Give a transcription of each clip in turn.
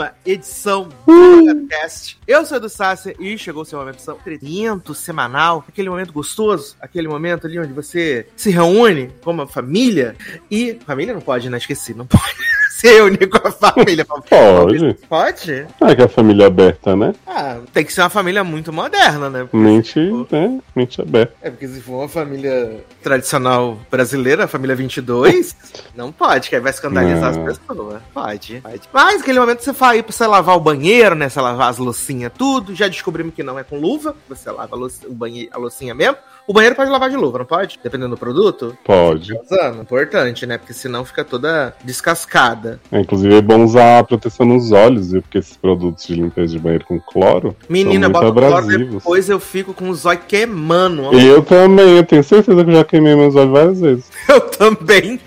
uma edição do podcast. Eu sou do Sácia e chegou o seu momento de entretenimento semanal, aquele momento gostoso, aquele momento ali onde você se reúne como uma família e. Família não pode, né? Esqueci, não pode se reunir com a família. Pode. Pode? Ah, que é a família aberta, né? Ah, tem que ser uma família muito moderna, né? Mente, né? Mente aberta. É, porque se for uma família tradicional brasileira, a família 22, não pode, que aí vai escandalizar Não. as pessoas. Pode, pode. Mas aquele momento você vai pra você lavar o banheiro, né? Você lavar as loucinhas, tudo. Já descobrimos que não é com luva, você lava a, louça- o banhe- a loucinha mesmo. O banheiro pode lavar de luva, não pode? Dependendo do produto. Pode. Usando. Importante, né? Porque senão fica toda descascada. É, inclusive é bom usar a proteção nos olhos, viu? Porque esses produtos de limpeza de banheiro com cloro Menina, são bota muito o cloro, depois eu fico com os olhos queimando. Eu também, eu tenho certeza que eu já queimei meus olhos várias vezes. Eu também.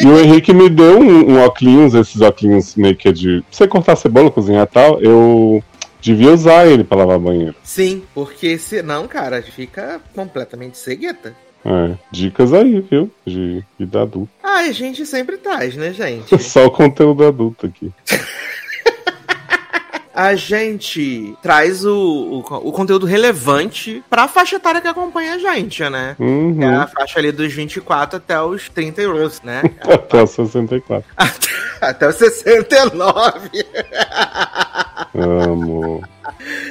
E o Henrique me deu um, um óculos, esses óculos meio que é de. Pra você cortar cebola, cozinhar e tal, eu devia usar ele pra lavar banheiro. Sim, porque senão, cara, fica completamente cegueta. É, dicas aí, viu? De vida adulta. Ah, a gente sempre traz, né, gente? Só o conteúdo adulto aqui. A gente traz o, o, o conteúdo relevante pra faixa etária que acompanha a gente, né? Que é Uhum. a faixa ali dos 24 até os 30 euros, né? Até os 64. até os 69. Amo.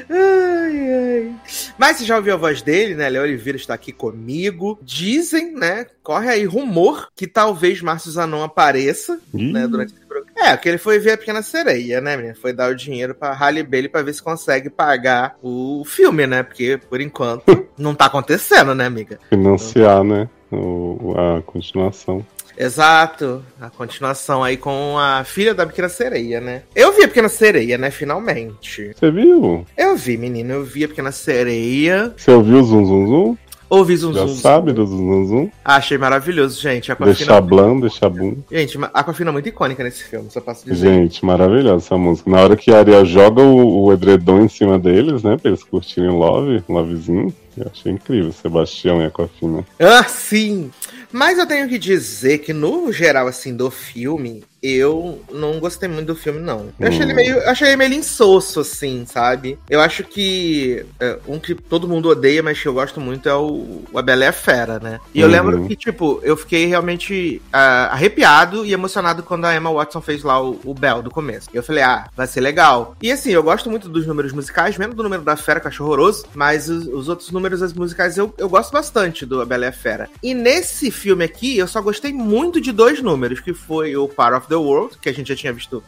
Ai, ai. Mas você já ouviu a voz dele, né? Léo Oliveira está aqui comigo. Dizem, né? Corre aí rumor que talvez Márcio Zanon apareça, Ih. né? Durante. É, porque ele foi ver a Pequena Sereia, né, menina? Foi dar o dinheiro pra Halle Bailey pra ver se consegue pagar o filme, né? Porque, por enquanto, não tá acontecendo, né, amiga? Financiar, né? O, a continuação. Exato. A continuação aí com a filha da Pequena Sereia, né? Eu vi a Pequena Sereia, né? Finalmente. Você viu? Eu vi, menino. Eu vi a Pequena Sereia. Você ouviu o Zum Zum Zum? Ouvi zum Já zum, sabe do Zum Zum? Achei maravilhoso, gente. A Aquafina... Deixa blam, deixa bum. Gente, a Aquafina é muito icônica nesse filme, só posso dizer. Gente, maravilhosa essa música. Na hora que a Ariel joga o, o edredom em cima deles, né? Pra eles curtirem Love, Lovezinho. Eu achei incrível, Sebastião e Aquafina. Ah, sim! Mas eu tenho que dizer que, no geral, assim, do filme, eu não gostei muito do filme, não. Eu achei Hum. ele meio, eu achei ele meio insosso, assim, sabe? Eu acho que é, um que todo mundo odeia, mas que eu gosto muito é o, o A Bela e a Fera, né? E eu Uhum. lembro que, tipo, eu fiquei realmente ah, arrepiado e emocionado quando a Emma Watson fez lá o, o Bell do começo. E eu falei, ah, vai ser legal. E assim, eu gosto muito dos números musicais, mesmo do número da Fera, que eu acho horroroso, mas os, os outros números das musicais eu, eu gosto bastante do A Bela e a Fera. E nesse filme aqui, eu só gostei muito de dois números, que foi o Part of the World, que a gente já tinha visto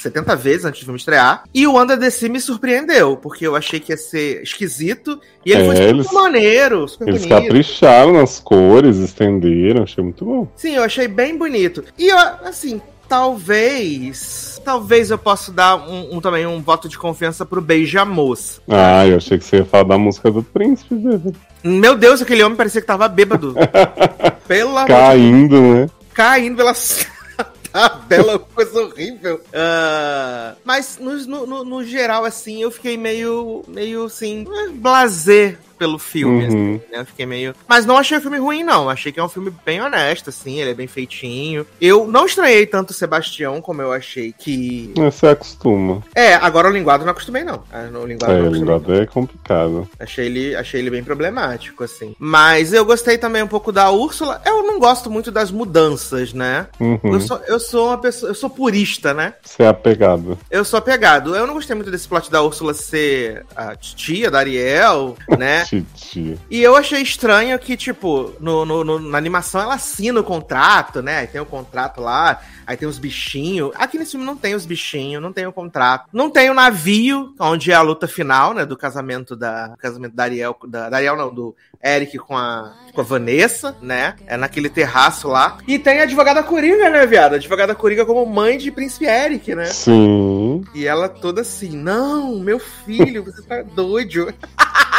70 vezes antes do filme estrear. E o Under the Sea me surpreendeu, porque eu achei que ia ser esquisito. E ele É, foi super eles- maneiro, super Eles bonito. capricharam nas cores, estenderam, achei muito bom. Sim, eu achei bem bonito. E eu, assim, talvez. Talvez eu possa dar um, um- também um voto de confiança pro Beijamos. Ah, eu achei que você ia falar da música do príncipe, bebê. Meu Deus, aquele homem parecia que tava bêbado. Pelo amor de Caindo, né? caindo pela tabela, coisa horrível. Ah, mas no, no- no- geral, assim, eu fiquei meio, meio assim, eh, blazer pelo filme, Uhum. assim, né? Eu fiquei meio. Mas não achei o filme ruim, não. Achei que é um filme bem honesto, assim, ele é bem feitinho. Eu não estranhei tanto o Sebastião como eu achei que. Você acostuma. É, agora o linguado não acostumei, não. Ah, no linguado É, o linguado é complicado. Achei ele, achei ele bem problemático, assim. Mas eu gostei também um pouco da Úrsula. Eu não gosto muito das mudanças, né? Uhum. Eu, sou, eu sou uma pessoa. Eu sou purista, né? Você é apegado. Eu sou apegado. Eu não gostei muito desse plot da Úrsula ser a tia da Ariel, né? Titia. E eu achei estranho que, tipo, no, no- no- na animação ela assina o contrato, né? Aí tem o contrato lá, aí tem os bichinhos. Aqui nesse filme não tem os bichinhos, não tem o contrato. Não tem o navio, onde é a luta final, né? Do casamento da. casamento da Ariel. Da, da Ariel, não, do Eric com a, com a Vanessa, né? É naquele terraço lá. E tem a advogada Coringa, né, viado? A advogada Coringa como mãe de Príncipe Eric, né? Sim. E ela toda assim, não, meu filho, você tá doido.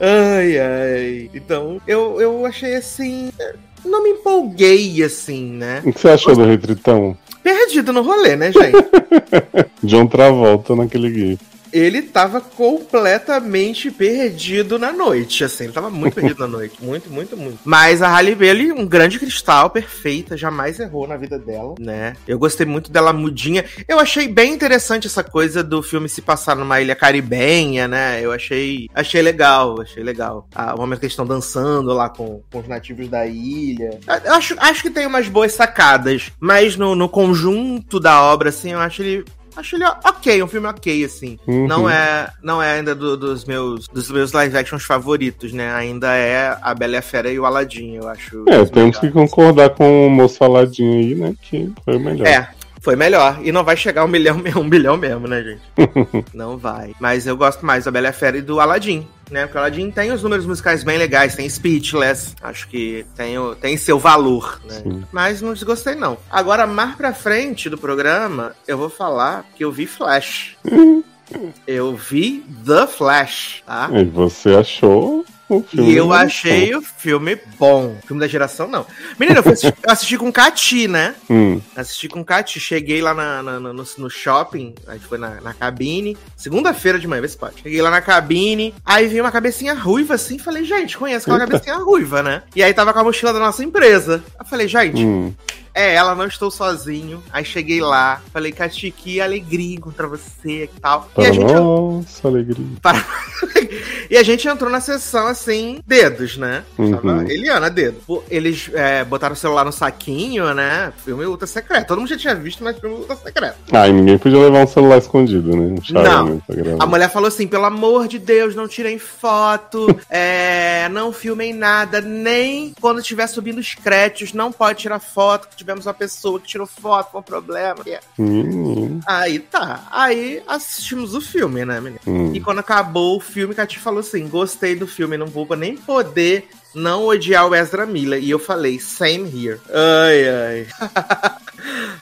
ai, ai. Então, eu, eu achei assim. Não me empolguei assim, né? O que você achou do Retritão? Perdido no rolê, né, gente? John Travolta naquele gif. Ele tava completamente perdido na noite, assim. Ele tava muito perdido na noite. Muito, muito, muito. Mas a Halle Bailey, um grande cristal, perfeita, jamais errou na vida dela, né? Eu gostei muito dela mudinha. Eu achei bem interessante essa coisa do filme se passar numa ilha caribenha, né? Eu achei, achei legal, achei legal. Ah, o momento que eles estão dançando lá com, com os nativos da ilha. Eu acho, acho que tem umas boas sacadas, mas no, no conjunto da obra, assim, eu acho ele Acho ele ok, um filme ok, assim. Uhum. Não é não é ainda do- dos meus dos meus live actions favoritos, né? Ainda é a Bela e a Fera e o Aladdin, eu acho. É, os temos que melhores. concordar com o moço faladinho aí, né? Que foi o melhor. É, foi melhor. E não vai chegar um milhão, um bilhão mesmo, né, gente? não vai. Mas eu gosto mais da Bela e a Fera e do Aladdin. Né, porque o Aladdin tem os números musicais bem legais, tem Speechless, acho que tem, o- tem seu valor, né? Sim. Mas não desgostei, não. Agora, mais pra frente do programa, eu vou falar que eu vi Flash. eu vi The Flash, tá? E você achou? E eu bom. achei o filme bom. Filme da geração, não. Menina, eu, fui assistir, eu assisti com Cati, né? Hum, Assisti com Cati, cheguei lá na, na- no, no shopping, a gente foi na, na cabine, segunda-feira de manhã, vê se pode. Cheguei lá na cabine, aí vi uma cabecinha ruiva assim, falei, gente, conheço aquela cabecinha ruiva, né? E aí tava com a mochila da nossa empresa. Eu falei, gente, hum. É ela, não estou sozinho. Aí cheguei lá, falei, Cati, que alegria encontrar você e tal. E Para a gente nossa alegria. e a gente entrou na sessão assim, dedos, né? Uhum. Eliana, dedo. Eles é, botaram o celular no saquinho, né? Filme ultra secreto. Todo mundo já tinha visto, mas filme ultra secreto. Ah, e ninguém podia levar um celular escondido, né? Um gravar. A mulher falou assim: pelo amor de Deus, não tirem foto, é, não filmem nada, nem quando estiver subindo os créditos, não pode tirar foto. que Tivemos uma pessoa que tirou foto com problema. Menino. Aí tá. Aí assistimos o filme, né, menina? Hum. E quando acabou o filme, a Cati falou assim: gostei do filme, não vou nem poder não odiar o Ezra Miller. E eu falei, same here. Ai, ai.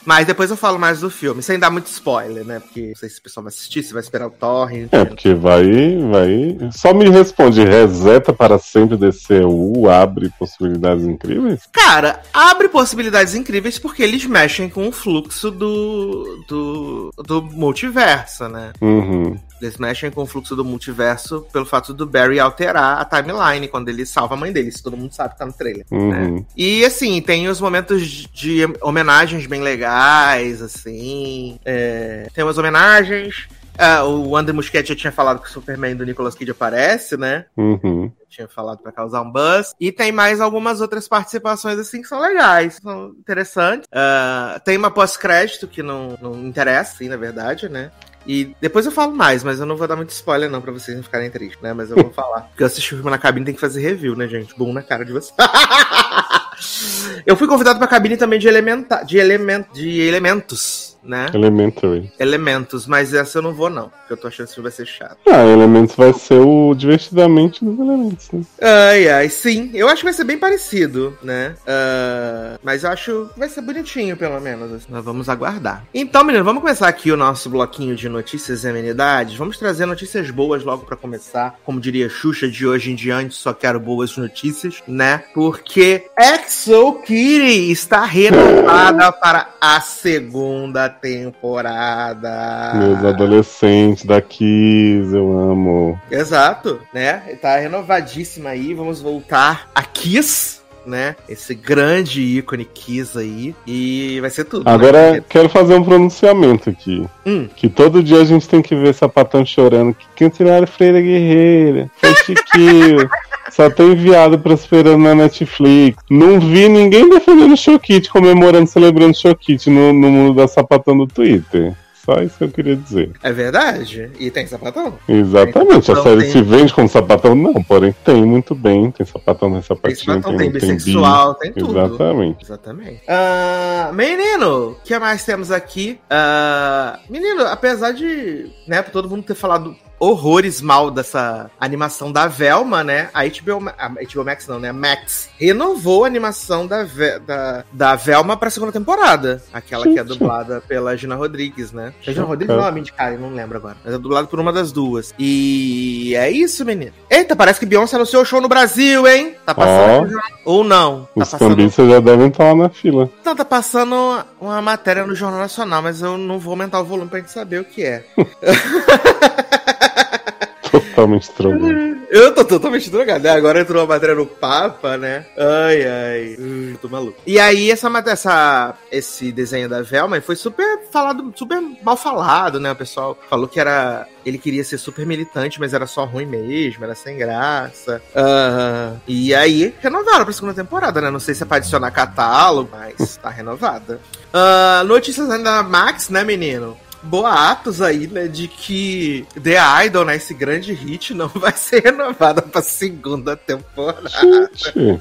Mas depois eu falo mais do filme, sem dar muito spoiler, né? Porque não sei se o pessoal vai assistir, se vai esperar o torrent. É, porque vai, vai. Só me responde, reseta para sempre DCU, abre possibilidades incríveis? Cara, abre possibilidades incríveis porque eles mexem com o fluxo do, do, do multiverso, né? Uhum. Eles mexem com o fluxo do multiverso pelo fato do Barry alterar a timeline quando ele salva a mãe dele. Isso todo mundo sabe que tá no trailer. Uhum. E assim, tem os momentos de homenagens bem legais, assim. é, tem umas homenagens. Ah, o André Muschietti já tinha falado que o Superman do Nicolas Cage aparece, né? Uhum. tinha falado pra causar um buzz. E tem mais algumas outras participações, assim, que são legais, são interessantes. Ah, tem uma pós-crédito que não, não interessa, assim, na verdade, né? E depois eu falo mais, mas eu não vou dar muito spoiler, não, pra vocês não ficarem tristes, né? Mas eu vou falar. Porque eu assisti o filme na cabine, tem que fazer review, né, gente? Bom na cara de vocês. eu fui convidado pra cabine também de, elementa de, element de elementos, né? Elementary. Elementos, mas essa eu não vou, não. Porque eu tô achando que vai ser chato. Ah, Elementos vai ser o divertidamente dos elementos, né? Ai, ai, sim. Eu acho que vai ser bem parecido, né? Ah, mas eu acho que vai ser bonitinho, pelo menos. assim. Nós vamos aguardar. Então, menino, vamos começar aqui o nosso bloquinho de notícias e amenidades. Vamos trazer notícias boas logo pra começar. Como diria Xuxa, de hoje em diante, só quero boas notícias, né? Porque Exo Kitty está renovada para a segunda temporada. Meus adolescentes da Kiss, eu amo. Exato, né? Tá renovadíssima aí. Vamos voltar a Kiss, né? Esse grande ícone Kiss aí. E vai ser tudo. Agora, né? quero fazer um pronunciamento aqui. Hum. Que todo dia a gente tem que ver Sapatão chorando. Que Cantinário Freira Guerreira. Foi Chiquinho. Só tem viado prosperando na Netflix. Não vi ninguém defendendo o Chokit, comemorando, celebrando o Chokit no, no mundo da Sapatão do Twitter. Só isso que eu queria dizer. É verdade. E tem sapatão. Exatamente. A Então série tem- se vende como sapatão? Não, porém tem muito bem. Tem sapatão, tem Tem sapatinho, sapatão, tem, tem tem bissexual, bi. tem tudo. Exatamente. Exatamente. Ah, menino, o que mais temos aqui? Ah, menino, apesar de, né, todo mundo ter falado horrores mal dessa animação da Velma, né? A HBO, a HBO Max não, né? A Max renovou a animação da, da, da Velma pra segunda temporada. Aquela que é Gente. dublada pela Gina Rodrigues, né? É Gina. Rodrigues ou a Mindy Kaling, não lembro agora. Mas é dublado por uma das duas. E é isso, menino. Eita, parece que Beyoncé anunciou o show no Brasil, hein? Tá passando jornal- Ou não. Tá Os passando cambistas já devem estar lá na fila. não, tá passando uma matéria no Jornal Nacional, mas eu não vou aumentar o volume pra gente saber o que é. Totalmente drogado. Eu tô totalmente drogado. né? Agora entrou uma matéria no Papa, né? Ai, ai. Eu tô maluco. E aí, essa, essa, esse desenho da Velma foi super falado, super mal falado, né? O pessoal falou que era. Ele queria ser super militante, mas era só ruim mesmo, era sem graça. Ah, e aí, renovaram pra segunda temporada, né? Não sei se é pra adicionar catálogo, mas tá renovada. Ah, notícias ainda da Max, né, menino? Boatos aí, né, de que The Idol, né, esse grande hit, não vai ser renovada pra segunda temporada. Gente,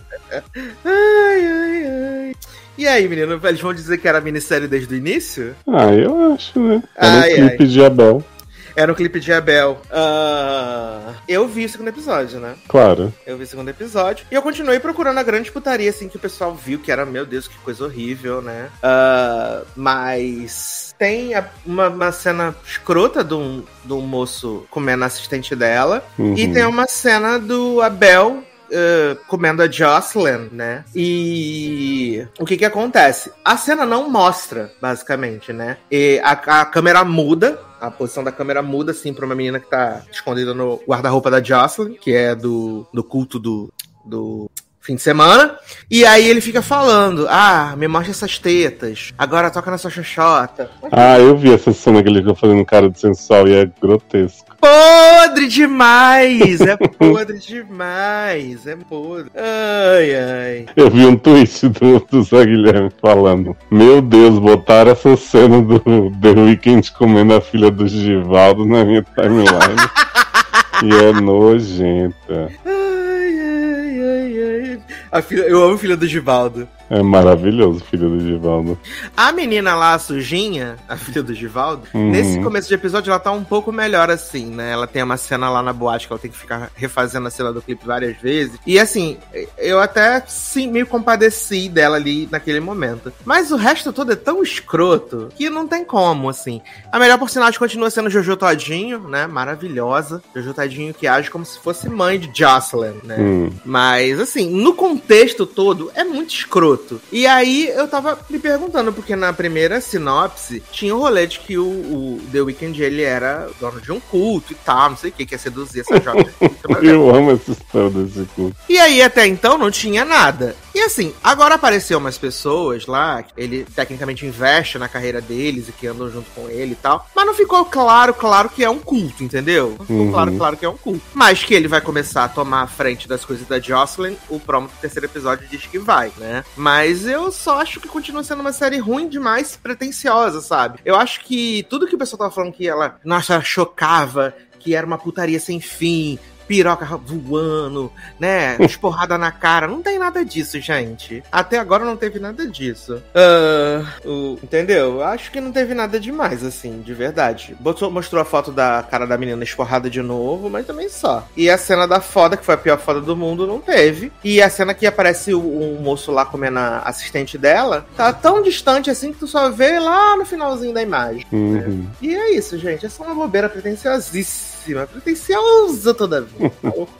Ai, ai, ai. E aí, menino, eles vão dizer que era minissérie desde o início? ah, eu acho, né? Era Ai, um clipe de Abel, Era um clipe de Abel. Ah, eu vi o segundo episódio, né? claro. Eu vi o segundo episódio. E eu continuei procurando a grande putaria, assim, que o pessoal viu, que era, meu Deus, que coisa horrível, né? Ah, mas tem a- uma, uma cena escrota de um, de um moço comendo a assistente dela. Uhum. E tem uma cena do Abel. eh, comendo a Jocelyn, né? E o que que acontece? A cena não mostra, basicamente, né? E a, a câmera muda, a posição da câmera muda, assim, pra uma menina que tá escondida no guarda-roupa da Jocelyn, que é do, do culto do, do fim de semana. E aí ele fica falando: Ah, me mostra essas tetas, agora toca na sua xoxota. Ah, eu vi essa cena que ele ficou fazendo cara de sensual e é grotesco. Podre demais! É podre demais! É podre. Ai, ai. Eu vi um tweet do, do Zé Guilherme falando: Meu Deus, botaram essa cena do The Weeknd comendo a filha do Givaldo na minha timeline. e é nojenta. A filha, eu amo a filha do Givaldo. É maravilhoso, filho do Givaldo. A menina lá, a sujinha, a filha do Givaldo, Uhum. nesse começo de episódio ela tá um pouco melhor assim, né? Ela tem uma cena lá na boate que ela tem que ficar refazendo a cena do clipe várias vezes. E assim, eu até sim me compadeci dela ali naquele momento. Mas o resto todo é tão escroto que não tem como, assim. A melhor personagem continua sendo Jojo Todinho, né? Maravilhosa. Jojo Todinho que age como se fosse mãe de Jocelyn, né? Hum. Mas, assim, no contexto todo, é muito escroto. E aí eu tava me perguntando, porque na primeira sinopse tinha o rolê de que o, o The Weeknd ele era dono de um culto e tal, não sei o que, que ia seduzir essa jovem. Eu amo essa história desse culto. E aí, até então, não tinha nada. E assim, agora apareceu umas pessoas lá, ele tecnicamente investe na carreira deles e que andam junto com ele e tal. Mas não ficou claro, claro que é um culto, entendeu? Não ficou Uhum. claro, claro que é um culto. Mas que ele vai começar a tomar a frente das coisas da Jocelyn, o promo do terceiro episódio diz que vai, né? Mas eu só acho que continua sendo uma série ruim demais, pretensiosa, sabe? Eu acho que tudo que o pessoal tava falando que ela, nossa, chocava, que era uma putaria sem fim, piroca voando, né? Esporrada na cara. Não tem nada disso, gente. Até agora não teve nada disso. Ah, o- entendeu? Acho que não teve nada demais, assim, de verdade. Botou, mostrou a foto da cara da menina esporrada de novo, mas também só. E a cena da foda, que foi a pior foda do mundo, não teve. E a cena que aparece o, o moço lá comendo a assistente dela, tá tão distante assim que tu só vê lá no finalzinho da imagem. Uhum. E é isso, gente. É só uma bobeira pretenciosíssima. Pretenciosa toda vez.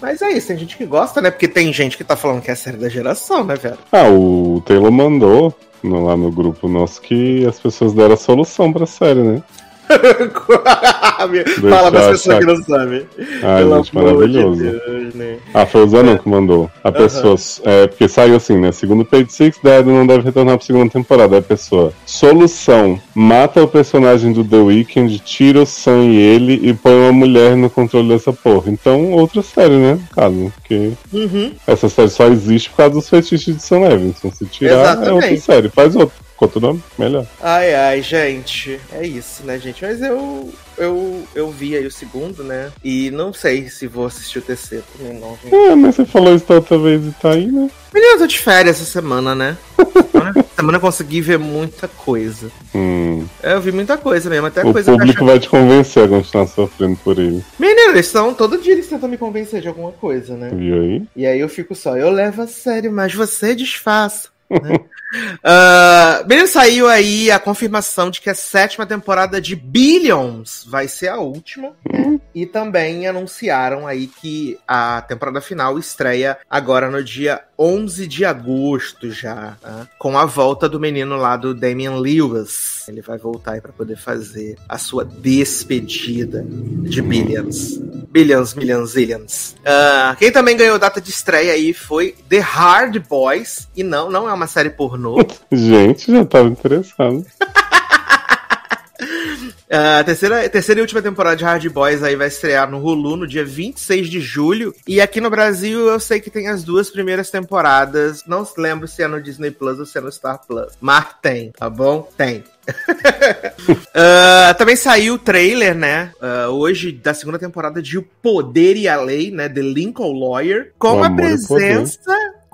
Mas é isso, tem gente que gosta, né? Porque tem gente que tá falando que é a série da geração, né, velho? Ah, o Taylor mandou no- lá no grupo nosso que as pessoas deram a solução pra série, né? Fala pra pessoas achar que não sabem. Ai, Pelo gente, maravilhoso. de Deus, né? Ah, foi o Zanon que mandou. A pessoa. É, porque saiu assim, né? Segundo Page Six, Dead não deve retornar pra segunda temporada. A pessoa. Solução: mata o personagem do The Weeknd, tira o Sam e ele e põe uma mulher no controle dessa porra. Então, outra série, né? No caso. Porque Uhum. essa série só existe por causa dos fetiches de Sam Levinson. Se tirar, é outra Exatamente. série. Faz outra. Ficou tudo melhor. Ai, ai, gente. É isso, né, gente? Mas eu. Eu, eu vi aí o segundo, né? E não sei se vou assistir o terceiro também, não, gente. É, mas você falou isso outra vez e tá aí, né? Menina, eu tô de férias essa semana, né? Semana, semana eu consegui ver muita coisa. Hum. É, Eu vi muita coisa mesmo, até O coisa eu público achava- vai te convencer a continuar sofrendo por ele. Menina, eles estão. Todo dia eles tentam me convencer de alguma coisa, né? Viu aí? E aí eu fico só, eu levo a sério, mas você disfarça. Né? Ah, Menino, saiu aí a confirmação de que a sétima temporada de Billions vai ser a última. né? E também anunciaram aí que a temporada final estreia agora no dia 11 de agosto já, tá? com a volta do menino lá do Damian Lewis. Ele vai voltar aí pra poder fazer a sua despedida de Billions. Billions, Millions, Zillions. Ah, quem também ganhou data de estreia aí foi The Hard Boys. E não, não é uma série pornô. Gente, já tava interessado. Ah, A terceira, terceira e última temporada de Hard Boys aí vai estrear no Hulu no dia 26 de julho. E aqui no Brasil eu sei que tem as duas primeiras temporadas. Não lembro se é no Disney Plus ou se é no Star Plus. Mas tem, tá bom? Tem. Ah, também saiu o trailer, né? ah, hoje da segunda temporada de O Poder e a Lei, né? The Lincoln Lawyer, com a presença.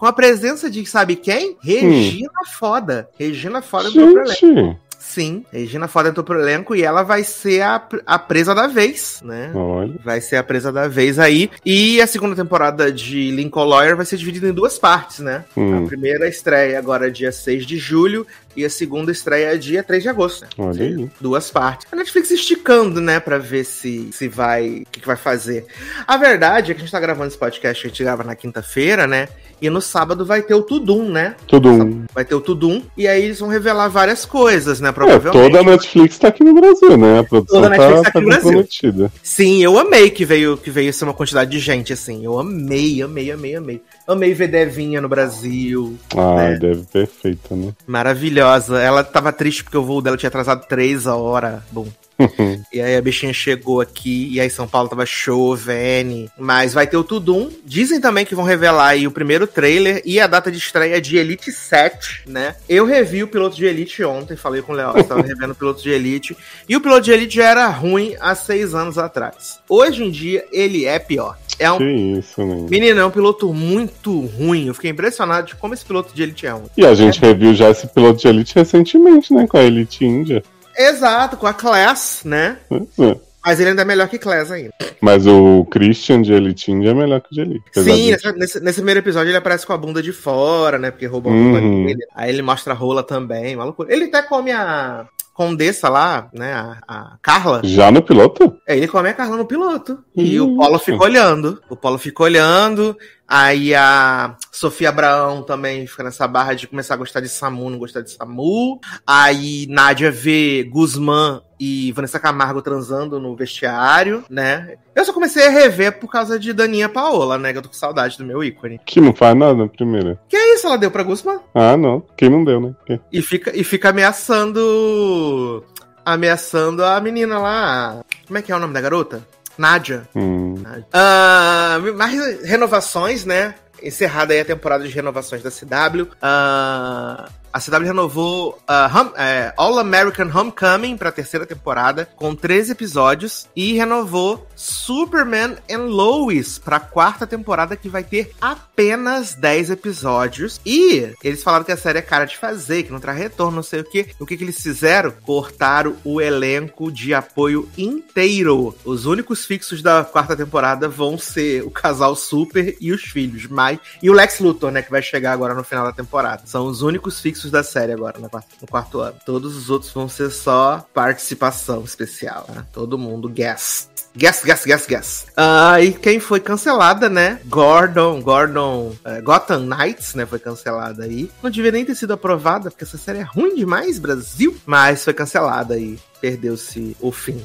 Com a presença de, sabe quem? Regina Foda. Regina Foda entrou pro elenco. Gente, Sim, Regina Foda entrou pro elenco e ela vai ser a, a presa da vez, né? olha. Vai ser a presa da vez aí. E a segunda temporada de Lincoln Lawyer vai ser dividida em duas partes, né? Hum. A primeira estreia agora dia 6 de julho e a segunda estreia dia 3 de agosto. né? Olha aí. Duas partes. A Netflix esticando, né, pra ver se, se vai. O que, que vai fazer. A verdade é que a gente tá gravando esse podcast, a gente grava na quinta-feira, né? E no sábado vai ter o Tudum, né? Tudo um. Vai ter o Tudum. E aí eles vão revelar várias coisas, né? É, Provavelmente. toda a Netflix tá aqui no Brasil, né? A produção Toda a Netflix tá, tá aqui no tá Brasil. Sim, eu amei que veio que veio ser uma quantidade de gente, assim. Eu amei, amei, amei, amei. Amei ver Devinha no Brasil. Ai, É. deve perfeita, né? Maravilhosa. Ela tava triste porque o voo dela tinha atrasado três horas. Bom. E aí a bichinha chegou aqui, e aí São Paulo tava chovendo. Mas vai ter o Tudum. Dizem também que vão revelar aí o primeiro trailer e a data de estreia de Elite 7, né? Eu revi o piloto de Elite ontem, falei com o Léo, estava revendo o piloto de Elite. E o piloto de Elite já era ruim há seis anos atrás. Hoje em dia, ele é pior. É um Que isso, né? Menino, é um piloto muito ruim. Eu fiquei impressionado de como esse piloto de Elite é ruim. E a gente reviu já esse piloto de Elite recentemente, né? Com a Elite Índia. Exato, com a Class, né? É. Mas ele ainda é melhor que Class ainda. Mas o Christian de Elite Índia é melhor que o de Elite. Sim, de- nesse, nesse primeiro episódio ele aparece com a bunda de fora, né? Porque roubam a Uhum. rola dele. Aí ele mostra a rola também, uma loucura. Ele até come a condessa lá, né? A, a Carla. Já no piloto? É, ele come a Carla no piloto. E Hum. o Polo fica olhando. O Polo fica olhando. Aí a Sofia Abraão também fica nessa barra de começar a gostar de Samu, não gostar de Samu. Aí Nádia vê Guzmán e Vanessa Camargo transando no vestiário, né? Eu só comecei a rever por causa de Daninha Paola, né? Que eu tô com saudade do meu ícone. Que não faz nada na primeira. Que é isso, ela deu pra Guzmán? Ah, não. Quem não deu, né? Quem? E fica, e fica ameaçando. Ameaçando a menina lá. Como é que é o nome da garota? Nádia. Hum. Ah, mais renovações, né? Encerrada aí a temporada de renovações da CW. Ah, a CW renovou ah, Hum- é, All American Homecoming para a terceira temporada, com 13 episódios, e renovou Superman and Lois para a quarta temporada, que vai ter apenas 10 episódios. E eles falaram que a série é cara de fazer, que não traz retorno, não sei o que. O que, que eles fizeram? Cortaram o elenco de apoio inteiro. Os únicos fixos da quarta temporada vão ser o casal Super e os filhos, mas e o Lex Luthor, né, que vai chegar agora no final da temporada. São os únicos fixos da série agora, no quarto, no quarto ano. Todos os outros vão ser só participação especial, né? Todo mundo guest. Guess, guess, guess, guess. Ah, e quem foi cancelada, né? Gordon, Gordon, eh, Gotham Knights, né? Foi cancelada aí. Não devia nem ter sido aprovada, porque essa série é ruim demais, Brasil. Mas foi cancelada aí. Perdeu-se o fim.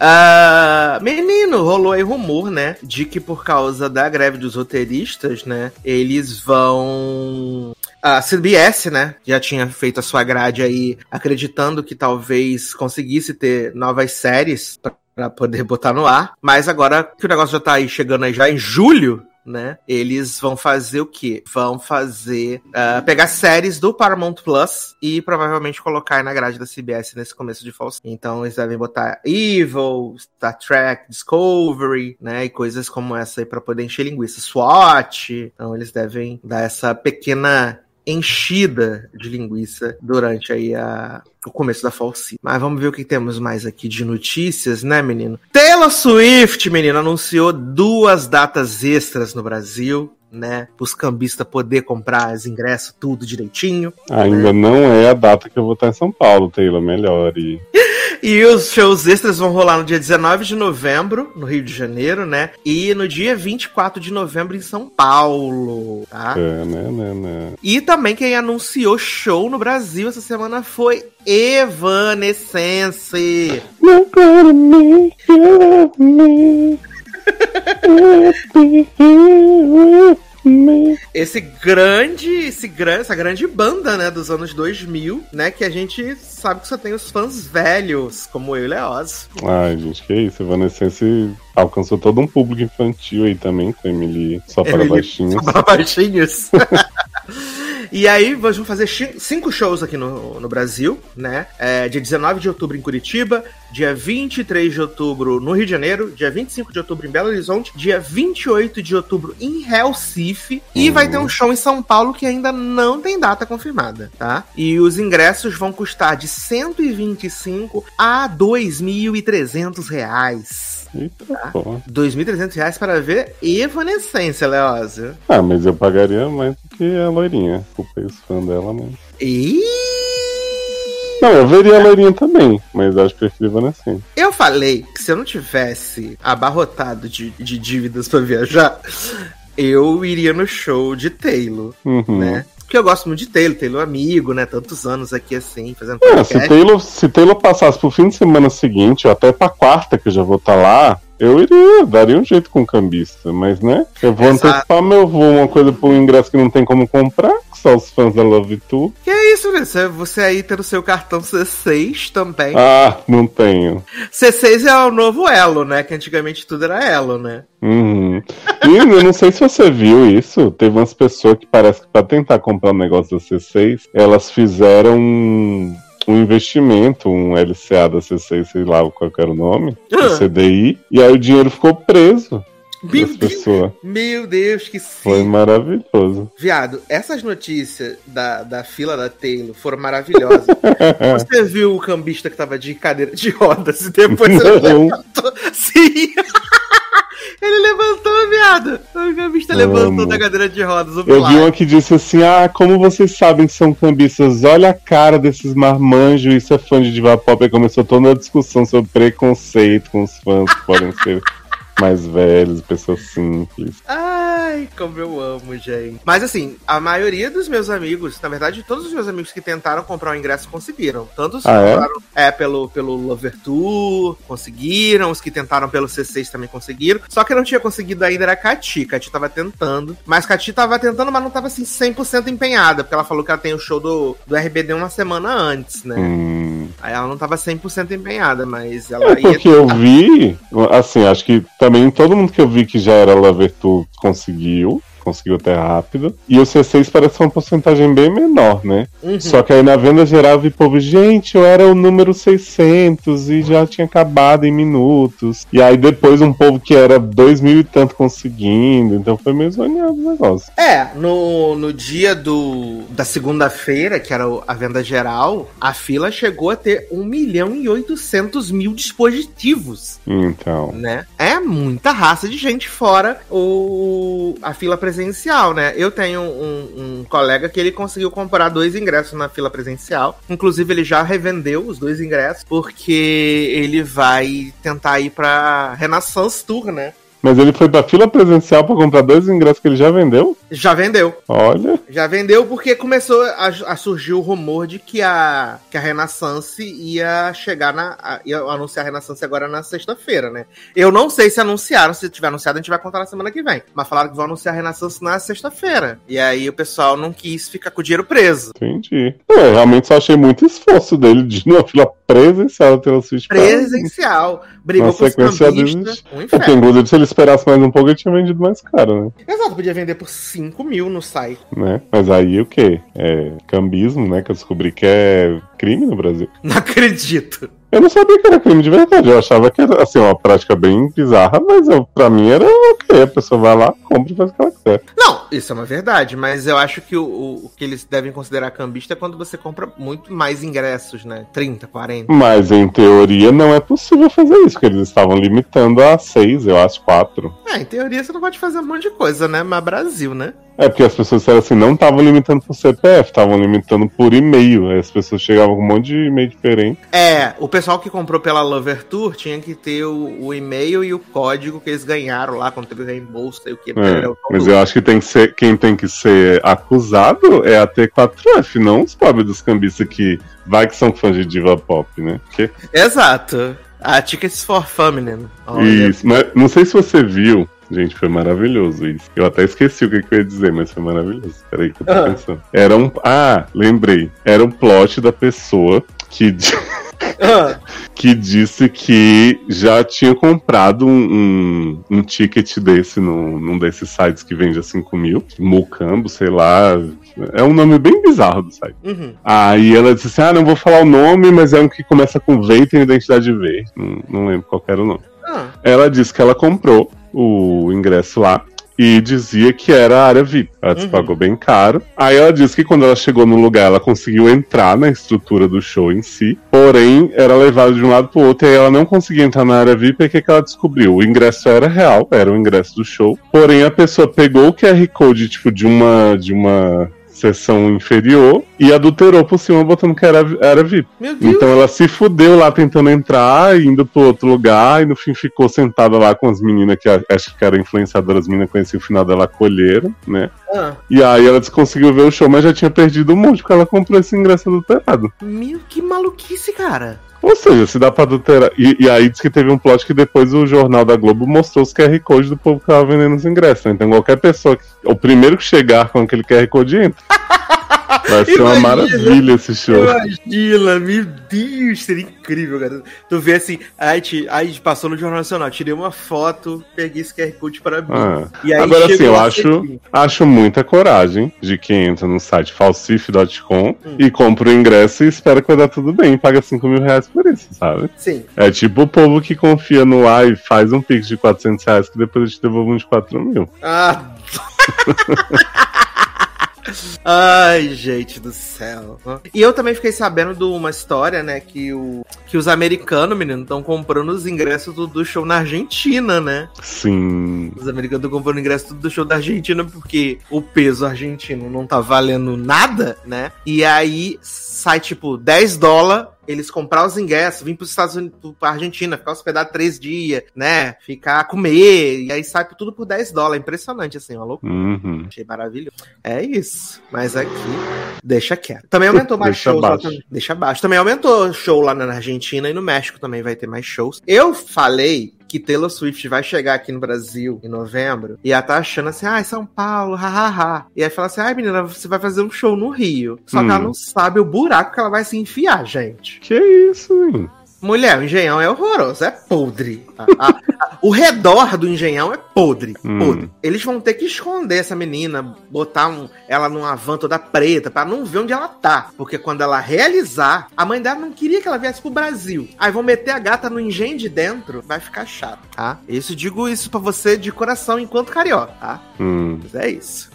Ah, menino, rolou aí rumor, né? De que por causa da greve dos roteiristas, né? Eles vão. A CBS, né, já tinha feito a sua grade aí, acreditando que talvez conseguisse ter novas séries pra poder botar no ar. Mas agora que o negócio já tá aí chegando aí já em julho, né? Eles vão fazer o quê? Vão fazer. Uh, pegar séries do Paramount Plus e provavelmente colocar na grade da CBS nesse começo de falso. Então eles devem botar Evil, Star Trek, Discovery, né? E coisas como essa aí pra poder encher linguiça. SWAT. Então eles devem dar essa pequena enchida de linguiça durante aí a, o começo da Fall Season. Mas vamos ver o que temos mais aqui de notícias, né, menino? Taylor Swift, menino, anunciou duas datas extras no Brasil. Né, os cambistas poder comprar os ingressos tudo direitinho. Ainda né? não é a data que eu vou estar em São Paulo, Taylor, melhor. E... Os shows extras vão rolar no dia 19 de novembro, no Rio de Janeiro, né? E no dia 24 de novembro em São Paulo, tá? É, né, né, né. E também quem anunciou show no Brasil essa semana foi Evanescence. Não make me, me. Esse grande, esse grande, essa grande banda, né, dos anos 2000, né, que a gente sabe que só tem os fãs velhos, como eu e Leoz. Ai, gente, que isso. Evanescence alcançou todo um público infantil aí também, com Emily só para Emily baixinhos. Só para baixinhos. E aí, nós vamos fazer cinco shows aqui no, no Brasil, né? É, dia 19 de outubro em Curitiba, dia 23 de outubro no Rio de Janeiro, dia 25 de outubro em Belo Horizonte, dia 28 de outubro em Recife, e vai ter um show em São Paulo que ainda não tem data confirmada, tá? E os ingressos vão custar de 125 a 2.300 reais. Eita, Tá. pô. 2.300 reais para ver Evanescência, Leózio. Ah, mas eu pagaria mais do que a loirinha. Desculpa aí os fãs dela, mas. E Não, eu veria a loirinha também, mas acho que prefiro Evanescence. Eu falei que se eu não tivesse abarrotado de, de dívidas pra viajar, eu iria no show de Taylor, Uhum. né? Porque eu gosto muito de Taylor, Taylor amigo, né? Tantos anos aqui assim, fazendo É, se Taylor, se Taylor passasse pro fim de semana seguinte, ou até pra quarta, que eu já vou estar lá, eu iria, daria um jeito com o cambista, mas né? Eu vou Exato. antecipar meu voo, uma coisa um ingresso que não tem como comprar, que só os fãs da Love Tour. Que é isso, né? Você, você aí tendo seu cartão C6 também. Ah, não tenho. C6 é o novo Elo, né? Que antigamente tudo era Elo, né? Uhum. E eu não sei se você viu isso. Teve umas pessoas que parece que pra tentar comprar um negócio da C6, elas fizeram um, investimento, um LCA da C6, sei lá qual era o nome, Ah. do CDI, e aí o dinheiro ficou preso Meu Deus, meu Deus, que Foi sim. maravilhoso. Viado, essas notícias da, da fila da Taylor foram maravilhosas. Você viu o cambista que tava de cadeira de rodas e depois ele Não. levantou. Sim! Ele levantou, viado! O cambista levantou da cadeira de rodas. Eu vi uma que disse assim: Ah, como vocês sabem que são cambistas, olha a cara desses marmanjos, isso é fã de diva pop. Aí começou toda uma discussão sobre preconceito com os fãs que podem ser mais velhos, pessoas simples. Ai, como eu amo, gente. Mas assim, a maioria dos meus amigos, na verdade, todos os meus amigos que tentaram comprar o ingresso conseguiram. Tanto os que Ah, é? compraram é, pelo, pelo Lover Tour, conseguiram. Os que tentaram pelo C6 também conseguiram. Só que não tinha conseguido ainda era a Cati. Cati tava tentando. Mas Cati tava tentando, mas não tava assim 100% empenhada. Porque ela falou que ela tem o show do, do RBD uma semana antes, né? Hum. Aí ela não tava 100% empenhada, mas ela É porque eu vi, assim, acho que também todo mundo que eu vi que já era Lover conseguiu. Conseguiu até rápido. E o C6 parece uma porcentagem bem menor, né? Uhum. Só que aí na venda geral vi povo, gente, eu era o número 600 e já tinha acabado em minutos. E aí depois um povo que era dois mil e tanto conseguindo. Então foi meio zoneado o negócio. É, no, no dia do, da segunda-feira, que era a venda geral, a fila chegou a ter 1 milhão e 800 mil dispositivos, Então. né? É muita raça de gente fora o, a fila presencial, né? Eu tenho um, um colega que ele conseguiu comprar dois ingressos na fila presencial. Inclusive, ele já revendeu os dois ingressos, porque ele vai tentar ir pra Renaissance Tour, né? Mas ele foi pra fila presencial pra comprar dois ingressos que ele já vendeu? Já vendeu. Olha. Já vendeu porque começou a, a surgir o rumor de que a, que a Renaissance ia chegar na. a- ia anunciar a Renaissance agora na sexta-feira, né? Eu não sei se anunciaram, se tiver anunciado, a gente vai contar na semana que vem. Mas falaram que vão anunciar a Renaissance na sexta-feira. E aí o pessoal não quis ficar com o dinheiro preso. Entendi. Eu realmente só achei muito esforço dele de ir numa fila presencial Swift. pra- Presencial. Brigou Uma com os sequência cambistas. deles. Um Porque, inferno. inclusive, se ele esperasse mais um pouco, ele tinha vendido mais caro, né? Exato, podia vender por 5 mil no site. né? Mas aí o quê? É cambismo, né? Que eu descobri que é crime no Brasil. Não acredito. Eu não sabia que era crime de verdade. Eu achava que era assim, uma prática bem bizarra, mas eu, pra mim era ok. A pessoa vai lá, compra e faz o que ela quiser. Não, isso é uma verdade, mas eu acho que o, o- que eles devem considerar cambista é quando você compra muito mais ingressos, né? 30, 40. Mas em teoria não é possível fazer isso, porque eles estavam limitando a seis, eu acho, quatro. É, em teoria você não pode fazer um monte de coisa, né? Mas Brasil, né? É porque as pessoas disseram assim, não estavam limitando por CPF, estavam limitando por e-mail. Aí as pessoas chegavam com um monte de e-mail diferente. É, o pessoal que comprou pela Lover Tour tinha que ter o, o e-mail e o código que eles ganharam lá quando teve o reembolso e o que. É, mas eu acho que tem que ser, quem tem que ser acusado é a T4F, não os pobres dos cambistas que vai que são fãs de diva pop, né? Porque Exato. A Tickets for Feminine. Olha. Isso, mas não sei se você viu. Gente, foi maravilhoso isso. Eu até esqueci o que, que eu ia dizer, mas foi maravilhoso. Peraí que eu tô Ah. pensando. Era um. Ah, lembrei. Era um plot da pessoa que, Ah, que disse que já tinha comprado um, um, um ticket desse no, num desses sites que vende a 5 mil. Mucambo, sei lá. É um nome bem bizarro do site. uhum. Aí ela disse assim: Ah, não vou falar o nome, mas é um que começa com V e tem identidade V. Não, não lembro qual era o nome. Ah, Ela disse que ela comprou o ingresso lá e dizia que era a área VIP. Ela Uhum. pagou bem caro. Aí ela disse que quando ela chegou no lugar, ela conseguiu entrar na estrutura do show em si, porém era levada de um lado pro outro e aí ela não conseguia entrar na área VIP. E o que, que ela descobriu? O ingresso era real, era o ingresso do show, porém a pessoa pegou o QR Code tipo de uma de uma sessão inferior e adulterou por cima botando que era, era VIP. Então ela se fudeu lá tentando entrar, indo pro outro lugar, e no fim ficou sentada lá com as meninas que acho que eram influenciadoras, as meninas conheciam o final dela, acolheram, né? Ah, E aí ela conseguiu ver o show, mas já tinha perdido um monte, porque ela comprou esse ingresso adulterado. meu, que maluquice, cara. Ou seja, se dá pra adulterar. E, e aí diz que teve um plot que depois o Jornal da Globo mostrou os QR Codes do povo que tava vendendo os ingressos. né? Então qualquer pessoa, que, o primeiro que chegar com aquele QR Code entra. Vai ser uma Imagina. maravilha esse show. Imagina, meu Deus, seria incrível, cara. Tu vê assim, aí, te, aí passou no Jornal Nacional, tirei uma foto, peguei esse QR Code para mim. Ah. E aí Agora sim, eu acho, acho muita coragem de quem entra no site falsif.com Hum. e compra o ingresso e espera que vai dar tudo bem paga 5 mil reais por isso, sabe? Sim. É tipo o povo que confia no ar e faz um pix de 400 reais que depois eu te devolvo uns 4 mil. Ah. Ai, gente do céu. E eu também fiquei sabendo de uma história, né? Que, o, que os americanos, menino, estão comprando os ingressos do, do show na Argentina, né? Sim. Os americanos estão comprando ingresso tudo do show da Argentina porque o peso argentino não tá valendo nada, né? E aí sai tipo 10 dólares. Eles comprar os ingressos, vir pros Estados Unidos, pra Argentina, ficar hospedado três dias, né? Ficar comer, e aí sai tudo por 10 dólares. Impressionante, assim, uma loucura. Uhum. Achei maravilhoso. É isso. Mas aqui, deixa quieto. Também aumentou mais Deixa shows lá abaixo. também. Deixa abaixo. Também aumentou show lá na Argentina e no México também vai ter mais shows. Eu falei que Taylor Swift vai chegar aqui no Brasil em novembro e ela tá achando assim, ai, São Paulo, hahaha. E aí fala assim, ai, menina, você vai fazer um show no Rio. Só que Hum. ela não sabe o buraco que ela vai se enfiar, gente. Que isso, hein? Mulher, o engenhão é horroroso, é podre. A- a- a- o redor do engenhão é podre, Hum. podre. Eles vão ter que esconder essa menina, botar um- ela numa van toda preta, pra não ver onde ela tá. Porque quando ela realizar, a mãe dela não queria que ela viesse pro Brasil. Aí vão meter a gata no engenho de dentro, vai ficar chato, tá? Isso digo isso pra você de coração enquanto carioca, tá? Hum. Mas é isso.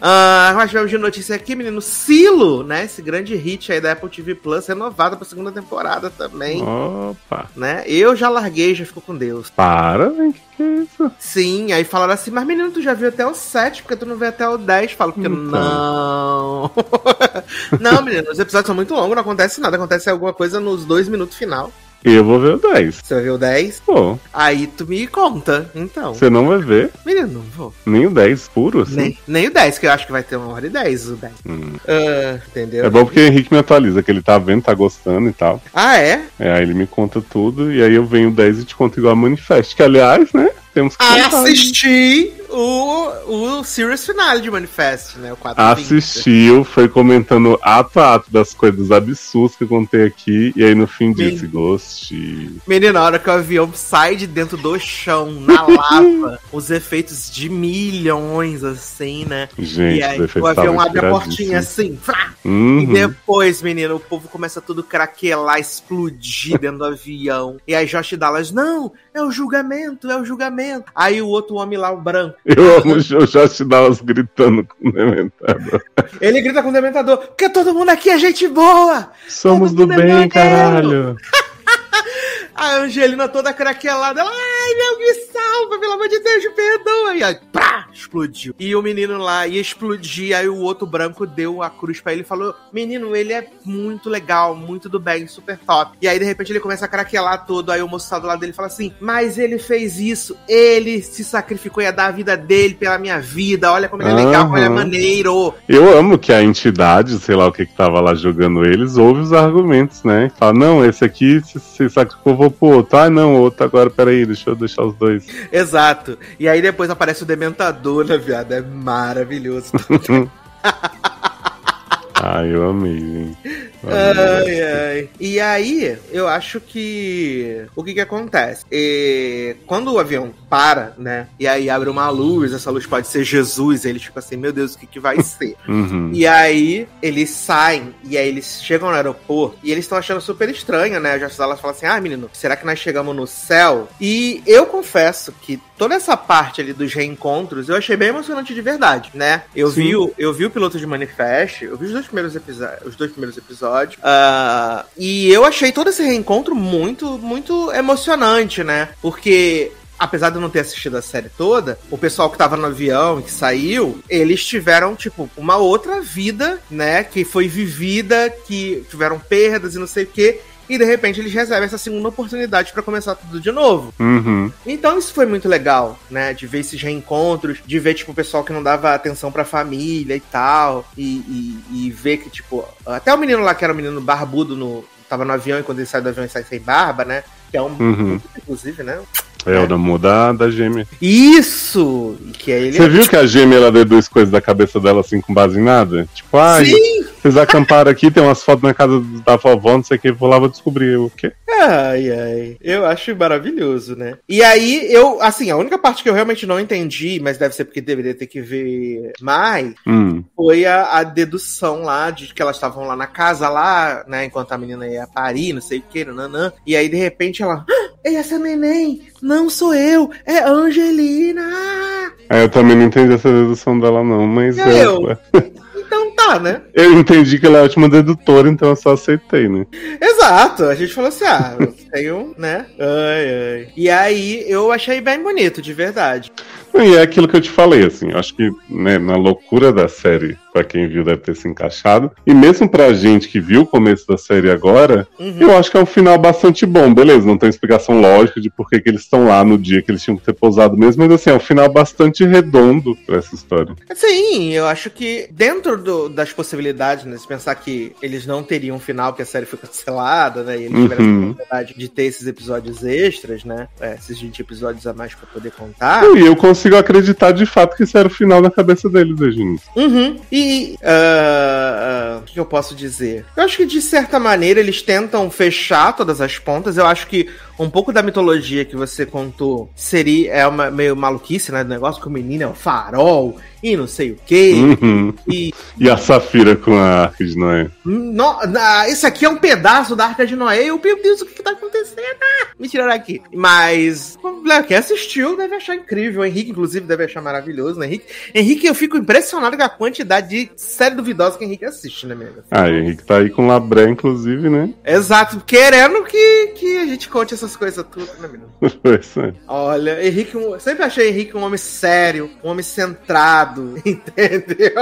Ah, nós tivemos de notícia aqui, menino. Silo, né? Esse grande hit aí da Apple TV Plus, renovado pra segunda temporada também, Opa. né? Eu já larguei, já ficou com Deus. Para, hein? Que que é isso? Sim, aí falaram assim, mas menino, tu já viu até o 7, porque tu não vê até o 10? Falo, porque Então. não. não, menino, os episódios são muito longos, não acontece nada, acontece alguma coisa nos dois minutos final. Eu vou ver o 10. Você vai ver o 10? Pô, Aí tu me conta, então. você não vai ver Menino, não vou. nem o 10 puro, assim. Nem, nem o 10, que eu acho que vai ter uma hora e 10 o 10. Hum. Ah, entendeu? É bom porque o Henrique me atualiza, que ele tá vendo, tá gostando e tal. Ah, é? É, aí ele me conta tudo, e aí eu venho o 10 e te conto igual a Manifest. Que, aliás, né? Temos que contar. Assisti o, o Series Finale de Manifest, né? O 4 Assistiu, foi comentando ato a ato das coisas absurdas que eu contei aqui, e aí no fim disse, gostei. Menina, na hora que o avião sai de dentro do chão, na lava, os efeitos de milhões, assim, né? Gente, e aí o avião abre a portinha assim, frá, Uhum. E depois, menino, o povo começa tudo craquelar, explodir dentro do avião. E aí Josh Dallas, não, é o julgamento, é o julgamento. Aí o outro homem lá, o branco, Eu amo o Josh Dallas gritando com o Dementador. ele grita com o dementador, porque todo mundo aqui é gente boa! Somos do é bem, caralho. A Angelina toda craquelada, ela, ai meu, me salva, pelo amor de Deus, me perdoa. E aí, pá, explodiu. E o menino lá ia explodir, aí o outro branco deu a cruz pra ele e falou, menino, ele é muito legal, muito do bem, super top. E aí, de repente, ele começa a craquelar todo, aí o moço tá do lado dele fala assim, mas ele fez isso, ele se sacrificou, ia dar a vida dele pela minha vida, olha como ele é legal, como ele é Aham. maneiro. Eu amo que a entidade, sei lá o que que tava lá jogando eles, ouve os argumentos, né? Fala, não, esse aqui se, se sacrificou, vou pro outro. Ah, não, outro agora, peraí, deixa eu deixar os dois. Exato. E aí depois aparece o Dementador, né, viado? É maravilhoso. Ai, eu amei, gente. Ai, ai. E aí, eu acho que. O que que acontece? E quando o avião para, né? E aí abre uma luz, essa luz pode ser Jesus. Eles ficam assim, meu Deus, o que que vai ser? Uhum. E aí, eles saem, e aí eles chegam no aeroporto, e eles estão achando super estranho, né? Já elas falam assim: ah, menino, será que nós chegamos no céu? E eu confesso que toda essa parte ali dos reencontros eu achei bem emocionante de verdade, né? Eu, Sim. vi o, eu vi o piloto de Manifest, eu vi os dois primeiros episódios, os dois primeiros episódios, ah, e eu achei todo esse reencontro muito, muito emocionante, né? Porque apesar de eu não ter assistido a série toda, o pessoal que tava no avião e que saiu, eles tiveram, tipo, uma outra vida, né? Que foi vivida, que tiveram perdas e não sei o quê. E de repente eles recebem essa segunda oportunidade pra começar tudo de novo. Uhum. Então isso foi muito legal, né? De ver esses reencontros, de ver, tipo, o pessoal que não dava atenção pra família e tal. E, e, e ver que, tipo, até o menino lá que era o menino barbudo no. Tava no avião e quando ele sai do avião ele sai sem barba, né? Que é um. Uhum. Inclusive, né? É o da, da gêmea. Isso! Que aí ele. Você viu que a gêmea ela deduz coisas da cabeça dela assim com base em nada? Tipo, ai, Sim! vocês acamparam aqui, tem umas fotos na casa da vovó, não sei o que, vou lá, vou descobrir o quê. Ai, ai. Eu acho maravilhoso, né? E aí, eu, assim, a única parte que eu realmente não entendi, mas deve ser porque deveria ter que ver mais, Hum. foi a, a dedução lá de que elas estavam lá na casa lá, né? Enquanto a menina ia parir, não sei o que, nanã. E aí, de repente, ela. "Ah, essa neném! Não sou eu! É Angelina! É, eu também não entendi essa dedução dela, não, mas é, eu? Então tá, né? eu entendi que ela é ótima dedutora, então eu só aceitei, né? Exato, a gente falou assim, ah, eu tenho, né? Ai, ai. E aí eu achei bem bonito, de verdade. E é aquilo que eu te falei, assim, acho que né, na loucura da série, pra quem viu, deve ter se encaixado. E mesmo pra gente que viu o começo da série agora, Uhum. eu acho que é um final bastante bom. Beleza, não tem explicação lógica de por que, que eles estão lá no dia que eles tinham que ter pousado mesmo, mas assim, é um final bastante redondo pra essa história. Sim, eu acho que dentro do- das possibilidades, né, se pensar que eles não teriam um final, porque a série foi cancelada, né, e eles tiveram Uhum. a oportunidade de ter esses episódios extras, né, é, esses 20 episódios a mais pra poder contar. E eu consigo acreditar de fato que esse era o final na cabeça deles desde o início. Uhum. E ah, ah, o que eu posso dizer? Eu acho que de certa maneira eles tentam fechar todas as pontas. Eu acho que um pouco da mitologia que você contou seria é uma meio maluquice, né? Do negócio que o menino é o farol e não sei o quê. Uhum. E E a Safira com a Arca de Noé. no, esse aqui é um pedaço da Arca de Noé. Eu, meu Deus, o que, que tá acontecendo? Ah, me tiraram aqui. Mas quem assistiu deve achar incrível. O Henrique, inclusive, deve achar maravilhoso, né, Henrique? Henrique, eu fico impressionado com a quantidade de série duvidosa que o Henrique assiste, né, mesmo? Ah, Henrique tá aí com Labré, inclusive, né? Exato, querendo que, que a gente conte essas coisas tudo, né, menino? Olha, Henrique, sempre achei Henrique um homem sério, um homem centrado, entendeu?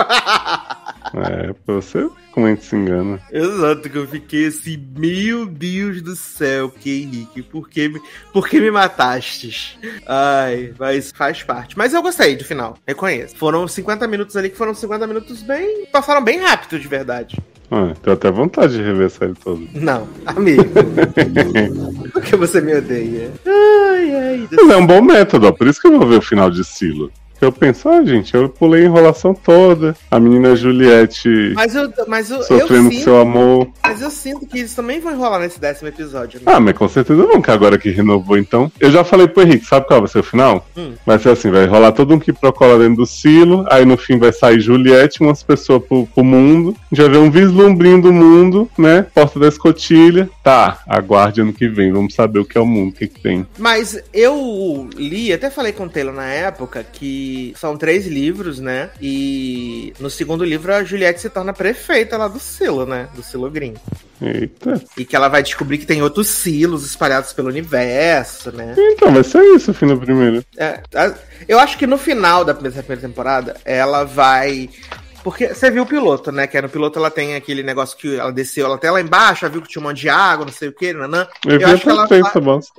É, pra você como a gente se engana. Exato, que eu fiquei assim, meu Deus do céu, que Henrique, por que me, por que me matastes? Ai, mas faz parte. Mas eu gostei do final, reconheço. Foram 50 minutos ali que foram 50 minutos bem. passaram bem rápido, de verdade. Ah, tenho até vontade de rever a série toda. Não, amigo. Por que você me odeia? Ai, Ai. Mas é um bom método, ó, por isso que eu vou ver o final de Silo. Que eu penso, ah, gente, eu pulei a enrolação toda. A menina Juliette Mas eu, mas eu, eu sofrendo com sinto, seu amor. mas eu sinto que eles também vão enrolar nesse décimo episódio. Né? Ah, mas com certeza não, que agora que renovou, então. Eu já falei pro Henrique, sabe qual vai ser o final? Hum. Vai ser assim, vai rolar todo um quiprocola dentro do silo, aí no fim vai sair Juliette, umas pessoas pro, pro mundo, a gente vai ver um vislumbrinho do mundo, né? Porta da escotilha. Tá, aguarde ano que vem, vamos saber o que é o mundo, o que, que tem. Mas eu li, até falei com o Taylor na época, que são três livros, né? E no segundo livro a Juliette se torna prefeita lá do silo, né? Do silo Green. Eita. E que ela vai descobrir que tem outros silos espalhados pelo universo, né? Então, vai ser isso o fim do primeiro. É, eu acho que no final da primeira temporada, ela vai. Porque você viu o piloto, né? Que no piloto ela tem aquele negócio que ela desceu ela até lá embaixo, ela viu que tinha um monte de água, não sei o que, nanã. Eu, vi acho que ela vai-.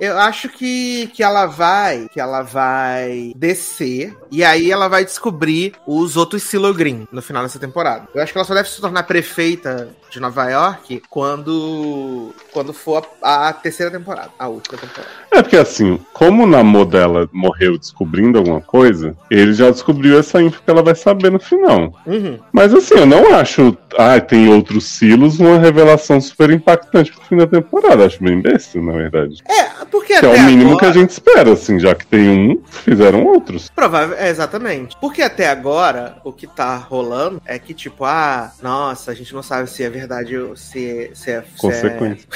Eu acho que, que ela vai. Que ela vai descer. E aí ela vai descobrir os outros Silogrim no final dessa temporada. Eu acho que ela só deve se tornar prefeita de Nova York quando. Quando for a, a terceira temporada. A última temporada. É porque assim, como o namor dela morreu descobrindo alguma coisa, ele já descobriu essa info que ela vai saber no final. Uhum. Mas assim, eu não acho. Ah, tem outros silos, uma revelação super impactante pro fim da temporada. Acho bem besta, na verdade. É, porque Que é o mínimo que agora- a gente espera, assim, já que tem um, fizeram outros. Provável, é, exatamente. Porque até agora, o que tá rolando é que, tipo, ah, nossa, a gente não sabe se é verdade ou se, se é. Se é, Consequência.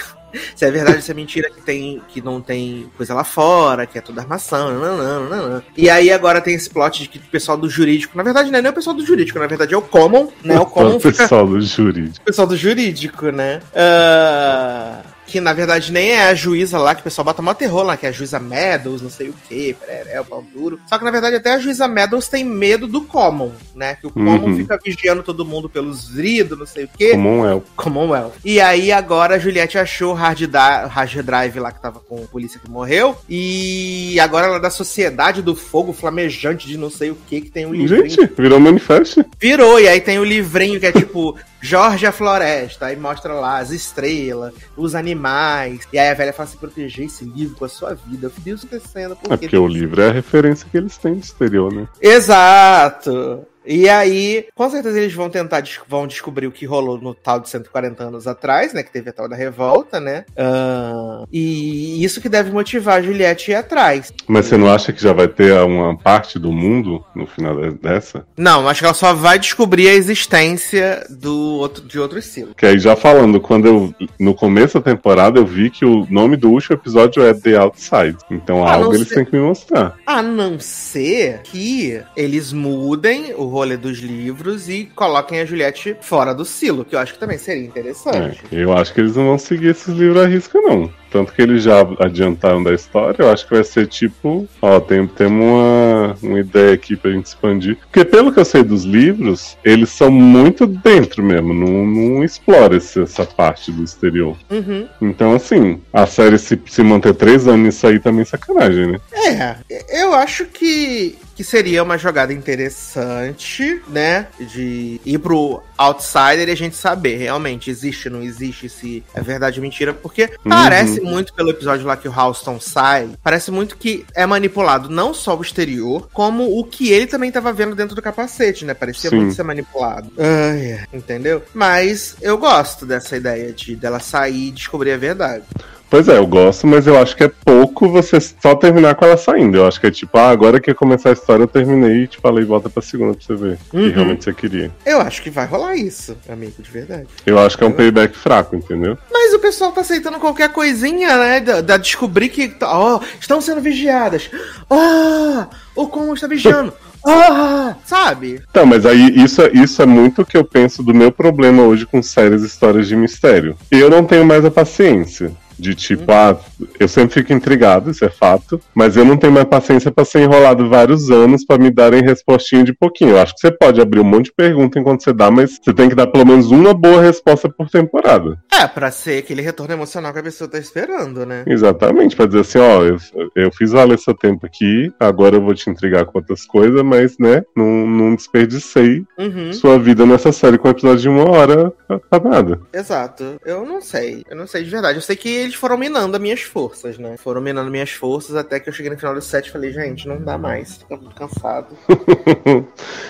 Se é verdade ou se é mentira que, tem, que não tem coisa lá fora, que é tudo armação, nananã, nananã. E aí agora tem esse plot de que o pessoal do jurídico, na verdade não é nem o pessoal do jurídico, na verdade é o Common, né? O Common o fica pessoal do jurídico. o pessoal do jurídico, né? Ah, que na verdade nem é a juíza lá, que o pessoal bota mó terror lá, que é a juíza Meadows, não sei o que, pereré, o pau duro. Só que na verdade até a juíza Meadows tem medo do Common, né? Que o Common Uhum. fica vigiando todo mundo pelos vidros, não sei o que. Commonwealth. Commonwealth. E aí agora a Juliette achou o hard, hard drive lá que tava com a polícia que morreu. E agora ela é da Sociedade do Fogo Flamejante de não sei o que, que tem um livrinho. Gente, virou manifesto. Virou, e aí tem o livrinho que é tipo Jorge a Floresta, aí mostra lá as estrelas, os animais. E aí a velha fala assim: proteger esse livro com a sua vida. Meu Deus, acontecendo. Por É porque o livro é a referência que eles têm do exterior, né? Exato! E aí, com certeza eles vão tentar, vão descobrir o que rolou no tal de 140 anos atrás, né? Que teve a tal da revolta, né? Ah, e isso que deve motivar a Juliette a ir atrás. Mas você não acha que já vai ter uma parte do mundo no final de- dessa? Não, acho que ela só vai descobrir a existência do outro, de outro estilo. Que aí já falando, quando eu. No começo da temporada eu vi que o nome do último episódio é The Outside. Então Ah, algo não eles têm que me mostrar. A não ser que eles mudem o rolê dos livros e coloquem a Juliette fora do silo, que eu acho que também seria É, interessante. eu acho que eles não vão seguir esses livros à risca, não. Tanto que eles já adiantaram da história, eu acho que vai ser tipo, ó, tem, tem uma, uma ideia aqui pra gente expandir. Porque pelo que eu sei dos livros, eles são muito dentro mesmo, não, não explora esse- essa parte do exterior. Uhum. Então, assim, a série se, se manter três anos nisso aí também é sacanagem, né? É, eu acho que, que seria uma jogada interessante, né? De ir pro outsider e a gente saber realmente existe, não existe, se é verdade ou mentira, porque parece muito pelo episódio lá que o Houston sai, parece muito que é manipulado não só o exterior, como o que ele também tava vendo dentro do capacete, né? Parecia Sim. muito ser manipulado. Ai, é, entendeu? Mas eu gosto dessa ideia de dela sair e descobrir a verdade. Pois é, eu gosto, mas eu acho que é pouco você só terminar com ela saindo. Eu acho que é tipo, ah, agora que ia começar a história, eu terminei e te falei, volta pra segunda pra você ver. o Uhum. Que realmente você queria. Eu acho que vai rolar isso, amigo, de verdade. Eu acho que é um payback fraco, entendeu? Mas o pessoal tá aceitando qualquer coisinha, né? Da, da descobrir que, ó, estão sendo vigiadas. Ah, o como está vigiando. Ah, sabe? Então, mas aí isso, é- isso é muito o que eu penso do meu problema hoje com séries e histórias de mistério. Eu não tenho mais a paciência. De tipo, ah, eu sempre fico intrigado, isso é fato, mas eu não tenho mais paciência pra ser enrolado vários anos pra me darem respostinha de pouquinho. Eu acho que você pode abrir um monte de pergunta enquanto você dá, mas você tem que dar pelo menos uma boa resposta por temporada. É, pra ser aquele retorno emocional que a pessoa tá esperando, né? Exatamente, pra dizer assim, ó, eu, eu fiz valer seu tempo aqui, agora eu vou te intrigar com outras coisas, mas, né, não, não desperdicei Uhum, sua vida nessa série com um episódio de uma hora pra nada. exato. Eu não sei. Eu não sei de verdade. Eu sei que eles foram minando as minhas forças, né? Foram minando minhas forças até que eu cheguei no final do set e falei, gente, não dá mais, tô muito cansado.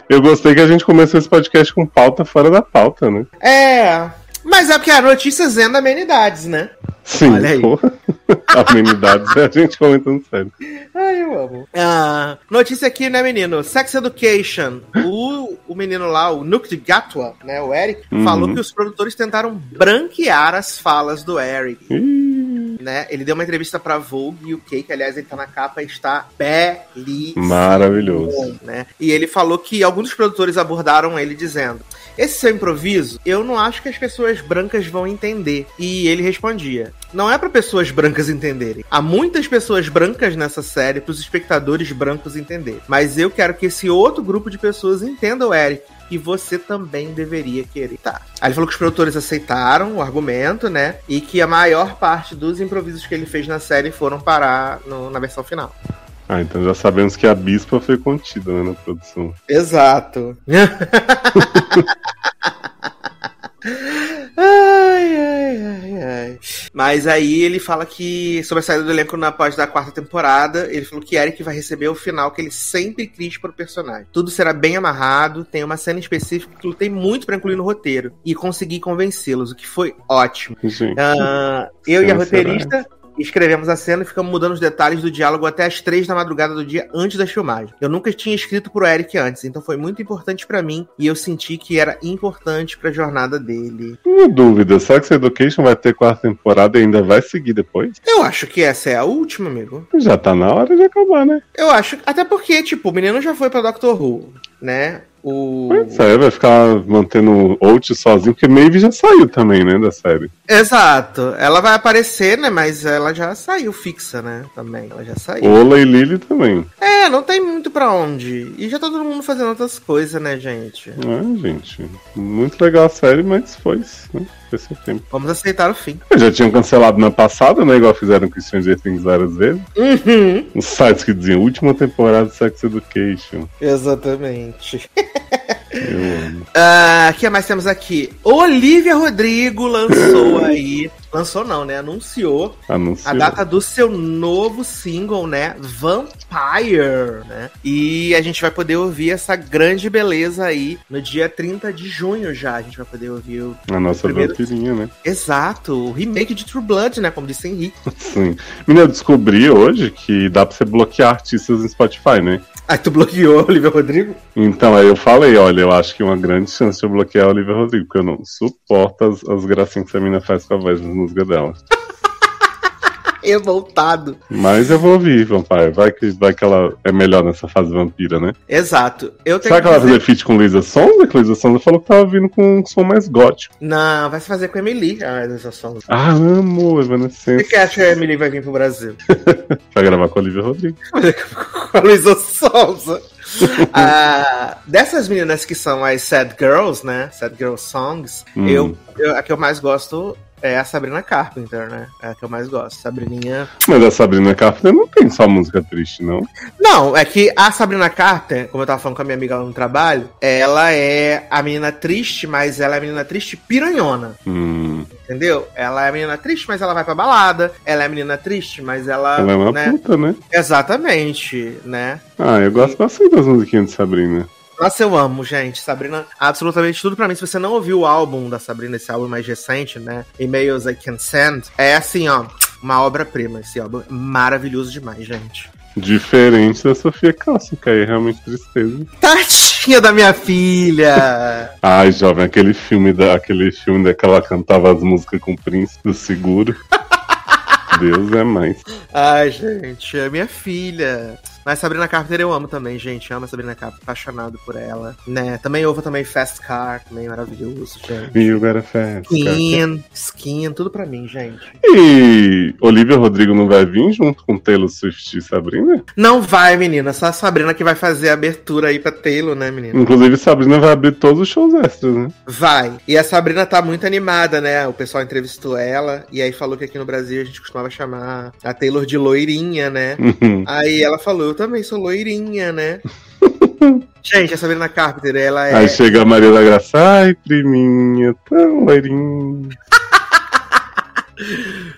Eu gostei que a gente começou esse podcast com pauta fora da pauta, né? É, mas é porque a notícia zenda amenidades, né? Sim, Olha aí. porra. Amenidades é a gente comentando sério. Ai, eu amo. Ah, notícia aqui, né, menino? Sex Education. O, o menino lá, o Nuke de Gatwa, né, o Eric, Uhum. falou que os produtores tentaram branquear as falas do Eric. Né? Ele deu uma entrevista pra Vogue UK, que aliás ele tá na capa e está belíssimo. Maravilhoso. Né? E ele falou que alguns produtores abordaram ele dizendo: Esse seu improviso, eu não acho que as pessoas brancas vão entender. E ele respondia: Não é para pessoas brancas entenderem. Há muitas pessoas brancas nessa série para os espectadores brancos entenderem. Mas eu quero que esse outro grupo de pessoas entenda o Eric. Que você também deveria querer. Tá. Aí ele falou que os produtores aceitaram o argumento, né? E que a maior parte dos improvisos que ele fez na série foram parar no- na versão final. Ah, então já sabemos que a bispa foi contida né, na produção. Exato. ai, ai, ai, ai. Mas aí ele fala que, sobre a saída do elenco na pós da quarta temporada, ele falou que Eric vai receber o final que ele sempre quis pro personagem. Tudo será bem amarrado, tem uma cena específica que lutei muito pra incluir no roteiro. E consegui convencê-los, o que foi ótimo. Gente, Ah, eu e a roteirista escrevemos a cena e ficamos mudando os detalhes do diálogo até as três da madrugada do dia antes da filmagem. Eu nunca tinha escrito pro Eric antes, então foi muito importante pra mim e eu senti que era importante pra jornada dele. uma dúvida, Sex Education vai ter quarta temporada e ainda vai seguir depois? Eu acho que essa é a última, amigo. Já tá na hora de acabar, né? Eu acho, até porque, tipo, o menino já foi pra Doctor Who, né? O... Pois é, vai ficar mantendo Out sozinho, porque Maeve já saiu também, né, da série. Exato. Ela vai aparecer, né? Mas ela já saiu fixa, né? Também. Ela já saiu. Ola e Lily também. É, não tem muito pra onde. E já tá todo mundo fazendo outras coisas, né, gente? É, gente. Muito legal a série, mas foi, né? Foi tempo. Vamos aceitar o fim. Já tinham cancelado na passada, né? Igual fizeram com Stranger Things várias vezes. Uhum. Os sites que diziam última temporada de Sex Education. Exatamente. Eu amo. Ah, O que mais temos aqui? Olivia Rodrigo lançou aí. Lançou não, né? Anunciou Anunciou. a data do seu novo single, né? Vampire, né? E a gente vai poder ouvir essa grande beleza aí no dia 30 de junho já. A gente vai poder ouvir o. A nossa Primeiro- vampirinha, né? Exato, o remake de True Blood, né? Como disse Henrique. Sim. Menina, eu descobri hoje que dá pra você bloquear artistas no Spotify, né? Aí tu bloqueou a Olivia Rodrigo? Então aí eu falei, olha, eu acho que uma grande chance de eu bloquear a Olivia Rodrigo, porque eu não suporto as, as gracinhas que essa menina faz com a voz das músicas dela. Revoltado. Mas eu vou ouvir, Vampire. Vai que, vai que ela é melhor nessa fase vampira, né? Exato. Eu tenho Será que ela vai fazer feat com Luísa Sonza? Que Luísa Sonza falou que tava vindo com um som mais gótico. Não, vai se fazer com a Emily. Ah, dessa som. Ah, amo, Evanescence. que que acha que a Emily vai vir pro Brasil? Vai gravar com a Olivia Rodrigo. com a Luísa Souza. Ah, dessas meninas que são as Sad Girls, né? Sad Girl Songs, Hum. eu, eu- a que eu mais gosto é a Sabrina Carpenter, né? É a que eu mais gosto. Sabrininha. Mas a Sabrina Carpenter não tem só música triste, não. Não, é que a Sabrina Carpenter, como eu tava falando com a minha amiga lá no trabalho, ela é a menina triste, mas ela é a menina triste piranhona. Hum, Entendeu? Ela é a menina triste, mas ela vai pra balada. Ela é a menina triste, mas ela. ela é uma né? puta, né? Exatamente, né? Ah, eu gosto bastante das musiquinhas de Sabrina. Nossa, eu amo, gente. Sabrina, absolutamente tudo pra mim. Se você não ouviu o álbum da Sabrina, esse álbum mais recente, né? Emails I Can Send, é assim, ó, uma obra-prima. Esse álbum maravilhoso demais, gente. Diferente da Sofia que aí é realmente tristeza. Tadinha da minha filha! Ai, jovem, aquele filme da, aquele filme daquela cantava as músicas com o príncipe do seguro. Deus é mais. Ai, gente, é minha filha. Mas Sabrina Carpenter eu amo também, gente. Amo a Sabrina Carpenter, apaixonado por ela. Né? Também ouvo também Fast Car, também maravilhoso, gente. You got a fast car. Skin, skin, tudo pra mim, gente. E Olivia Rodrigo não vai vir junto com Taylor Swift e Sabrina? Não vai, menina. Só a Sabrina que vai fazer a abertura aí pra Taylor, né, menina? Inclusive, Sabrina vai abrir todos os shows extras, né? Vai. E a Sabrina tá muito animada, né? O pessoal entrevistou ela e aí falou que aqui no Brasil a gente costumava chamar a Taylor de loirinha, né? Uhum. Aí ela falou, também sou loirinha, né? gente, a Sabrina Carpenter, ela é. Aí chega a Maria da Graça, ai, priminha, tão loirinha.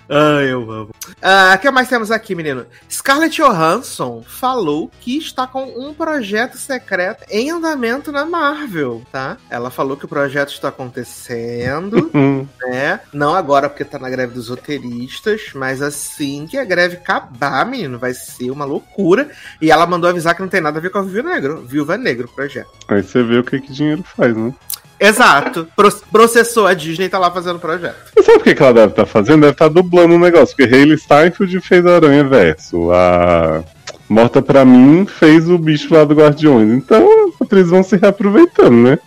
Ai, eu amo. Ah, o que mais temos aqui, menino? Scarlett Johansson falou que está com um projeto secreto em andamento na Marvel, tá? Ela falou que o projeto está acontecendo, né? Não agora porque tá na greve dos roteiristas, mas assim que a greve acabar, menino, vai ser uma loucura. E ela mandou avisar que não tem nada a ver com a Viúva Negro. Viúva Negro projeto. Aí você vê o que, que dinheiro faz, né? Exato. Pro processou a Disney e tá lá fazendo projeto. Você sabe o que, ela deve estar fazendo? Deve estar dublando o negócio, porque Hayley Steinfeld fez Aranha Verso. A Morta pra mim fez o bicho lá do Guardiões. Então, as atrizes vão se reaproveitando, né?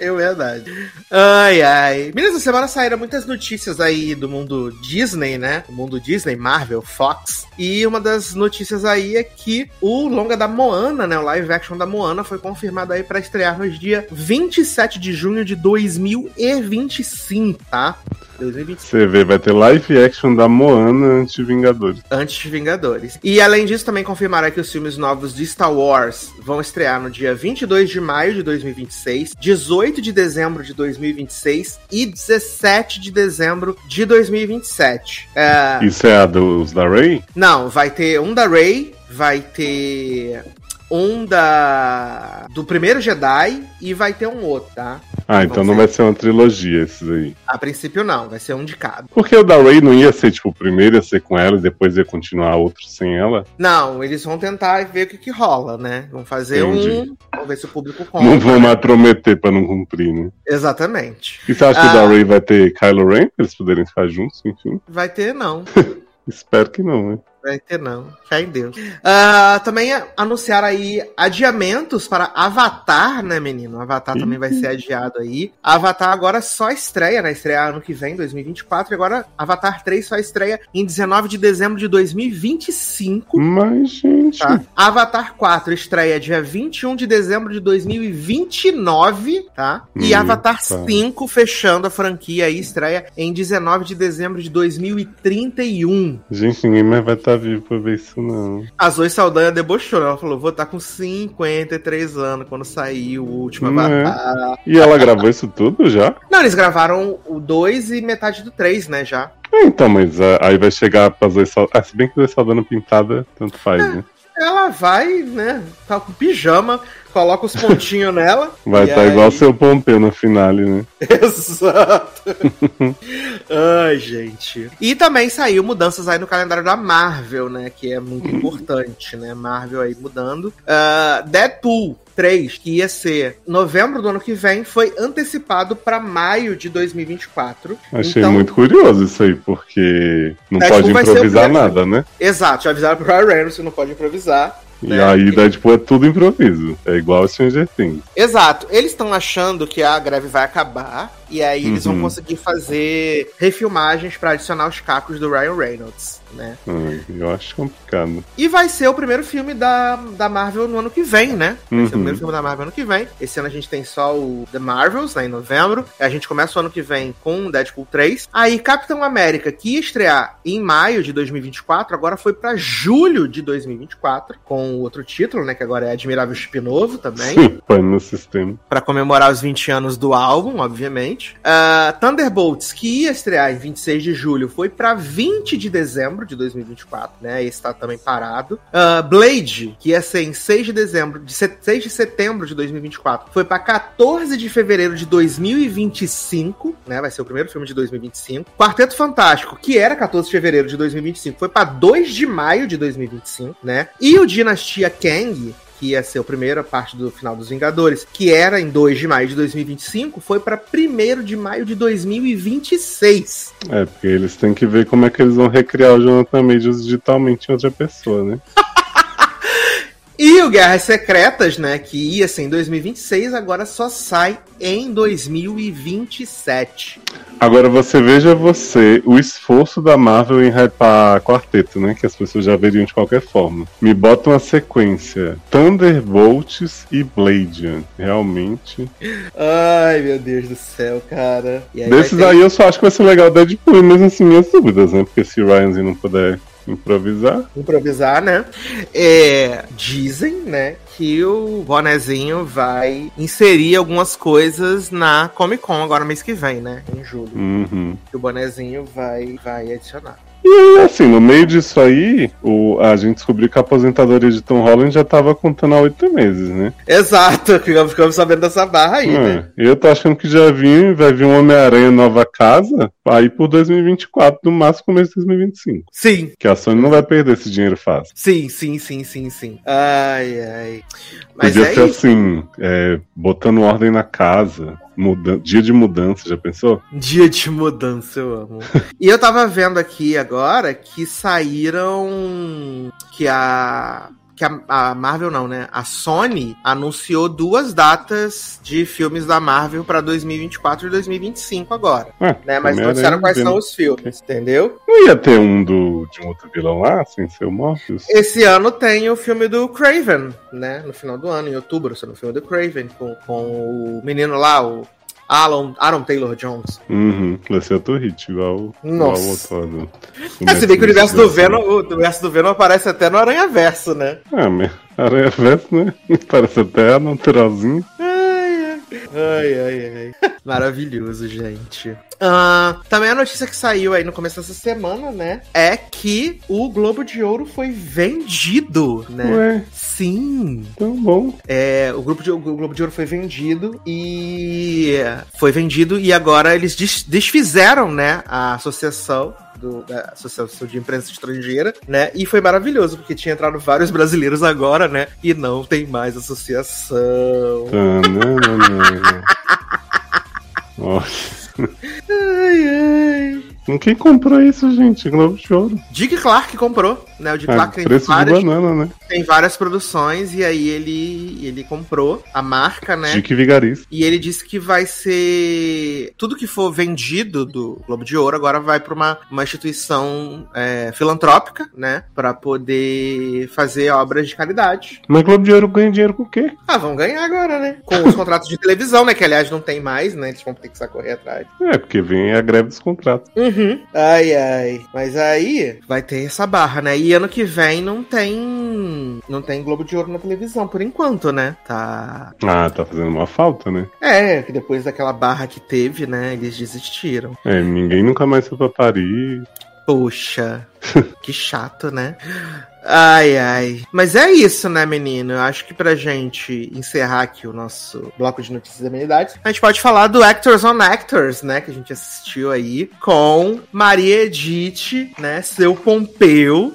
É verdade. Ai, ai. Meninas, essa semana saíram muitas notícias aí do mundo Disney, né? O mundo Disney, Marvel, Fox. E uma das notícias aí é que o longa da Moana, né? O live action da Moana foi confirmado aí para estrear nos dia 27 de junho de 2025, tá? 2025. Você vê, vai ter live action da Moana antes de Vingadores. Antes Vingadores. E além disso, também confirmaram que os filmes novos de Star Wars vão estrear no dia 22 de maio de 2026, 18 de dezembro de 2026 e 17 de dezembro de 2027. É... Isso é a dos da Ray? Não, vai ter um da Ray, vai ter um da do primeiro Jedi e vai ter um outro, tá? Ah, então não vai ser uma trilogia esses aí. A princípio não, vai ser um de cada. Porque o da Ray não ia ser, tipo, o primeiro ia ser com ela e depois ia continuar outro sem ela? Não, eles vão tentar ver o que, que rola, né? Vão fazer Entendi. um, vamos ver se o público compra. Não vão mais prometer pra não cumprir, né? Exatamente. E você acha que o Ah. da Ray vai ter Kylo Ren, eles poderem ficar juntos, enfim? Vai ter não. Espero que não, né? Vai ter não. Fé em Deus. Ah, também anunciaram aí adiamentos para Avatar, né, menino? Avatar também vai ser adiado aí. Avatar agora só estreia, né? Estreia ano que vem, 2024. E agora Avatar 3 só estreia em 19 de dezembro de 2025. Mas, gente. Tá? Avatar 4 estreia dia 21 de dezembro de 2029, tá? E Hum, Avatar tá. 5 fechando a franquia aí, estreia em 19 de dezembro de 2031. Gente, ninguém mais vai estar vivo pra ver isso, não. A Zoe Saldanha debochou, né? ela falou: vou estar com 53 anos quando sair o último Não é. Avatar. E ela gravou isso tudo já? Não, eles gravaram o 2 e metade do 3, né? Já. É, então, mas ah, aí vai chegar pra Zoe Saldana. Ah, se bem que Zoe Saldana pintada, tanto faz, né? Ela vai, né? Tá com pijama, coloca os pontinhos nela. Vai estar aí- igual seu Pompeu na finale, né? Exato. Ai, gente. E também saiu mudanças aí no calendário da Marvel, né? Que é muito importante, né? Marvel aí mudando. Ah, Deadpool 3, que ia ser novembro do ano que vem, foi antecipado pra maio de 2024. Achei Então- muito curioso isso aí, porque não pode improvisar nada, né? Exato, já avisaram pro Ryan Reynolds que não pode improvisar. E né? aí Deadpool é tudo improviso. É igual o Stranger Things. Exato. Eles estão achando que a greve vai acabar e aí eles vão Uhum. conseguir fazer refilmagens pra adicionar os cacos do Ryan Reynolds, né? Ai, eu acho complicado. E vai ser o primeiro filme da, da Marvel no ano que vem, né? Vai ser o Uhum. primeiro filme da Marvel ano que vem. Esse ano a gente tem só o The Marvels, né, em novembro. A gente começa o ano que vem com Deadpool 3. Aí Capitão América, que ia estrear em maio de 2024, agora foi pra julho de 2024, com outro título, né, que agora é Admirável Chip Novo também. Põe no sistema. Pra comemorar os 20 anos do álbum, obviamente. Ah, Thunderbolts, que ia estrear em 26 de julho, foi pra 20 de dezembro de 2024, né? Esse tá também parado. Ah, Blade, que ia ser em 6 de dezembro, de se- 6 de setembro de 2024, foi pra 14 de fevereiro de 2025, né? Vai ser o primeiro filme de 2025. Quarteto Fantástico, que era 14 de fevereiro de 2025, foi pra 2 de maio de 2025, né? E o Dinastia Kang, que ia ser a primeira parte do final dos Vingadores, que era em 2 de maio de 2025, foi para 1 de maio de 2026. É, porque eles têm que ver como é que eles vão recriar o Jonathan Majors digitalmente em outra pessoa, né? E o Guerras Secretas, né, que ia ser em 2026, agora só sai em 2027. Agora você veja você, o esforço da Marvel em hypar quarteto, né? Que as pessoas já veriam de qualquer forma. Me bota uma sequência: Thunderbolts e Blade. Realmente. Ai, meu Deus do céu, cara. Desses ter- aí eu só acho que vai ser legal o Deadpool, mas assim, minhas dúvidas, né? Porque se o Ryan não puder Improvisar. improvisar, né? É, dizem, né, que o bonezinho vai inserir algumas coisas na Comic Con agora mês que vem, né? Em julho. Uhum. Que o bonezinho vai, vai adicionar. E aí, assim, no meio disso aí, o, a gente descobriu que a aposentadoria de Tom Holland já tava contando há oito meses, né? Exato, ficamos sabendo dessa barra aí, né? É, eu tô achando que já vi, vai vir um Homem-Aranha Nova Casa aí por 2024, no máximo começo de 2025. Sim, Que a Sony não vai perder esse dinheiro fácil. sim, sim, sim, sim, sim. Ai, ai. Mas Podia é ser isso. assim, é, botando ordem na casa, muda- dia de mudança, já pensou? Dia de mudança, eu amo. e eu tava vendo aqui agora que saíram. Que a. Que a, a Marvel não, né? A Sony anunciou duas datas de filmes da Marvel pra 2024 e 2025 agora. Ah, Né? Mas não disseram quais são os filmes, entendeu? Não ia ter um do, de um outro vilão lá, sem ser o Morpheus? Esse ano tem o filme do Craven, né? No final do ano, em outubro, sendo o filme do Craven, com, com o menino lá, o Alan, Aaron Taylor Jones. Uhum, ser outro hit, igual, igual Nossa. o lá do, do É, se bem que o universo do Venom, o universo do Venom aparece até no Aranha Verso, né? Ah, mas Aranha Verso, né? Parece até naturalzinho. Ai, ai, ai, ai. Maravilhoso, gente. Ah, também a notícia que saiu aí no começo dessa semana, né? É que o Globo de Ouro foi vendido, né? Ué, Sim. tão bom. É, o, grupo de, o Globo de Ouro foi vendido e. Foi vendido e agora eles des- desfizeram, né? A associação. Do, da Associação de Imprensa Estrangeira, né? E foi maravilhoso, porque tinha entrado vários brasileiros agora, né? E não tem mais associação. Tananana. Nossa. Ai, ai. Quem comprou isso, gente? Globo de Ouro. Dick Clark comprou, né? O Dick Ah, Clark tem várias, banana, né? tem várias produções e aí ele, ele comprou a marca, né? Dick Vigarista. E ele disse que vai ser. Tudo que for vendido do Globo de Ouro agora vai para uma, uma instituição é, filantrópica, né? Pra poder fazer obras de caridade. Mas Globo de Ouro ganha dinheiro com o quê? Ah, vão ganhar agora, né? Com os contratos de televisão, né? Que aliás não tem mais, né? Eles vão ter que correr atrás. É, porque vem a greve dos contratos. Uhum. Ai, ai. Mas aí vai ter essa barra, né? E ano que vem não tem. Não tem Globo de Ouro na televisão, por enquanto, né? Tá. Ah, tá fazendo uma falta, né? É, que depois daquela barra que teve, né? Eles desistiram. É, ninguém nunca mais foi pra Paris. Poxa, que chato, né? Ai, ai. Mas é isso, né, menino? Eu acho que pra gente encerrar aqui o nosso bloco de notícias e amenidades, a gente pode falar do Actors on Actors, né? Que a gente assistiu aí com Maria Edith, né? Seu Pompeu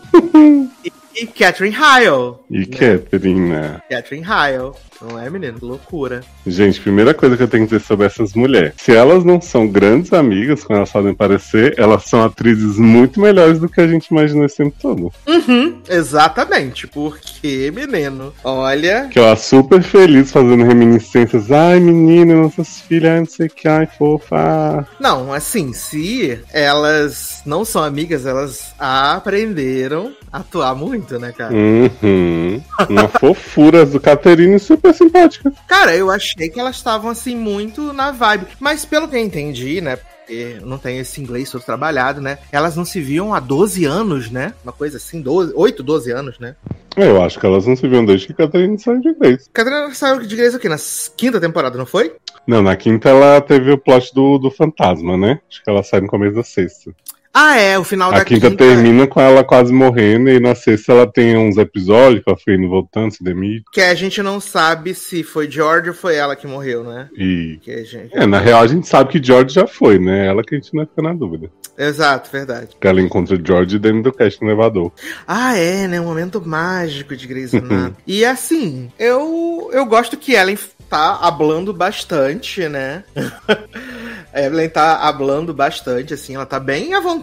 e, e Catherine Heil. E Catherine, né? Catherine Heil. Não é, menino? Loucura. Gente, primeira coisa que eu tenho que dizer sobre essas mulheres. Se elas não são grandes amigas, como elas podem parecer, elas são atrizes muito melhores do que a gente imaginou esse tempo todo. Uhum, exatamente. Porque, menino, olha. Que ela super feliz fazendo reminiscências. Ai, menina, nossas filhas, não sei o que, ai, fofa. ah." Não, assim, se elas não são amigas, elas aprenderam a atuar muito, né, cara? Uhum. Uma fofura do Caterine super simpática. Cara, eu achei que elas estavam, assim, muito na vibe. Mas pelo que eu entendi, né? Porque eu não tenho esse inglês todo trabalhado, né? Elas não se viam há 12 anos, né? Uma coisa assim, 12, 8, 12 anos, né? Eu acho que elas não se viam desde que a Caterine saiu de vez. Catarina saiu de inglês aqui na quinta temporada, não foi? Não, na quinta ela teve o plot do, do fantasma, né? Acho que ela sai no começo da sexta. Ah, é, o final A da quinta, termina com ela quase morrendo, e na sexta ela tem uns episódios ela foi indo voltando, se demite. Que a gente não sabe se foi George ou foi ela que morreu, né? E. A gente... É, na real a gente sabe que George já foi, né? Ela que a gente não fica na dúvida. Exato, verdade. Que ela encontra George dentro do cast no elevador. Ah, é, né? Um momento mágico de Grey's Anatomy. e assim, eu, eu gosto que Ellen tá hablando bastante, né? A Evelyn tá hablando bastante, assim, ela tá bem à vontade.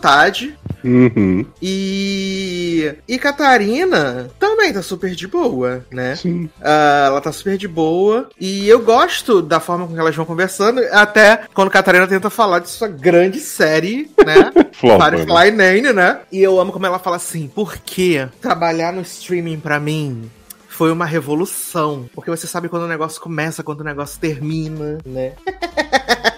Uhum. E. E Catarina também tá super de boa, né? Sim. Ah, ela tá super de boa. E eu gosto da forma com que elas vão conversando. Até quando Catarina tenta falar de sua grande série, né? Né? Firefly Nine, né? E eu amo como ela fala assim, porque trabalhar no streaming pra mim foi uma revolução. Porque você sabe quando o negócio começa, quando o negócio termina, né?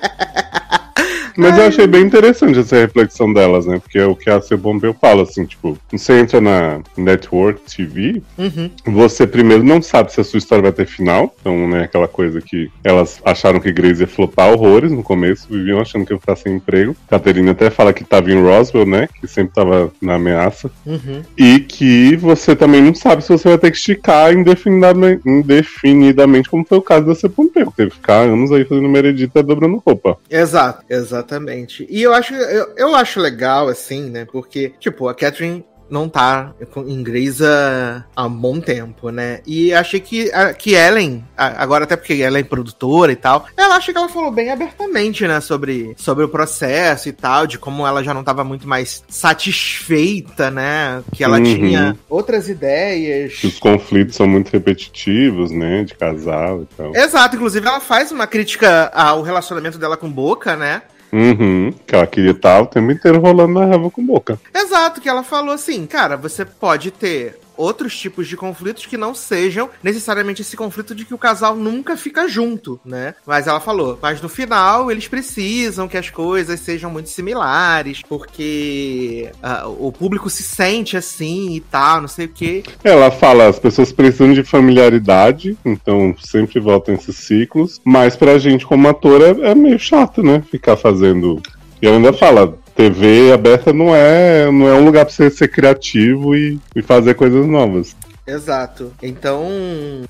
Mas eu achei bem interessante essa reflexão delas, né? Porque é o que a C. Pompeu fala, assim, tipo, você entra na Network TV, Uhum. você primeiro não sabe se a sua história vai ter final. Então, né, aquela coisa que elas acharam que Grace ia flopar horrores no começo, viviam achando que ia ficar sem emprego. Caterina até fala que tava em Roswell, né? Que sempre tava na ameaça. Uhum. E que você também não sabe se você vai ter que esticar indefinidamente, indefinidamente como foi o caso da C. Pompeu. Teve que ficar anos aí fazendo meredita dobrando roupa. Exato, exatamente. E eu acho, eu, eu acho legal, assim, né? Porque, tipo, a Catherine não tá em Grey's há, há um bom tempo, né? E achei que, a- que Ellen, a- agora até porque ela é produtora e tal, ela acha que ela falou bem abertamente, né? Sobre, sobre o processo e tal, de como ela já não tava muito mais satisfeita, né? Que ela Uhum. tinha outras ideias. Que os conflitos são muito repetitivos, né? De casal e tal. Exato, inclusive ela faz uma crítica ao relacionamento dela com Boca, né? Uhum. Que ela queria estar o tempo inteiro rolando na raiva com boca. Exato, que ela falou assim, cara, você pode ter outros tipos de conflitos que não sejam necessariamente esse conflito de que o casal nunca fica junto, né? Mas ela falou, mas no final eles precisam que as coisas sejam muito similares, porque ah, o público se sente assim e tal, não sei o quê. Ela fala, as pessoas precisam de familiaridade, então sempre voltam esses ciclos. Mas pra gente, como ator, é, é meio chato, né? Ficar fazendo. E ela ainda fala, TV aberta não é, não é um lugar pra você ser criativo e, e fazer coisas novas. Exato. Então,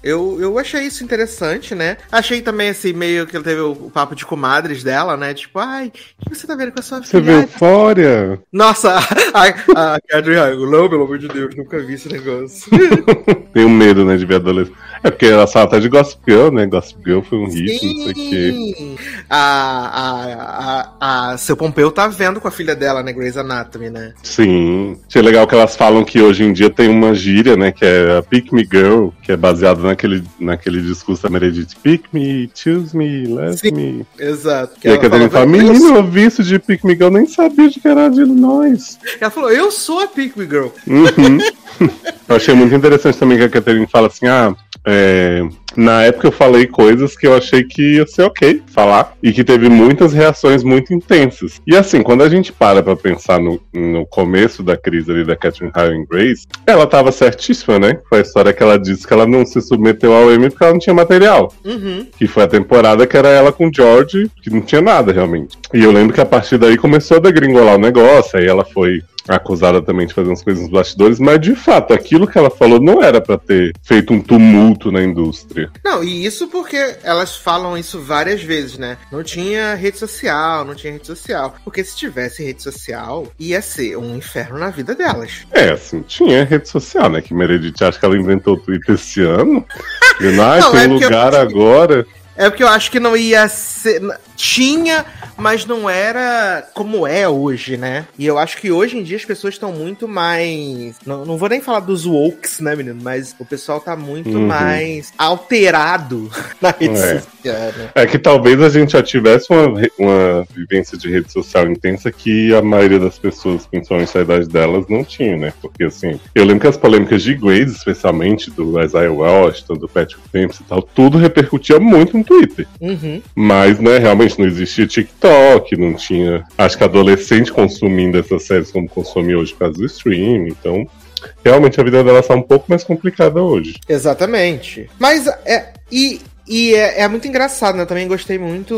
eu, eu achei isso interessante, né? Achei também, assim, meio que ele teve o, o papo de comadres dela, né? Tipo, ai, o que você tá vendo com a sua Você vê filha? Eufória? Nossa, a, Catherine não, pelo amor de Deus, nunca vi esse negócio. Tenho medo, né, de ver adolescente. É porque ela fala até de Gossip Girl, né? Gossip Girl foi um hit, não sei o quê. Sim! A, a, a, a seu Pompeu tá vendo com a filha dela, né, Grey's Anatomy, né? Sim. Achei legal que elas falam que hoje em dia tem uma gíria, né? Que é a Pick Me Girl, que é baseado naquele, naquele discurso da Meredith. Pick me, choose me, let Sim. me. Exato. E aí a Catarina fala, "Eu menino, sou-" eu vi isso de Pick Me Girl, nem sabia de que era de nós. Ela falou, eu sou a Pick Me Girl. Uhum. eu achei muito interessante também que a Catarina fala assim, ah, é, na época eu falei coisas que eu achei que ia ser ok falar e que teve muitas reações muito intensas. E assim, quando a gente para pra pensar no, no começo da crise ali da Catherine Howard Grace, ela tava certíssima, né? Foi a história que ela disse que ela não se submeteu ao Emmy porque ela não tinha material. Uhum. Que foi a temporada que era ela com o George, que não tinha nada realmente. E eu lembro que a partir daí começou a degringolar o negócio, aí ela foi acusada também de fazer umas coisas nos bastidores, mas de fato, aquilo que ela falou não era pra ter feito um tumulto na indústria. Não, e isso porque elas falam isso várias vezes, né? Não tinha rede social, não tinha rede social. Porque se tivesse rede social, ia ser um inferno na vida delas. É, assim, tinha rede social, né? Que Meredith acha que ela inventou o Twitter esse ano. Ah, Não, tem é um porque eu- lugar agora. É porque eu acho que não ia ser. Tinha, mas não era como é hoje, né? E eu acho que hoje em dia as pessoas estão muito mais. Não, não vou nem falar dos wokes, né, menino? Mas o pessoal tá muito Uhum. mais alterado na rede É. social. Né? É que talvez a gente já tivesse uma, uma vivência de rede social intensa que a maioria das pessoas, principalmente a idade delas, não tinha, né? Porque assim, eu lembro que as polêmicas de Grace, especialmente do Isaiah Washington, do Patrick Dempsey e tal, tudo repercutia muito no Twitter. Uhum. Mas, né, realmente não existia TikTok, não tinha. Acho que adolescente consumindo essas séries como consome hoje por causa do streaming, então. Realmente a vida dela está um pouco mais complicada hoje. Exatamente. Mas é. E, e é, é muito engraçado, né? Eu também gostei muito.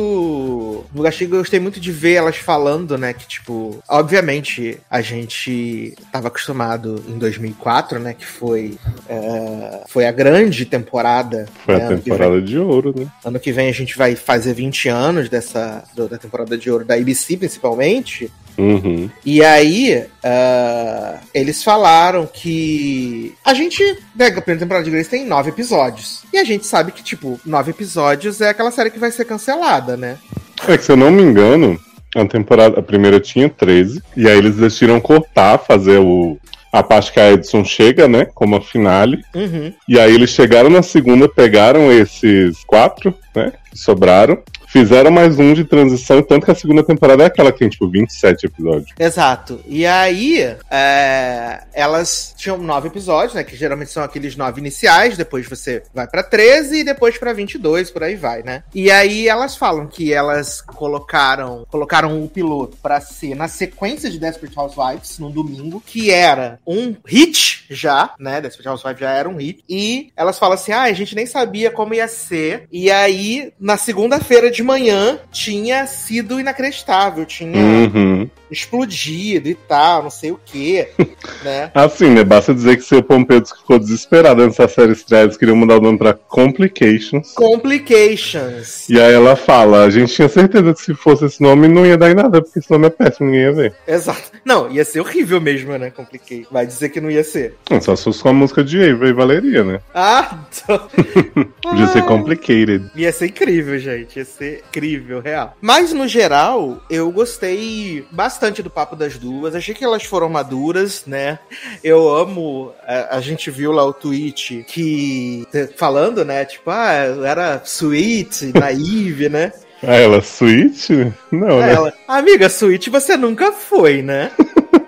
Eu gostei, gostei muito de ver elas falando, né? Que, tipo, obviamente a gente tava acostumado em 2004, né? Que foi. é, foi a grande temporada. Foi né, a temporada de ouro, né? Ano que vem a gente vai fazer 20 anos dessa da temporada de ouro da ABC, principalmente. Uhum. E aí, ah, eles falaram que a gente, né, a primeira temporada de Grace tem nove episódios. E a gente sabe que, tipo, nove episódios é aquela série que vai ser cancelada, né? É que se eu não me engano, a temporada, a primeira tinha 13, e aí eles decidiram cortar, fazer o. A parte que a Edson chega, né? Como a finale. Uhum. E aí eles chegaram na segunda, pegaram esses quatro, né? Que sobraram, fizeram mais um de transição, tanto que a segunda temporada é aquela que tem, tipo, 27 episódios. Exato. E aí, é, elas tinham nove episódios, né? Que geralmente são aqueles nove iniciais, depois você vai pra 13 e depois pra 22, por aí vai, né? E aí elas falam que elas colocaram colocaram o piloto pra ser na sequência de Desperate Housewives, no domingo, que era um hit já, né? Desperate Housewives já era um hit. E elas falam assim, ah, a gente nem sabia como ia ser. E aí, na segunda-feira de manhã, tinha sido inacreditável. Tinha Uhum. Explodido e tal, não sei o quê, né? Assim, né? Basta dizer que seu Pompeu ficou desesperado antes da série estrear, eles queriam mudar o nome pra Complications. Complications. E aí ela fala, a gente tinha certeza que se fosse esse nome não ia dar em nada, porque esse nome é péssimo, ninguém ia ver. Exato. Não, ia ser horrível mesmo, né? Compliquei. Vai dizer que não ia ser. Não, Só se fosse com a música de Ava e Valeria, né? Ah, tô... Podia ser complicated. Ia ser incrível, gente. Ia ser incrível, real. Mas, no geral, eu gostei bastante do papo das duas. Achei que elas foram maduras, né? Eu amo. A, a gente viu lá o tweet que. Falando, né? Tipo, ah, era sweet, naive, né? Ah, ela Switch? Não, né? ela, amiga, sweet você nunca foi, né?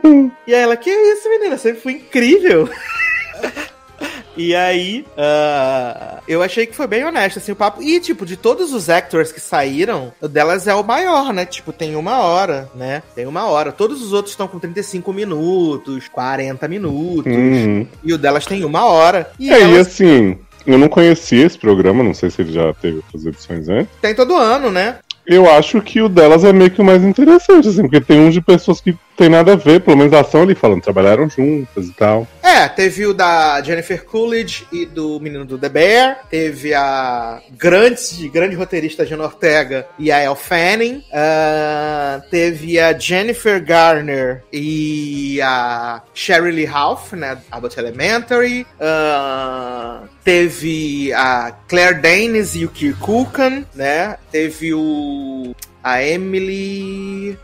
e aí ela, que isso, menina? Você foi incrível. E aí, ah, eu achei que foi bem honesto, assim, o papo. E, tipo, de todos os actors que saíram, o delas é o maior, né? Tipo, tem uma hora, né? Tem uma hora. Todos os outros estão com 35 minutos, 40 minutos. Uhum. E o delas tem uma hora. E É, e elas assim, eu não conhecia esse programa, não sei se ele já teve outras edições antes. tem todo ano, né? Eu acho que o delas é meio que o mais interessante, assim, porque tem um de pessoas que tem nada a ver, pelo menos a ação ali falando, trabalharam juntas e tal. É, teve o da Jennifer Coolidge e do menino do The Bear. Teve a grande, grande roteirista Jenna Ortega e a Elle Fanning. Ah, teve a Jennifer Garner e a Sherry Lee Ralph, né? Abbott Elementary. Ah, teve a Claire Danes e o Kirk Kukan, né? Teve o... A Emily...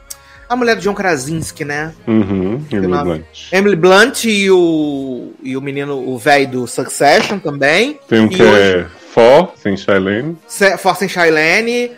A mulher do John Krasinski, né? Uhum, Emily? Blunt. Emily Blunt e o, e o menino, o velho do Succession também. Tem um E que hoje- é For, sem Shailene. Se- Força em Shailene.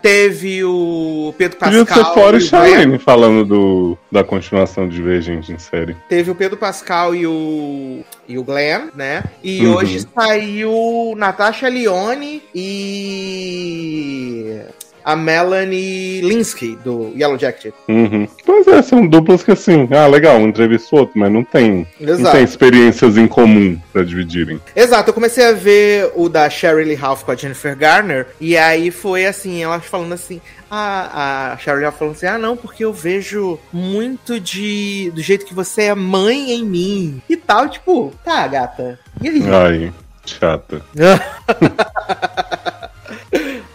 Teve o Pedro Podia Pascal. ser fora e o. Shailene falando do, da continuação de Divergente em série. Teve o Pedro Pascal e o, e o Glenn, né? E Uhum. hoje saiu Natasha Leone e a Melanie Linsky, do Yellow Jacket. Uhum. Pois é, são duplas que assim, ah, legal, um entrevista o outro, mas não tem, não tem experiências em comum pra dividirem. Exato, eu comecei a ver o da Sherry Lee Ralph com a Jennifer Garner, e aí foi assim, elas falando assim, a, a Sherry Lee Ralph falando assim, ah não, porque eu vejo muito de do jeito que você é mãe em mim, e tal, tipo, tá, gata, e aí? Ai, chata.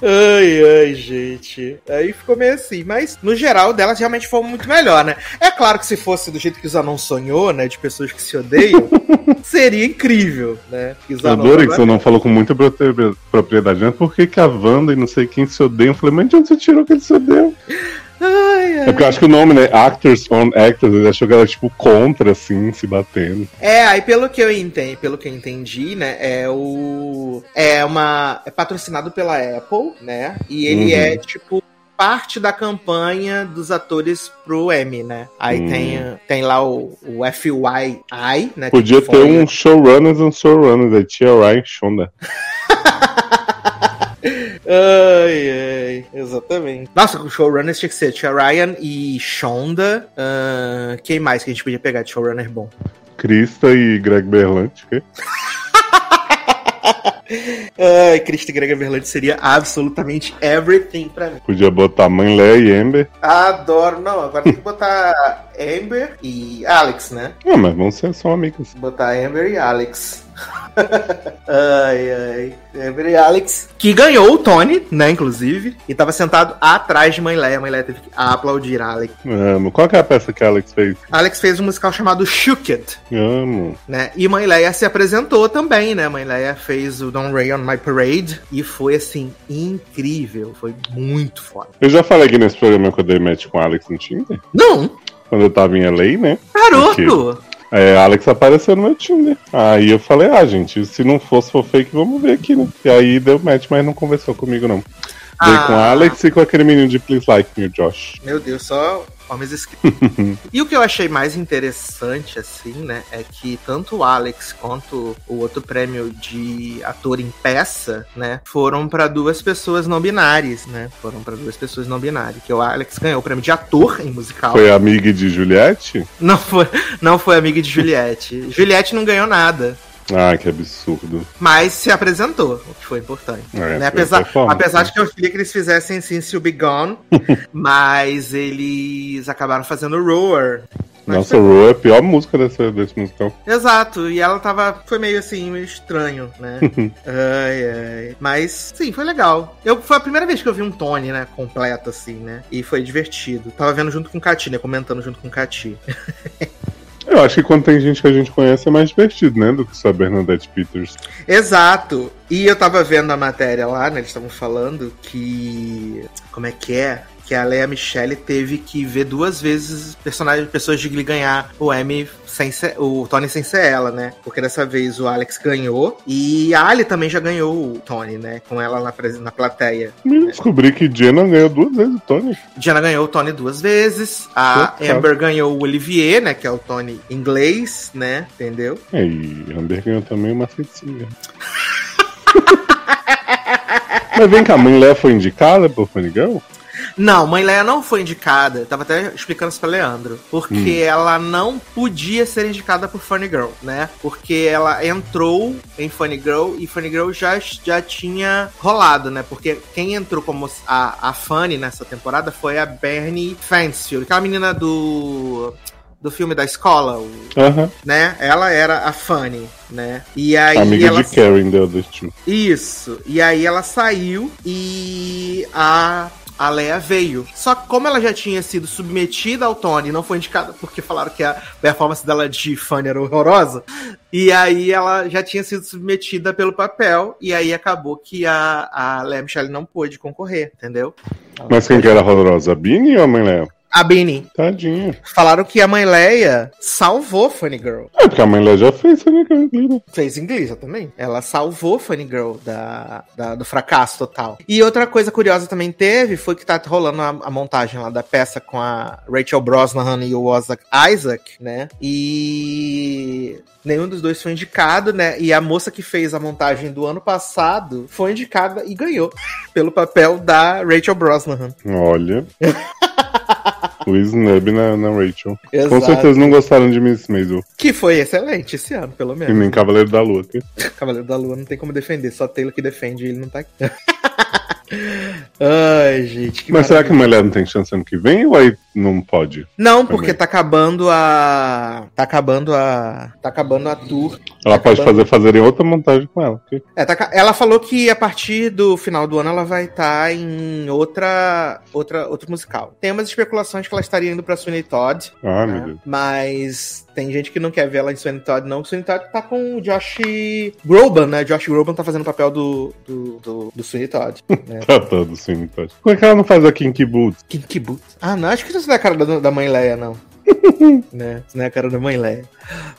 Ai, ai, gente. Aí ficou meio assim. Mas, no geral, delas realmente foi muito melhor, né? É claro que se fosse do jeito que o Zanon sonhou, né? De pessoas que se odeiam, seria incrível, né? Que o Eu Zanon adorei que você não falou com muita propriedade, né? Por que, que a Wanda e não sei quem se odeiam? Eu falei, mas de onde você tirou que eles se odeiam? Ai, ai. É porque eu acho que o nome, né? Actors on Actors, ele achou que era tipo contra, assim, se batendo. É, aí pelo que eu entendi, pelo que eu entendi, né, é o é uma é patrocinado pela Apple, né? E ele Uhum. é tipo parte da campanha dos atores pro Emmy, né? Aí Hum. tem tem lá o, o FYI, né? Podia ter foi- um showrunners and showrunners, aí Tia Ryan Shonda. Ai, ai, exatamente. Nossa, o showrunners tinha que ser Tia Ryan e Shonda. Ahn, quem mais que a gente podia pegar de showrunner bom? Krista e Greg Berlanti? Ai, Cristi Grega Berlanti seria absolutamente everything pra mim. Podia botar Mãe Lé e Amber. Adoro. Não, agora tem que botar Amber e Alex, né? Ah, mas vão ser só amigas. Botar Amber e Alex. ai, ai. Amber e Alex. Que ganhou o Tony, né, inclusive. E tava sentado atrás de Mãe Leia. Mãe Leia teve que aplaudir a Alex. Amo. Qual que é a peça que a Alex fez? Alex fez um musical chamado Shook It, Amo. né? E Mãe Leia se apresentou também, né? Mãe Leia fez o Don't Rain on My Parade. E foi, assim, incrível. Foi muito foda. Eu já falei aqui nesse programa que eu dei match com a Alex no Tinder. Não! Quando eu tava em LA, né? Garoto! É, Alex apareceu no meu Tinder. Aí eu falei, ah, gente, se não fosse for fake, vamos ver aqui, né? E aí deu match, mas não conversou comigo, não. Veio Ah. com Alex e com aquele menino de Please Like Me, o Josh. Meu Deus, só homens escritos. e o que eu achei mais interessante, assim, né, é que tanto o Alex quanto o outro prêmio de ator em peça, né, foram pra duas pessoas não binárias, né? Foram pra duas pessoas não binárias. Que o Alex ganhou o prêmio de ator em musical. Foi amiga de Juliette? Não foi, não foi amiga de Juliette. Juliette não ganhou nada. Ah, que absurdo. Mas se apresentou, o que foi importante. É, né? foi Apesar, performance, apesar né? de que eu queria que eles fizessem Since You Be Gone, mas eles acabaram fazendo Roar. Mas Nossa, foi- Ro é a pior música desse, desse musical. Exato, e ela tava. Foi meio assim, meio estranho, né? ai, ai. Mas, sim, foi legal. Eu, foi a primeira vez que eu vi um Tony, né? Completo, assim, né? E foi divertido. Tava vendo junto com o Cati, né? Comentando junto com o Cati. Eu acho que quando tem gente que a gente conhece é mais divertido, né? Do que só a Bernadette Peters. Exato. E eu tava vendo a matéria lá, né? Eles estavam falando que. Como é que é? Que a Lea Michele teve que ver duas vezes personagens, pessoas de Glee ganhar o Emmy sem ser, o Tony sem ser ela, né? Porque dessa vez o Alex ganhou e a Ali também já ganhou o Tony, né? Com ela na, na plateia. Eu descobri que Jenna ganhou duas vezes o Tony. Diana ganhou o Tony duas vezes. A. Amber ganhou o Olivier, né? Que é o Tony inglês, né? Entendeu? É, e Amber ganhou também uma Cecília. Mas vem cá, a mãe Léa foi indicada por Funny Girl? Não, Mãe Leia não foi indicada. Tava até explicando isso pra Leandro. Porque ela não podia ser indicada por Funny Girl, né? Porque ela entrou em Funny Girl e Funny Girl já, já tinha rolado, né? Porque quem entrou como a, a Funny nessa temporada foi a Bernie Fansfield, aquela menina do. Do filme da escola, o- Aham. né? Ela era a Funny, né? E aí Amiga ela de Karen, Other Two. isso. E aí ela saiu e a. A Leia veio. Só que como ela já tinha sido submetida ao Tony, não foi indicada porque falaram que a performance dela de Fanny era horrorosa. E aí ela já tinha sido submetida pelo papel. E aí acabou que a, a Leia Michelle não pôde concorrer, entendeu? Mas quem que era horrorosa? A Bini ou a mãe Léa? A Beanie. Tadinha. Falaram que a mãe Leia salvou Funny Girl. É, porque a mãe Léa já fez Funny Girl? Fez inglês também. Ela salvou Funny Girl da, da- do fracasso total. E outra coisa curiosa também teve foi que tá rolando a, a montagem lá da peça com a Rachel Brosnahan e o Isaac, Isaac, né? E nenhum dos dois foi indicado, né? E a moça que fez a montagem do ano passado foi indicada e ganhou pelo papel da Rachel Brosnahan. Olha. o Snub na, na Rachel. Com Exato. certeza não gostaram de Miss Maisel. Que foi excelente esse ano, pelo E menos. nem Cavaleiro da Lua. aqui. Cavaleiro da Lua não tem como defender, só Taylor que defende e ele não tá aqui. Ai, gente, que Mas será maravilha. que a mulher não tem chance ano que vem ou aí não pode? Não, porque Também. tá acabando a. Tá acabando a. Tá acabando a tour. Ela Tá pode acabando. fazer fazerem outra montagem com ela. É, tá ela falou que a partir do final do ano ela vai estar em outra, outra, outro musical. Tem umas especulações que ela estaria indo pra Sweeney Todd, Ah, né? meu Deus. mas tem gente que não quer ver ela em Sweeney Todd, não. O Sweeney Todd tá com o Josh Groban, né? Josh Groban tá fazendo o papel do, do, do, do Sweeney Todd. Né? Tratando sim, tá. Por que ela não faz a Kinky Boots? Kinky Boots. Ah, não, acho que isso não é a cara da, da mãe Leia, não. né? Isso não é a cara da mãe Leia.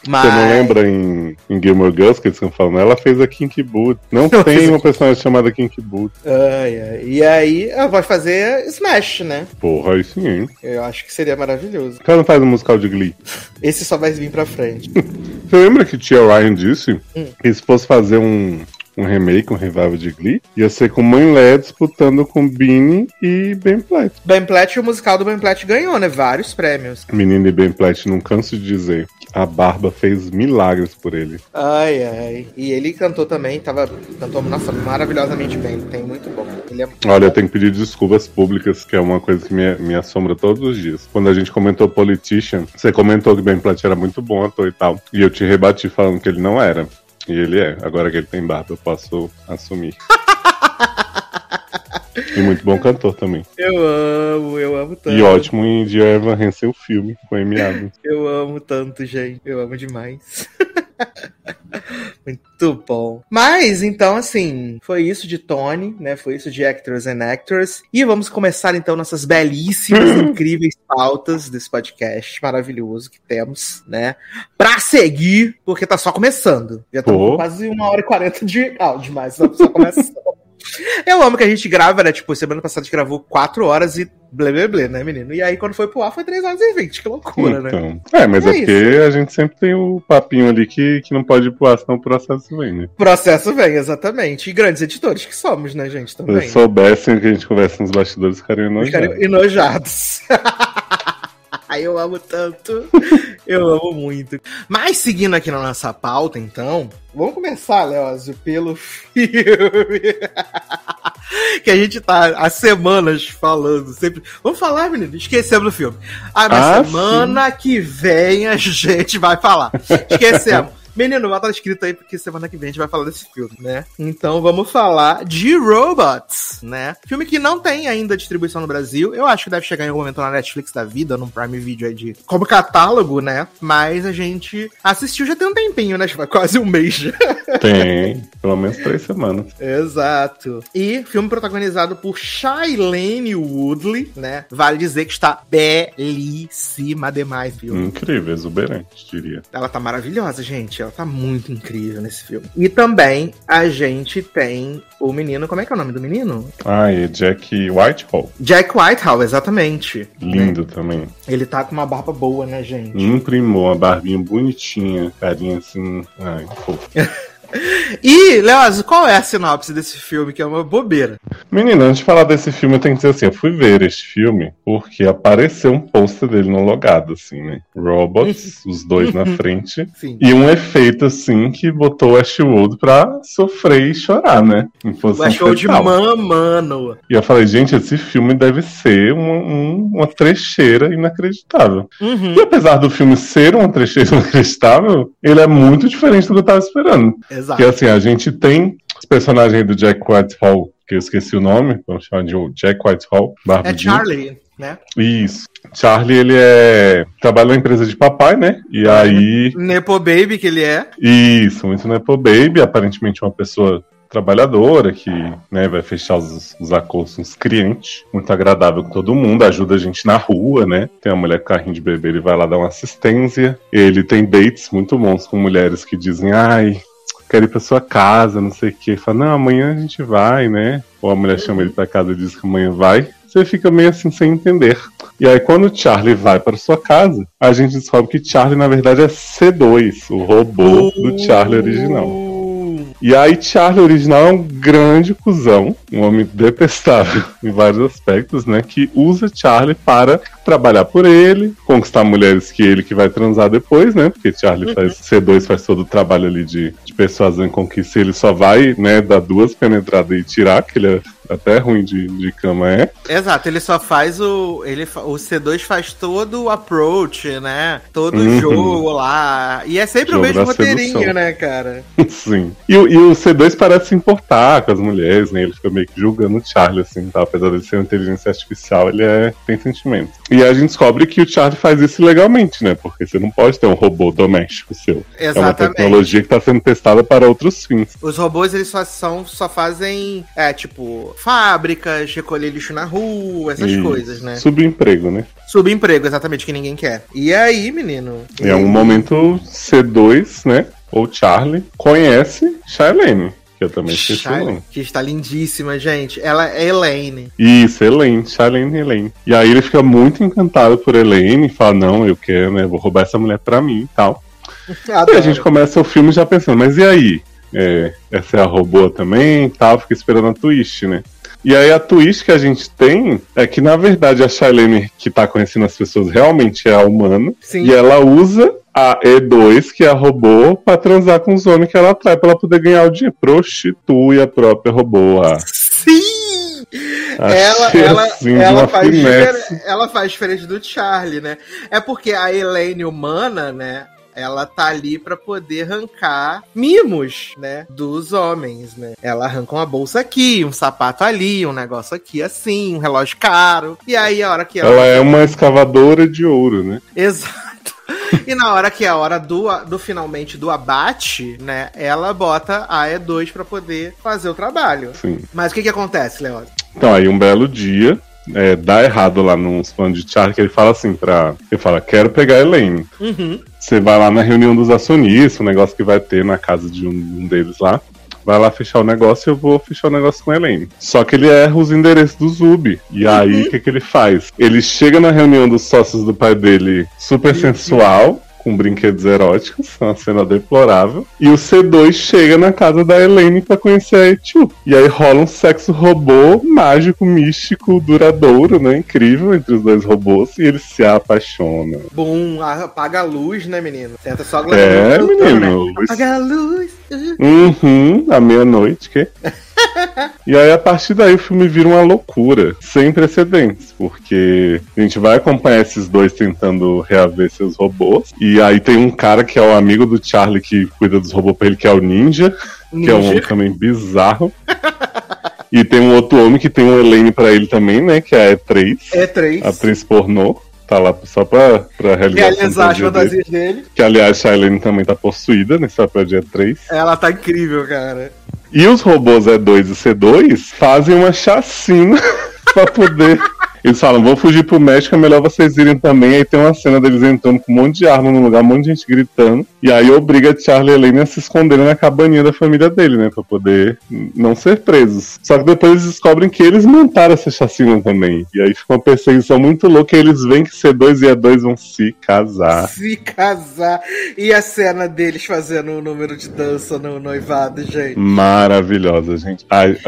Mas... Você não lembra em, em Gilmore Girls que eles estão falando? Ela fez a Kinky Boot. Não tem uma personagem chamada Kinky Boot. Ai, ai. E aí ela vai fazer Smash, né? Porra, aí sim, hein? Eu acho que seria maravilhoso. Por que ela não faz um musical de Glee? Esse só vai vir pra frente. Você lembra que Tia Ryan disse Hum. que se fosse fazer um, um remake, um revival de Glee, ia ser com Mãe Lé disputando com Beanie e Ben Platt. Ben Platt, o musical do Ben Platt ganhou, né? Vários prêmios. Menino e Ben Platt, não canso de dizer. A Barba fez milagres por ele. Ai, ai. E ele cantou também, tava. Cantou, nossa, maravilhosamente bem. Tem muito bom. Ele é. Olha, eu tenho que pedir desculpas públicas, que é uma coisa que me, me assombra todos os dias. Quando a gente comentou Politician, você comentou que Ben Platt era muito bom ator e tal. E eu te rebati falando que ele não era. E ele é. Agora que ele tem barba, eu posso assumir. e muito bom cantor também. Eu amo, eu amo tanto. E ótimo em Dear Evan Hansen, o filme, com Amy Adams. Eu amo tanto, gente. Eu amo demais. Muito bom. Mas, então, assim, foi isso de Tony, né? Foi isso de Actors and Actors. E vamos começar, então, nossas belíssimas, incríveis pautas desse podcast maravilhoso que temos, né? Pra seguir, porque tá só começando. Já estamos com quase uma hora e quarenta de áudio, mas estamos só começando. Eu amo que a gente grava, né? Tipo, semana passada a gente gravou 4 horas e blé blé blé, né, menino? E aí quando foi pro ar foi 3 horas e 20. Que loucura, né? Então, é, mas é, É porque a gente sempre tem o papinho ali que, que não pode ir pro ar, senão o processo vem, né? Processo vem, exatamente. E grandes editores que somos, né, gente? Se Também. eles soubessem o que a gente conversa nos bastidores, ficariam Ficariam enojados. eu amo tanto. Eu amo muito. Mas seguindo aqui na nossa pauta, então, vamos começar, Leózio, pelo filme. que a gente tá há semanas falando sempre. Vamos falar, menino? Esquecemos do filme. Ah, mas Ah, semana que vem a gente vai falar. Esquecemos. Menino, bota escrito aí, porque semana que vem a gente vai falar desse filme, né? Então vamos falar de Robots, né? Filme que não tem ainda distribuição no Brasil. Eu acho que deve chegar em algum momento na Netflix da vida, num Prime Video aí de. como catálogo, né? Mas a gente assistiu já tem um tempinho, né? Quase um mês. Tem, pelo menos três semanas. Exato. E filme protagonizado por Shailene Woodley, né? Vale dizer que está belíssima demais, viu? Incrível, exuberante, diria. Ela tá maravilhosa, gente. Ela tá muito incrível nesse filme. E também a gente tem o menino. Como é que é o nome do menino? Ah, e Jack Whitehall. Jack Whitehall, exatamente. Lindo também. Ele tá com uma barba boa, né, gente? Imprimou uma barbinha bonitinha, carinha assim. Ai, fofo. E, Leoz, qual é a sinopse desse filme? Que é uma bobeira. Menina, antes de falar desse filme, eu tenho que dizer assim: eu fui ver este filme porque apareceu um pôster dele no logado, assim, né? Robots, os dois na frente. Sim. E um efeito, assim, que botou o Ashwood pra sofrer e chorar, né? Em posição de fetal. mamano. E eu falei, gente, esse filme deve ser uma, um- uma trecheira inacreditável. Uhum. E apesar do filme ser uma trecheira inacreditável, ele é muito diferente do que eu tava esperando. Exato. Porque assim, a gente tem os personagens do Jack Whitehall, que eu esqueci o nome, vamos chamar de Jack Whitehall, É barbudinho. Charlie, né? Isso. Charlie, ele é. trabalha na empresa de papai, né? E aí. Nepo Baby que ele é. Isso, muito Nepo Baby, aparentemente uma pessoa trabalhadora que né, vai fechar os, os acordos com os clientes, muito agradável com todo mundo, ajuda a gente na rua, né? Tem uma mulher com carrinho de bebê, ele vai lá dar uma assistência. Ele tem dates muito bons com mulheres que dizem, ai, quero ir pra sua casa, não sei o quê. Fala, não, amanhã a gente vai, né? Ou a mulher chama ele pra casa e diz que amanhã vai. Você fica meio assim sem entender. E aí, quando o Charlie vai para sua casa, a gente descobre que Charlie, na verdade, é C2, o robô do Charlie original. E aí, Charlie original é um grande cuzão, um homem detestável em vários aspectos, né? Que usa Charlie para trabalhar por ele, conquistar mulheres que ele que vai transar depois, né? Porque Charlie faz C2 faz todo o trabalho ali de, de persuasão e conquista, ele só vai, né, dar duas penetradas e tirar, que ele é até ruim de, de cama é. Exato, ele só faz o. Ele, o C2 faz todo o approach, né? Todo o Uhum. jogo lá. E é sempre Jogo o mesmo roteirinho, sedução. né, cara? Sim. E, o- e o C2 parece se importar com as mulheres, né? Ele fica meio que julgando o Charlie, assim, tá? Apesar de ser uma inteligência artificial, ele é, tem sentimento. E a gente descobre que o Charlie faz isso legalmente, né? Porque você não pode ter um robô doméstico seu. É uma Exatamente. tecnologia que está sendo testada para outros fins. Os robôs, eles só são, só fazem, é, tipo, fábricas, recolher lixo na rua, essas coisas, né? Subemprego, né? Subemprego, exatamente, que ninguém quer. E aí, menino? E é um momento C2, né? Ou Charlie conhece Shailene, que eu também esqueci Charlie, que está lindíssima, gente. Ela é Elaine. Isso, Elaine, Shailene Elaine. E aí ele fica muito encantado por Elaine e fala, não, eu quero, né? Vou roubar essa mulher pra mim e tal. E Adoro. a gente começa o filme já pensando, mas e aí? É, essa é a robô também e tal, fica esperando a twist, né? E aí a twist que a gente tem é que, na verdade, a Shailene que tá conhecendo as pessoas realmente é a humana. Sim. E ela usa a E2, que é a robô, pra transar com os homens que ela atrai pra ela poder ganhar o dinheiro. Prostitui a própria robô. Ah, Sim! Ela, ela, assim, ela, faz finesse. difer- ela faz diferente do Charlie, né? É porque a Elaine humana, né? Ela tá ali pra poder arrancar mimos, né? Dos homens, né? Ela arranca uma bolsa aqui, um sapato ali, um negócio aqui assim, um relógio caro. E aí, a hora que ela. Ela é uma escavadora de ouro, né? Exato. E na hora que é a hora do, do finalmente do abate, né? Ela bota a E2 pra poder fazer o trabalho. Sim. Mas o que que acontece, Leandro? Então, aí um belo dia, é, dá errado lá nos planos de Charlie, que ele fala assim pra. Ele fala, quero pegar Elaine. Uhum. Você vai lá na reunião dos acionistas, um negócio que vai ter na casa de um, um deles lá. vai lá fechar o negócio e eu vou fechar o negócio com a Elaine. Só que ele erra os endereços do Zub. E aí, o que, que ele faz? Ele chega na reunião dos sócios do pai dele super sensual, com brinquedos eróticos, uma cena deplorável. E o C2 chega na casa da Elaine pra conhecer a Etiu. E aí rola um sexo robô mágico, místico, duradouro, né? Incrível entre os dois robôs. E eles se apaixonam. Bom, apaga a luz, né, menino? Senta só a É, menino. né? Apaga a luz. Uhum, à meia-noite, que? E aí, a partir daí, o filme vira uma loucura, sem precedentes, porque a gente vai acompanhar esses dois tentando reaver seus robôs. E aí tem um cara que é o amigo do Charlie que cuida dos robôs pra ele, que é o Ninja, que é um homem também bizarro. E tem um outro homem que tem um Elaine pra ele também, né? Que é a E3, É três. atriz pornô. Tá lá só pra, pra realizar, Realizar as fantasia dele. fantasias dele. Que aliás, a Elaine também tá possuída nesse papel de E3. Ela tá incrível, cara. E os robôs E2 e C2 fazem uma chacina pra poder. Eles falam, vou fugir pro México, é melhor vocês irem também. Aí tem uma cena deles entrando com um monte de arma no lugar, um monte de gente gritando. E aí obriga Charlie e Elaine a se esconderem na cabaninha da família dele, né? Pra poder não ser presos. Só que depois eles descobrem que eles montaram essa chacina também. E aí fica uma perseguição muito louca e eles veem que C2 e E2 vão se casar. Se casar. E a cena deles fazendo o número de dança no noivado, gente. Maravilhosa, gente. Ai,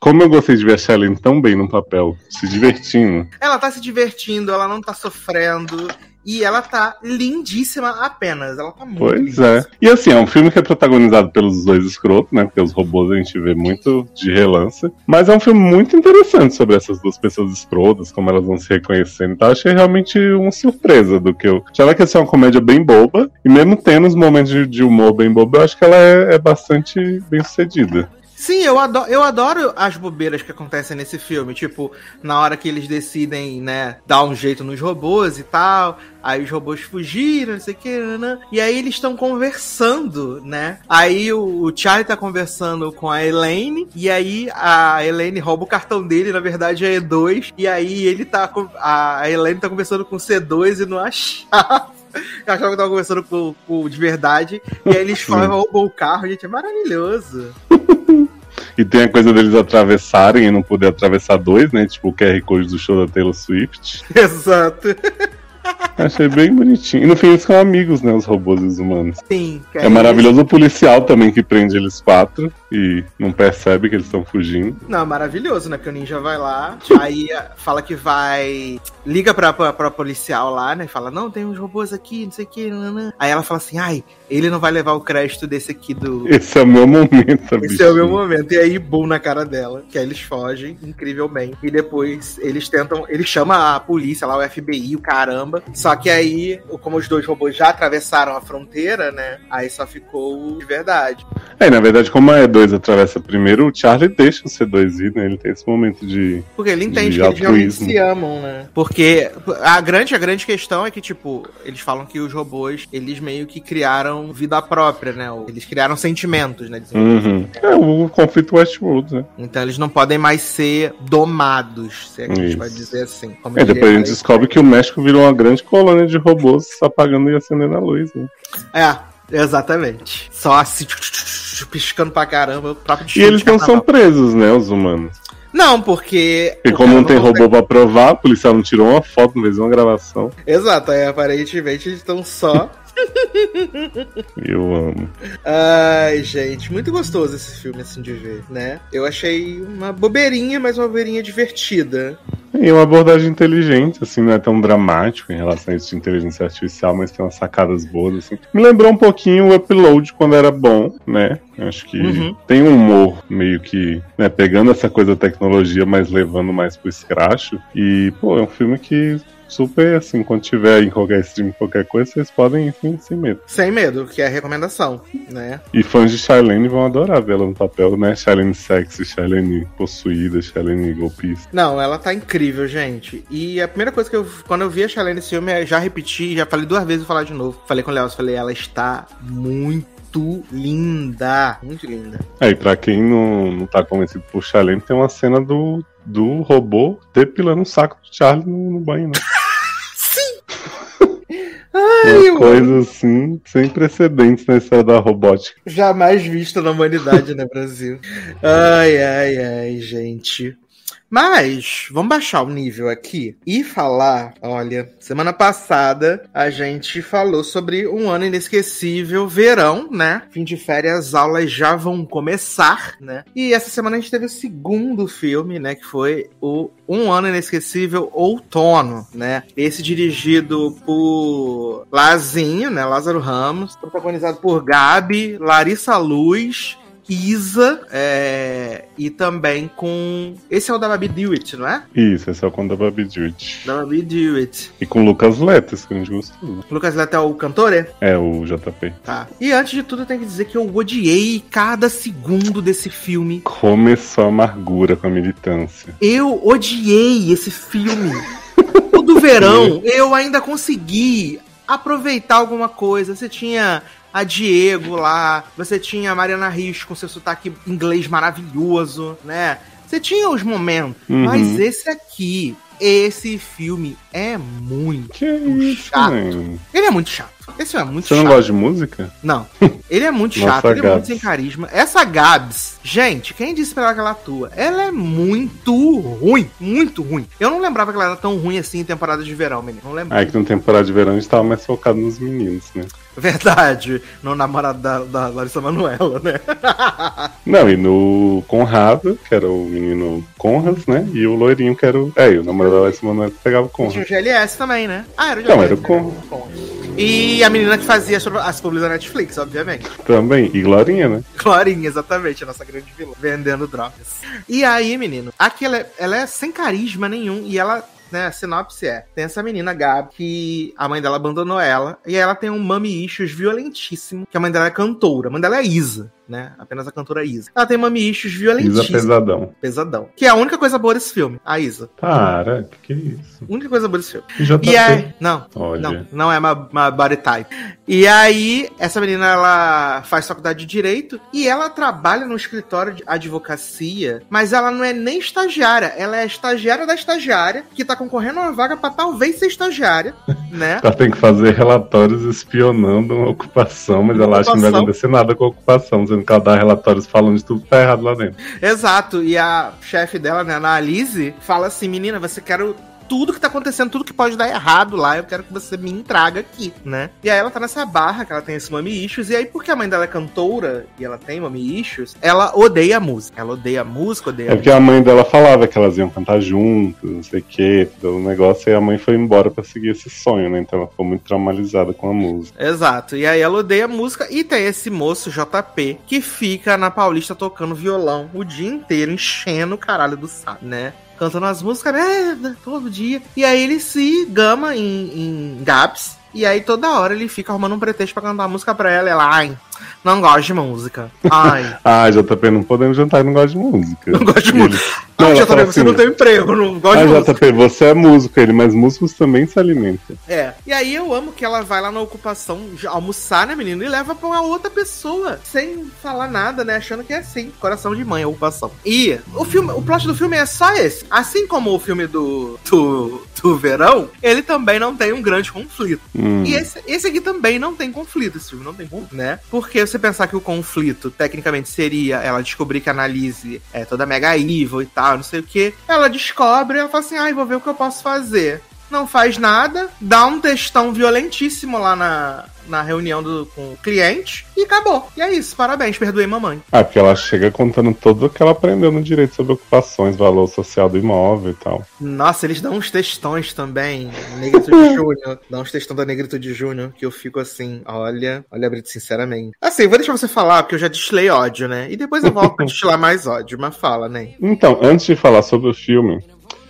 como eu gostei de ver a Charlene tão bem no papel, se divertindo. Ela tá se divertindo, ela não tá sofrendo. E ela tá lindíssima apenas. Ela tá muito Pois é. E assim, é um filme que é protagonizado pelos dois escrotos, né? Porque os robôs a gente vê muito de relance. Mas é um filme muito interessante sobre essas duas pessoas escrotas, como elas vão se reconhecendo e tal. Achei realmente uma surpresa do que eu. Achava que ia ser uma comédia bem boba. E mesmo tendo os momentos de, de humor bem bobo, eu acho que ela é, é bastante bem sucedida. Sim, eu adoro, eu adoro as bobeiras que acontecem nesse filme. Tipo, na hora que eles decidem, né, dar um jeito nos robôs e tal. Aí os robôs fugiram, não sei o que, né? E aí eles estão conversando, né? Aí o, o Charlie tá conversando com a Elaine. E aí a Elaine rouba o cartão dele, na verdade é E2. E aí ele tá. a Elaine tá conversando com o C2 e não achava. Eu achava que tava conversando com, com o de verdade. E aí eles falam, roubam o carro, gente. É maravilhoso. E tem a coisa deles atravessarem e não poder atravessar dois, né? Tipo o QR Code do show da Taylor Swift. Exato. Achei bem bonitinho. E no fim eles são amigos, né? Os robôs e os humanos. Sim. É maravilhoso o policial também que prende eles quatro e não percebe que eles estão fugindo. Não, é maravilhoso, né? Porque o ninja vai lá, aí eh, fala que vai. Liga pra, pra, pra policial lá, né? Fala, não, tem uns robôs aqui, não sei o que. nanã. Aí ela fala assim, ai, ele não vai levar o crédito desse aqui do. Esse é o meu momento, Esse é o meu momento. E aí, boom na cara dela. Que aí eles fogem incrivelmente. E depois eles tentam. Ele chama a polícia lá, o FBI, o caramba. Só que aí, como os dois robôs já atravessaram a fronteira, né? Aí só ficou de verdade. É, na verdade, como a E2 atravessa primeiro, o Charlie deixa o C2 ir, né? Ele tem esse momento de. Porque ele entende De que eles realmente altruísmo. se amam, né? Porque a grande, a grande questão é que, tipo, eles falam que os robôs, eles meio que criaram vida própria, né? Eles criaram sentimentos, né? Uhum. É o conflito Westworld, né? Então eles não podem mais ser domados, se é que a gente Isso. pode dizer assim. Como É, depois a gente descobre que o México virou uma grande colônia de robôs apagando e acendendo a luz, né? É, exatamente. Só assim, piscando pra caramba. O próprio E eles não são presos, né, os humanos. Não, porque. E o como não tem consegue- robô pra provar, a policial não tirou uma foto, não fez uma gravação. Exato, aí aparentemente eles estão só. Eu amo. Ai, gente, muito gostoso esse filme, assim, de ver, né? Eu achei uma bobeirinha, mas uma bobeirinha divertida. E uma abordagem inteligente, assim, não é tão dramático em relação a isso de inteligência artificial, mas tem umas sacadas boas, assim. Me lembrou um pouquinho o Upload quando era bom, né? Acho que Uhum. tem um humor meio que, né, pegando essa coisa da tecnologia, mas levando mais pro escracho. E, pô, é um filme que super, assim, quando tiver em qualquer stream, qualquer coisa, vocês podem ir sem, sem medo. Sem medo, que é a recomendação, né? E fãs de Charlene vão adorar vê-la no papel, né? Charlene sexy, Charlene possuída, Charlene golpista. Não, ela tá incrível, gente. E a primeira coisa que eu. Quando eu vi a Charlene nesse filme, eu já repeti, já falei duas vezes, vou falar de novo. Falei com o Léo, falei, ela está muito linda. Muito linda. É, e pra quem não, não tá convencido por Charlene, tem uma cena do, do robô depilando o saco do Charlie no, no banho, né? Ai, Uma coisa assim, sem precedentes na história da robótica. Jamais vista na humanidade, né, Brasil? Ai, ai, ai, gente. Mas, vamos baixar o nível aqui e falar. Olha, semana passada a gente falou sobre um ano inesquecível, verão, né? Fim de férias, aulas já vão começar, né? E essa semana a gente teve o segundo filme, né? Que foi o Um Ano Inesquecível Outono, né? Esse dirigido por Lazinho, né? Lázaro Ramos, protagonizado por Gabi, Larissa Luz Isa é, e também com. Esse é o da Baby Dewitt, não é? Isso, esse é o com da Baby Dewitt. Da Baby Dewitt. E com Lucas Letes, que a gente gostou. Lucas Letes é o cantor, é? É, o JP. Tá. E antes de tudo, eu tenho que dizer que eu odiei cada segundo desse filme. Começou a amargura com a militância. Eu odiei esse filme. o do verão, eu ainda consegui aproveitar alguma coisa. Você tinha a Diego lá, você tinha a Mariana Rios com seu sotaque inglês maravilhoso, né? Você tinha os momentos, uhum. mas esse aqui, esse filme é muito que isso, chato. Man? Ele é muito chato. Esse é muito Você chato. não gosta de música? Não. Ele é muito chato, Nossa, ele Gabs. é muito sem carisma. Essa Gabs, gente, quem disse pra ela que ela atua? Ela é muito ruim. Muito ruim. Eu não lembrava que ela era tão ruim assim em temporada de verão, menino. Não lembrava. Ah, é que na temporada de verão a gente tava mais focado nos meninos, né? Verdade. No namorado da, da Larissa Manoela, né? Não, e no Conrado, que era o menino Conras, né? E o loirinho, que era o. É, e o namorado da Larissa Manoela que pegava o Conras. tinha o GLS também, né? Ah, era o GLS. Não, era o Conras. E a menina que fazia as publis da Netflix, obviamente. Também. E Glorinha, né? Glorinha, exatamente, a nossa grande vilã. Vendendo drogas. E aí, menino, aqui ela é, ela é sem carisma nenhum e ela né, a sinopse é: tem essa menina, Gabi, que a mãe dela abandonou ela, e ela tem um mami issues violentíssimo, que a mãe dela é cantora, a mãe dela é Isa né? Apenas a cantora Isa. Ela tem mami issues violentíssimos. Isa pesadão. Pesadão. Que é a única coisa boa desse filme, a Isa. Para, que isso? A única coisa boa desse filme. JP. E aí, não, Olha. não, não é uma, uma body type. E aí, essa menina, ela faz faculdade de Direito e ela trabalha no escritório de advocacia, mas ela não é nem estagiária, ela é estagiária da estagiária, que tá concorrendo a uma vaga para talvez ser estagiária, né? ela tem que fazer relatórios espionando uma ocupação, mas uma ela ocupação. acha que não vai acontecer nada com a ocupação, fazendo que ela dá relatórios falando de tudo que tá errado lá dentro. Exato, e a chefe dela, né, a Alice, fala assim: menina, você quer tudo que tá acontecendo, tudo que pode dar errado lá, eu quero que você me entrega aqui, né? E aí ela tá nessa barra, que ela tem esse mami issues, e aí porque a mãe dela é cantora e ela tem mami issues, ela odeia a música. Ela odeia a música, odeia É porque a mãe dela falava que elas iam cantar juntas, não sei o que, todo o negócio, e a mãe foi embora para seguir esse sonho, né? Então ela ficou muito traumatizada com a música. Exato. E aí ela odeia a música e tem esse moço JP que fica na Paulista tocando violão o dia inteiro, enchendo o caralho do saco, né? Cantando as músicas, né, todo dia. E aí ele se gama em, em Gaps. E aí toda hora ele fica arrumando um pretexto pra cantar música pra ela. Ela, ai, não gosto de música. Ai. ah, JP, não podemos jantar e não gosto de música. Não gosto de música. Não, JP, assim, você não tem emprego, não gosto ah, de música. JP, você é músico, ele, mas músicos também se alimentam. É. E aí eu amo que ela vai lá na ocupação almoçar, né, menino? E leva pra uma outra pessoa, sem falar nada, né? Achando que é assim, coração de mãe, a ocupação. E o filme, o plot do filme é só esse. Assim como o filme do, do, do verão, ele também não tem um grande conflito. Hum. E esse, esse aqui também não tem conflito, esse filme não tem conflito, né? Porque você pensar que o conflito, tecnicamente, seria ela descobrir que a Annalise é toda mega evil e tal, não sei o que. Ela descobre, ela fala assim, ai, ah, vou ver o que eu posso fazer não faz nada, dá um textão violentíssimo lá na, na reunião do, com o cliente e acabou. E é isso, parabéns, perdoei mamãe. Ah, porque ela chega contando tudo o que ela aprendeu no direito sobre ocupações, valor social do imóvel e tal. Nossa, eles dão uns textões também, Negritude Júnior, dão uns textões da Negritude Júnior, que eu fico assim, olha, olha, Brito, sinceramente. Assim, vou deixar você falar, porque eu já destilei ódio, né? E depois eu volto pra destilar mais ódio, mas fala, né? Então, antes de falar sobre o filme,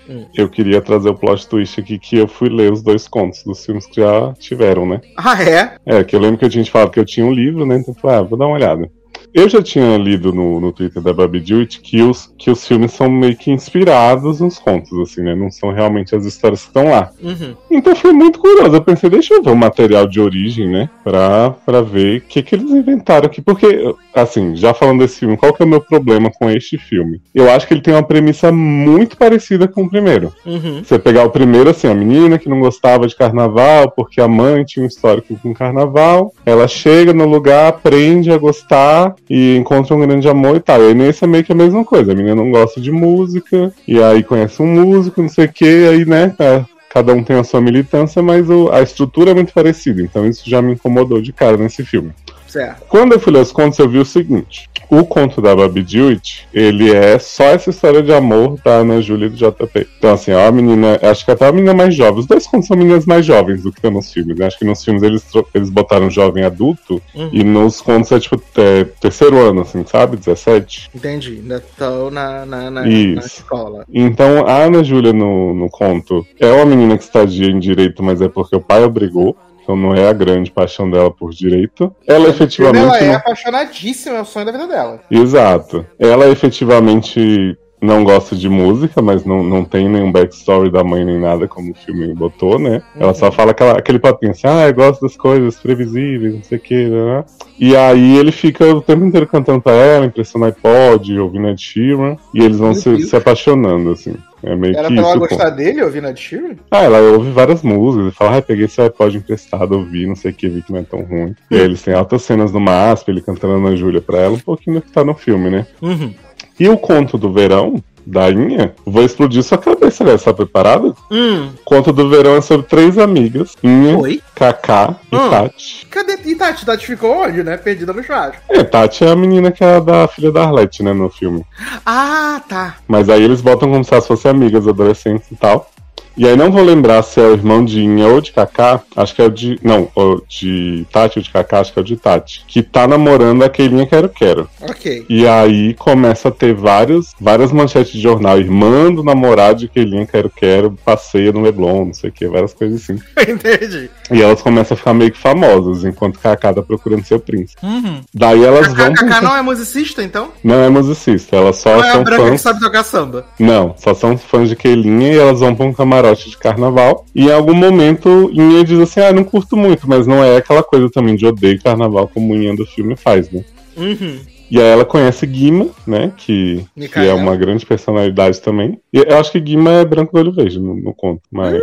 Hum. Eu queria trazer o plot twist aqui que eu fui ler os dois contos dos filmes que já tiveram, né? Ah, é? É, que eu lembro que a gente falava que eu tinha um livro, né? Então eu falei, ah, vou dar uma olhada. Eu já tinha lido no, no Twitter da Babi Jewett que os, que os filmes são meio que inspirados nos contos, assim, né? Não são realmente as histórias que estão lá. Uhum. Então foi muito curioso. Eu pensei, deixa eu ver o material de origem, né? Pra, pra ver o que, que eles inventaram aqui. Porque, assim, já falando desse filme, qual que é o meu problema com este filme? Eu acho que ele tem uma premissa muito parecida com o primeiro. Uhum. Você pegar o primeiro, assim, a menina que não gostava de carnaval porque a mãe tinha um histórico com carnaval, ela chega no lugar, aprende a gostar e encontra um grande amor e tal. E aí nesse é meio que a mesma coisa. A menina não gosta de música, e aí conhece um músico, não sei o que, aí, né, é, cada um tem a sua militância, mas o- a estrutura é muito parecida. Então isso já me incomodou de cara nesse filme. Certo. Quando eu fui ler os contos, eu vi o seguinte: o conto da Babi Jewett, ele é só essa história de amor da Ana Júlia e do JP. Então, assim, é uma menina, acho que até uma menina mais jovem. Os dois contos são meninas mais jovens do que estão nos filmes, né? Acho que nos filmes eles, eles botaram jovem adulto, Uhum. e nos contos é tipo é, terceiro ano, assim, sabe? 17. Entendi. Ainda tô na, na, na, na escola. Então, a Ana Júlia no, no conto é uma menina que estadia em direito, mas é porque o pai obrigou. Então não é a grande paixão dela por direito. Ela efetivamente. Ela é apaixonadíssima, é o sonho da vida dela. Exato. Ela efetivamente não gosta de música, mas não, não tem nenhum backstory da mãe nem nada, como o filme botou, né? Ela só fala aquela, aquele papinho assim, ah, eu gosto das coisas previsíveis, não sei o que, né? E aí ele fica o tempo inteiro cantando pra ela, impressando iPod, ouvindo Ed Sheeran, e eles vão se, se apaixonando, assim. É meio Era que pra ela isso. pô. gostar dele, ouvindo a Sheeran? Ah, ela ouve várias músicas e fala, ah, peguei esse iPod emprestado, ouvi, não sei o que, vi que não é tão ruim. E aí eles têm altas cenas do MASP, ele cantando Ana Júlia pra ela, um pouquinho do que tá no filme, né? Uhum. E o conto do verão, da Inha, vou explodir sua cabeça, né? Tá preparada? Hum. O conto do verão é sobre três amigas, Inha, Oi? Kaká e Hum. Tati. Cadê? E Tati? Tati ficou onde, né? Perdida no churrasco. É, Tati é a menina que é da filha da Arlette, né, no filme. Ah, tá. Mas aí eles botam como se elas fossem amigas, adolescentes e tal. E aí não vou lembrar se é o irmão de Inha ou de Kaká, acho que é o de. Não, o de Tati ou de Kaká, acho que é o de Tati. Que tá namorando a Keilinha Quero Quero. Ok. E aí começa a ter vários, várias manchetes de jornal. Irmã do namorado de Keilinha Quero Quero passeia no Leblon, não sei o que, várias coisas assim. Entendi. E elas começam a ficar meio que famosas, enquanto Kaká tá procurando seu príncipe. Uhum. Daí elas Kaká vão. Kaká não é musicista, então? Não é musicista, elas só Não é a são branca que fãs. sabe tocar samba. Não, só são fãs de Keilinha e elas vão pra um camarote de carnaval. E em algum momento, Inha diz assim: Ah, não curto muito, mas não é aquela coisa também de odeio carnaval como Inha do filme faz, né? Uhum. E aí ela conhece Guima, né? Que, que é uma grande personalidade também. E eu acho que Guima é branco do olho verde no, no conto, mas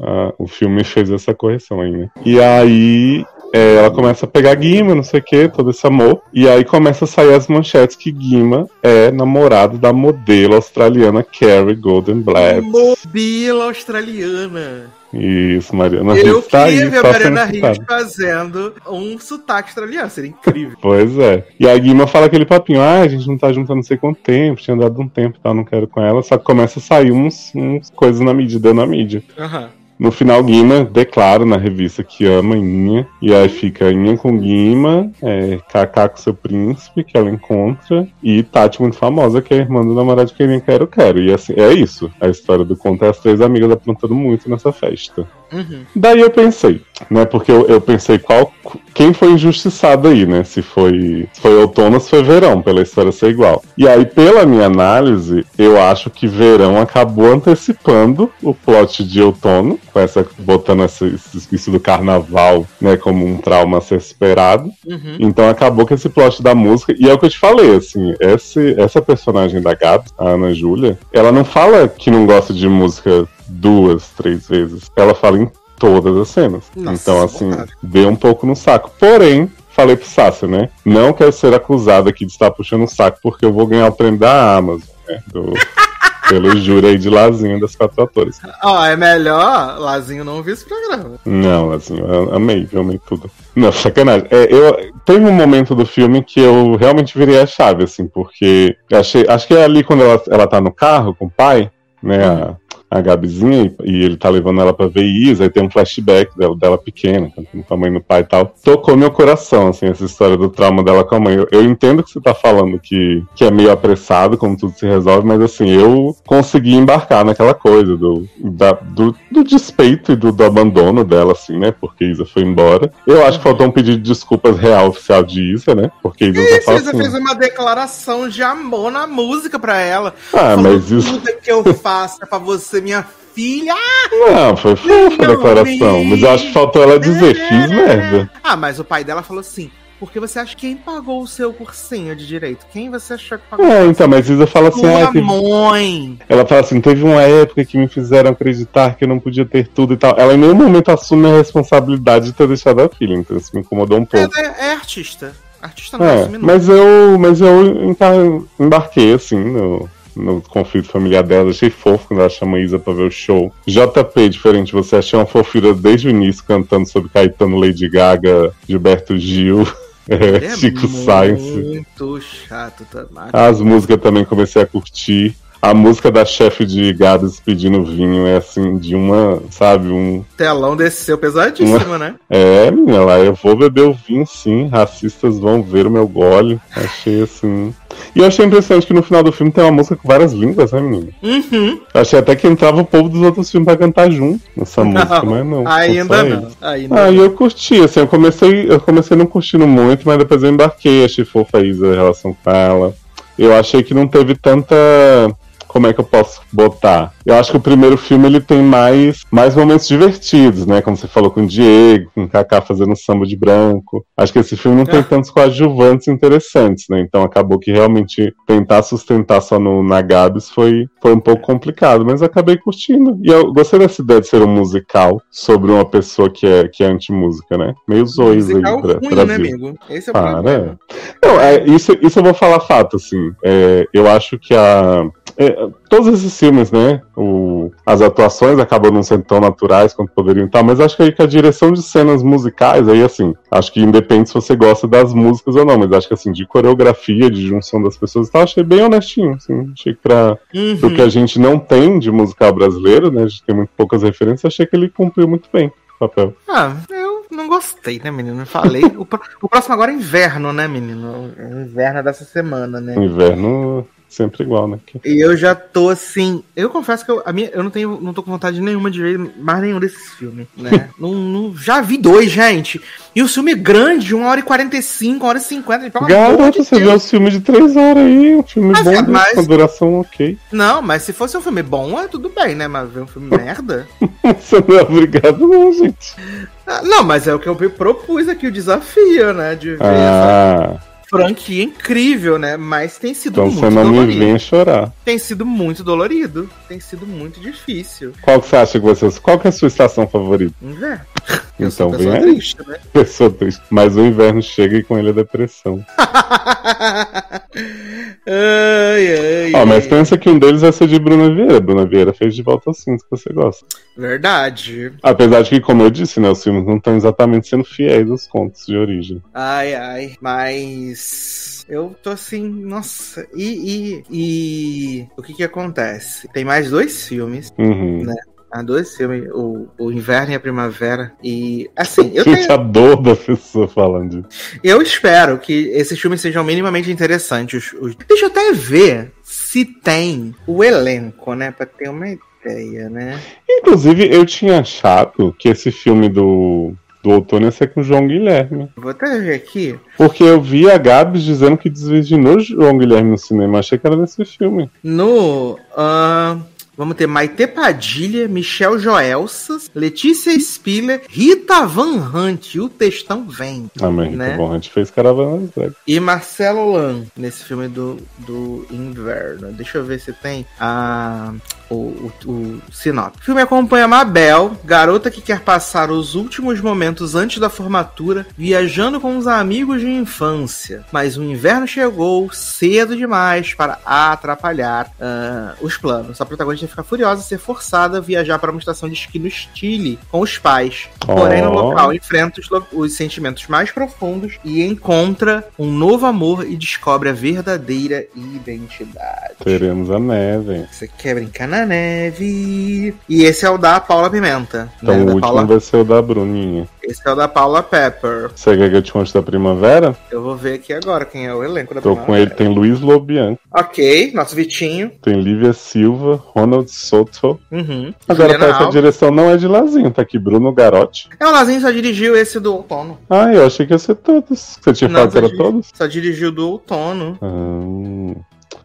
ah, o filme fez essa correção aí, né? E aí é, ela começa a pegar Guima, não sei o que, todo esse amor. E aí começa a sair as manchetes que Guima é namorado da modelo australiana Carrie Golden Blatt. Mobila australiana. Isso, Mariana Eu Rios tá aí, queria ver a só Mariana Rios citada. fazendo um sotaque australiano. Seria incrível. Pois é. E a Guima fala aquele papinho, ah, a gente não tá junto há não sei quanto tempo, tinha dado um tempo e tal, não quero com ela. Só que começa a sair uns, uns coisas na mídia, dando na mídia. Aham. No final, Guima declara na revista que ama Inha. E aí fica Inha com Guima, é, Kaká com seu príncipe, que ela encontra, e Tati, muito famosa, que é a irmã do namorado de quem quero, quero. E assim, é isso. A história do conto é as três amigas aprontando muito nessa festa. Uhum. Daí eu pensei, né? Porque eu, eu pensei qual. Quem foi injustiçado aí, né? Se foi, se foi outono ou se foi verão, pela história ser igual. E aí, pela minha análise, eu acho que verão acabou antecipando o plot de outono, com essa, botando esse- isso do carnaval, né, como um trauma a ser esperado. Uhum. Então acabou com esse plot da música. E é o que eu te falei, assim, esse, essa personagem da Gabi, a Ana Júlia, ela não fala que não gosta de música duas, três vezes. Ela fala em todas as cenas. Nossa, então, assim, insuportável. deu um pouco no saco. Porém, falei pro Sácio, né? Não quero ser acusado aqui de estar puxando o saco, porque eu vou ganhar o prêmio da Amazon, né? Do, pelo júri aí de Lazinho das quatro atores. Ó, é melhor Lazinho não ouvir esse programa. Não, assim, eu amei, eu amei tudo. Não, sacanagem. É, eu, teve um momento do filme que eu realmente virei a chave, assim, porque achei, acho que é ali quando ela, ela tá no carro com o pai, né, a, a Gabizinha, e, ele tá levando ela pra ver Isa, aí tem um flashback dela, dela pequena, com a mãe no pai e tal. Tocou meu coração, assim, essa história do trauma dela com a mãe. Eu, eu entendo que você tá falando que, que é meio apressado, como tudo se resolve, mas assim, eu consegui embarcar naquela coisa do, da, do, do despeito e do, do, abandono dela, assim, né? Porque Isa foi embora. Eu acho que faltou um pedido de desculpas real oficial de Isa, né? Porque Isa Isso, fala Isa assim, fez uma declaração de amor na música pra ela. Ah, Falou, mas isso- Tudo que eu faço é pra você, minha filha. Não, foi fofa a declaração. Mas eu acho que faltou ela dizer, fiz merda. Ah, mas o pai dela falou assim. Porque você acha quem pagou o seu cursinho de direito? Quem você achou que pagou? É, então, mas Isa fala assim, ah, Sua teve- mãe. ela fala assim, teve uma época que me fizeram acreditar que eu não podia ter tudo e tal. Ela em nenhum momento assume a responsabilidade de ter deixado a filha, então isso me incomodou um pouco. Ela é, é artista. Artista não É, assume nunca. mas eu, mas eu embarquei assim no, no conflito familiar dela, achei fofo quando ela chama a Isa pra ver o show. JP, diferente, você achou uma fofura desde o início cantando sobre Caetano, Lady Gaga, Gilberto Gil, é Chico Sainz. Muito chato, Tamara. As músicas também comecei a curtir. A música da chefe de Gabs pedindo vinho é assim, de uma, sabe, um. Telão desceu pesadíssimo, né? É, menina, lá eu vou beber o vinho sim, racistas vão ver o meu gole. Achei assim. E eu achei impressionante que no final do filme tem uma música com várias línguas, né, menina? Uhum. Achei até que entrava o povo dos outros filmes pra cantar junto nessa música, mas não. ainda não. Ainda Ah, não. eu curti, assim, eu comecei, eu comecei não curtindo muito, mas depois eu embarquei, achei fofa a Isa em relação com ela. Eu achei que não teve tanta. Como é que eu posso botar? Eu acho que o primeiro filme ele tem mais, mais momentos divertidos, né? Como você falou com o Diego, com o Kaká fazendo samba de branco. Acho que esse filme não tem Ah. tantos coadjuvantes interessantes, né? Então acabou que realmente tentar sustentar só no, na Gabs foi, foi um pouco complicado, mas acabei curtindo. E eu gostei dessa ideia de ser um musical sobre uma pessoa que é, que é anti-música, né? Meio zois aí, Bra- ruim, Brasil. né, amigo? Esse é o Para. problema. Não, é, isso, isso eu vou falar fato, assim. É, eu acho que a. é, todos esses filmes, né? O, as atuações acabam não sendo tão naturais quanto poderiam estar, mas acho que aí que a direção de cenas musicais, aí assim, acho que independe se você gosta das músicas ou não, mas acho que assim, de coreografia, de junção das pessoas e tal, achei bem honestinho, assim. Achei que pra, Uhum. pro que a gente não tem de musical brasileiro, né? A gente tem muito poucas referências, achei que ele cumpriu muito bem o papel. Ah, eu não gostei, né, menino? Falei. o, o próximo agora é inverno, né, menino? É inverno dessa semana, né? O inverno sempre igual, né? E eu já tô assim. Eu confesso que eu, a minha, eu não tenho. Não tô com vontade nenhuma de ver mais nenhum desses filmes, né? não, não- já vi dois, gente. E o filme é grande, 1 hora e 45, 1 hora e 50. Pelo amor de Garoto, você Deus. vê os filmes de três horas aí, um filme Mas, bom, é, mas- com duração ok. Não, mas se fosse um filme bom, é tudo bem, né? Mas ver um filme merda. Você não é obrigado, não, gente. Ah, Não, mas é o que eu propus aqui, o desafio, né? De ver essa Ah, franquia incrível, né? Mas tem sido então muito você não me dolorido. venha chorar. Tem sido muito dolorido. Tem sido muito difícil. Qual que você acha que ser? Qual que é a sua estação favorita? Inverno. Então sou vem aí. triste, né? Pessoa triste. Mas o inverno chega e com ele a depressão. ai, ai, Ó, mas pensa que um deles vai ser de Bruna Vieira. Bruna Vieira fez de volta ao cinto que você gosta. Verdade. Apesar de que, como eu disse, né, os filmes não estão exatamente sendo fiéis aos contos de origem. Ai, ai. Mas. Eu tô assim, nossa. E. E. e... O que que acontece? Tem mais dois filmes. Uhum. Né? Há dois filmes, o, o Inverno e a Primavera. E. Assim, eu tenho. a dor da pessoa falando disso. Eu espero que esses filmes sejam minimamente interessantes. Os- Deixa eu até ver se tem o elenco, né? Pra ter uma ideia, né? Inclusive, eu tinha achado que esse filme do, do outono ia ser com o João Guilherme. Vou até ver aqui. Porque eu vi a Gabs dizendo que desvirginou o João Guilherme no cinema. Achei que era nesse filme. No. ahn, vamos ter Maite Padilha, Michel Joelsas, Letícia Spiller, Rita Van Hunt. E o textão vem. Ah, mas Né? tá bom, a gente fez Caravana Dragas. E Marcelo Lan, nesse filme do, do Inverno. Deixa eu ver se tem a, o, o, o sinopse. O filme acompanha Mabel, garota que quer passar os últimos momentos antes da formatura, viajando com os amigos de infância. Mas o inverno chegou cedo demais para atrapalhar ah, os planos. A protagonista adolescente fica furiosa ser forçada a viajar para uma estação de esqui no Chile com os pais. Porém, no Oh. local, enfrenta os, lo- os sentimentos mais profundos e encontra um novo amor e descobre a verdadeira identidade. Teremos a neve. Você quer brincar na neve. E esse é o da Paula Pimenta. Então né? o Da último Paula- vai ser o da Bruninha. Esse é o da Paula Pepper. Você quer que eu te conte da primavera? Eu vou ver aqui agora quem é o elenco da Tô com ele, tem Luiz Lobian, Ok, nosso Vitinho. tem Lívia Silva, Ronald Soto. Uhum. Agora parece que a direção não é de Lazinho, tá aqui Bruno Garotti. É, o Lazinho só dirigiu esse do outono. Ah, eu achei que ia ser todos. Você tinha Não, falado que era todos? Só dirigiu do outono. Ah.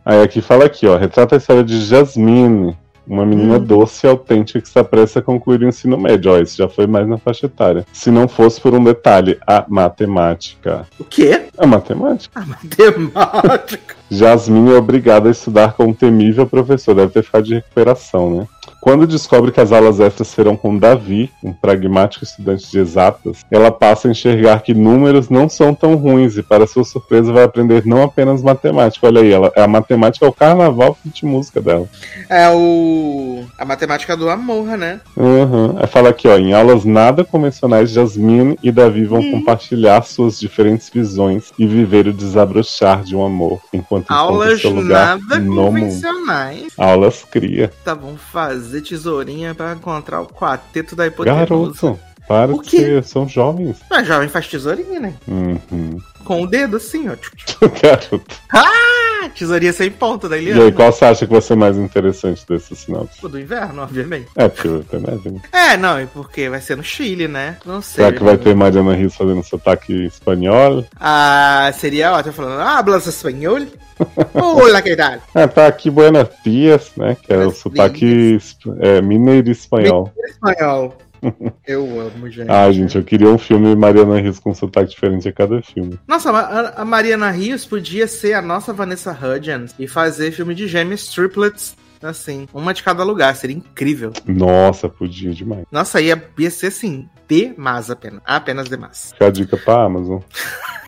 Aí aqui fala aqui, ó. Retrata a história de Jasmine, uma menina Hum. doce e autêntica que se apressa a concluir o ensino médio. Ó, isso já foi mais na faixa etária. Se não fosse por um detalhe, a matemática. O quê? A matemática. A matemática. Jasmine é obrigada a estudar com um temível professor. Deve ter ficado de recuperação, né? Quando descobre que as aulas extras serão com Davi, um pragmático estudante de exatas, ela passa a enxergar que números não são tão ruins e, para sua surpresa, vai aprender não apenas matemática. Olha aí, ela, a matemática é o carnaval de música dela. É o. A matemática do amor, né? Uhum. Fala aqui, ó, em aulas nada convencionais, Jasmine e Davi vão compartilhar suas diferentes visões e viver o desabrochar de um amor, enquanto Aulas lugar nada convencionais. Aulas cria. Tá, vamos fazer tesourinha pra encontrar o quarteto da hipotenusa. Garoto, para O de ser, são jovens. Mas jovem faz tesourinha, né? Uhum. Com o dedo assim, ó. Garoto. Ah, tesourinha sem ponta da E aí, Eliana. qual você acha que vai ser mais interessante desse sinal? O do inverno, obviamente. É, porque vai ter né? É, não, e porque vai ser no Chile, né? Não sei. Será que vai ter Mariana Rios fazendo sotaque espanhol? Ah, seria ótimo falando, ah, hablas espanhol? Olá, que tal? Ah, tá aqui Buenos Dias, né? Que é o sotaque é, mineiro espanhol. Espanhol. Eu amo, gente. Ah, gente, eu queria um filme Mariana Rios com sotaque diferente a cada filme. Nossa, a Mariana Rios podia ser a nossa Vanessa Hudgens e fazer filme de gêmeos triplets, assim, uma de cada lugar, seria incrível. Nossa, podia demais. Nossa, ia, ia ser assim, demais apenas, apenas demais. Fica a dica pra Amazon.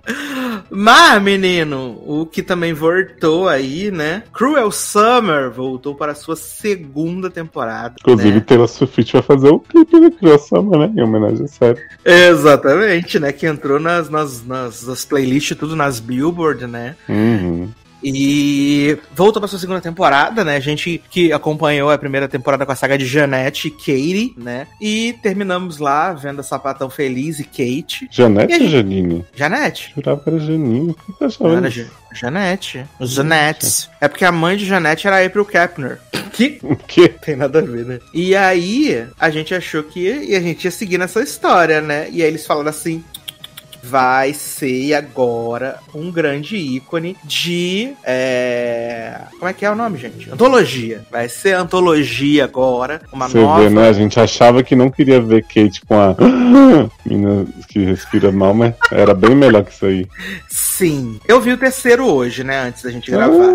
Mas, menino, o que também voltou aí, né? Cruel Summer voltou para a sua segunda temporada. Inclusive, né? Taylor Swift vai fazer o clipe do Criosama, né? Em homenagem a série. Exatamente, né? Que entrou nas, nas, nas, nas playlists, tudo nas Billboard, né? Uhum. E voltou pra sua segunda temporada, né? A gente que acompanhou a primeira temporada com a saga de Janete e Katie, né? E terminamos lá vendo a Sapatão Feliz e Kate. Janete E ou Janine? Janete. Jurava que era Janine. Por que Não era isso? Ja- Janete. Os Janetes. É porque a mãe de Janete era a April Kepner. Que O quê? tem nada a ver, né? E aí, a gente achou que ia- a gente ia seguir nessa história, né? E aí eles falaram assim. Vai ser agora um grande ícone de. é, Como é que é o nome, gente? Antologia. Vai ser antologia agora. Uma Você nova. vê, né? A gente achava que não queria ver Kate com a menina que respira mal, mas era bem melhor que isso aí. Sim. Eu vi o terceiro hoje, né? Antes da gente gravar.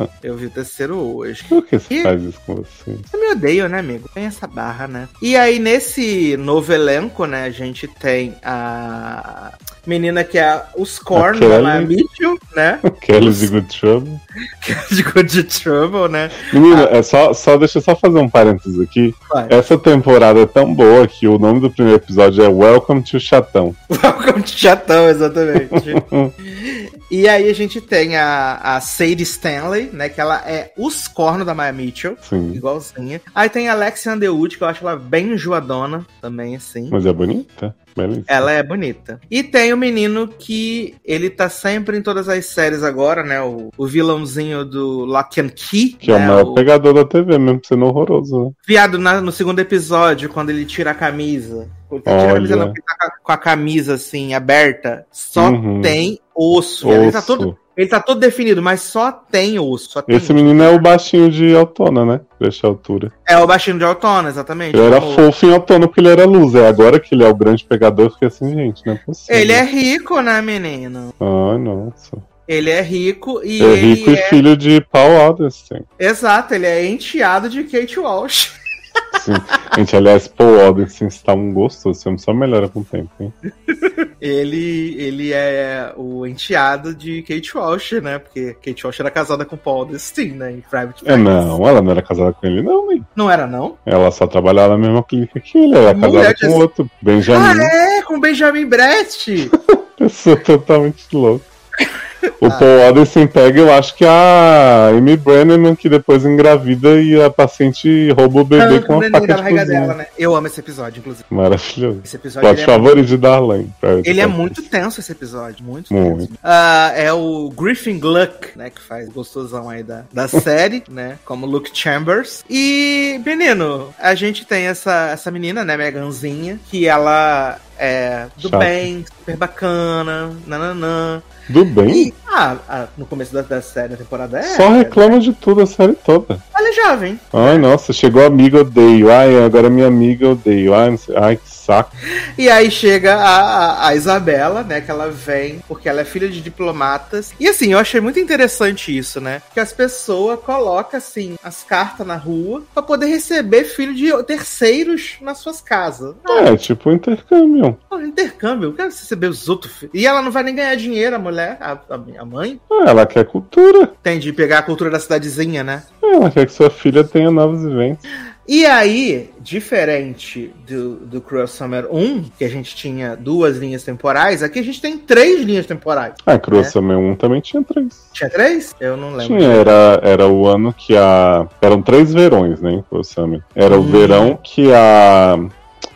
Ah, Eu vi o terceiro hoje. por que você E- faz isso com você? Eu me odeio, né, amigo? Tem essa barra, né? E aí, nesse novo elenco, né, a gente tem a menina que é os Korn, A da Kelly. Maya Mitchell, né? Kelly de Good Trouble. De Good Trouble, né? Menina, Ah. é só, só, deixa eu só fazer um parênteses aqui. Essa temporada é tão boa que o nome do primeiro episódio é Welcome to Chatão. Welcome to Chatão, exatamente. e aí a gente tem a, a Sadie Stanley, né? Que ela é os cornos da Maya Mitchell. Sim. Igualzinha. Aí tem a Alexia Underwood, que eu acho ela bem enjoadona também, assim. Mas é bonita. Beleza. Ela é bonita. E tem o menino que ele tá sempre em todas as séries agora, né? O, o vilãozinho do Lock and Key. Que é né? o maior o pegador da TV, mesmo sendo horroroso, né? Viado, na- no segundo episódio, quando ele tira a camisa. Ele tira a camisa não, ele tá com a- com a camisa assim, aberta. Só Uhum. tem osso. viado. Ele, tá Osso. todo, ele tá todo definido, mas só tem osso. Só tem Esse osso. menino é o baixinho de Autona, né? Deixa a altura. É o baixinho de Autona, exatamente. Ele era fofo em Autona porque ele era loser. Agora que ele é o grande pegador, eu fiquei assim, gente, não é possível. Ele é rico, né, menino? Ai, nossa. Ele é rico e É rico é... e filho de Paul Addison. Exato, ele é enteado de Kate Walsh. Sim. Gente, aliás, Paul Oderson está um gostoso, esse homem só melhora com o tempo, hein? Ele, ele é o enteado de Kate Walsh, né? Porque Kate Walsh era casada com Paul Destiny, né? Em Private É, não, ela não era casada com ele, não, hein? Não era, não? Ela só trabalhava na mesma clínica que ele, ela era Mulher casada de- com outro, Benjamin. Ah, é? Com Benjamin Brest! Pessoa totalmente louca. O Ah. Paul Oderson pega, eu acho que a Amy Brennan, que depois engravida e a paciente rouba o bebê com uma faca de cozinha. dela, né? Eu amo esse episódio, inclusive. Maravilhoso. Esse episódio Plot ele é, favorito de Darlene. ele é muito tenso, esse episódio. Muito, Muito. tenso. Ah, é o Griffin Gluck, né? Que faz gostosão aí da, da série, né? Como Luke Chambers. E, menino, a gente tem essa, essa menina, né? Meganzinha, que ela é do Chata. bem, super bacana, nananã. Do bem? E, ah, ah, no começo da, da série, da temporada é. Só reclama de tudo a série toda. Ela é jovem. Ai, nossa, chegou amiga, odeio. Ai, agora minha amiga, odeio. Ai, não sei. Ai, que saco. E aí chega a, a, a Isabela, né? Que ela vem porque ela é filha de diplomatas. E assim, eu achei muito interessante isso, né? Que as pessoas colocam, assim, as cartas na rua pra poder receber filho de terceiros nas suas casas. Ah, É, tipo um intercâmbio. intercâmbio, eu quero receber os outros filhos. E ela não vai nem ganhar dinheiro, a mulher, a, a, mãe. Ah, ela quer cultura. Tem de pegar a cultura da cidadezinha, né? Ela quer que sua filha tenha novos vivências. E aí, diferente do, do Cruel Summer 1, que a gente tinha duas linhas temporais, aqui a gente tem três linhas temporais. Ah, Cruel Summer 1 também tinha três. Tinha três? Eu não lembro. Tinha, era, era o ano que a. Eram três verões, né, Cruel Summer. Era o Hum. verão que a.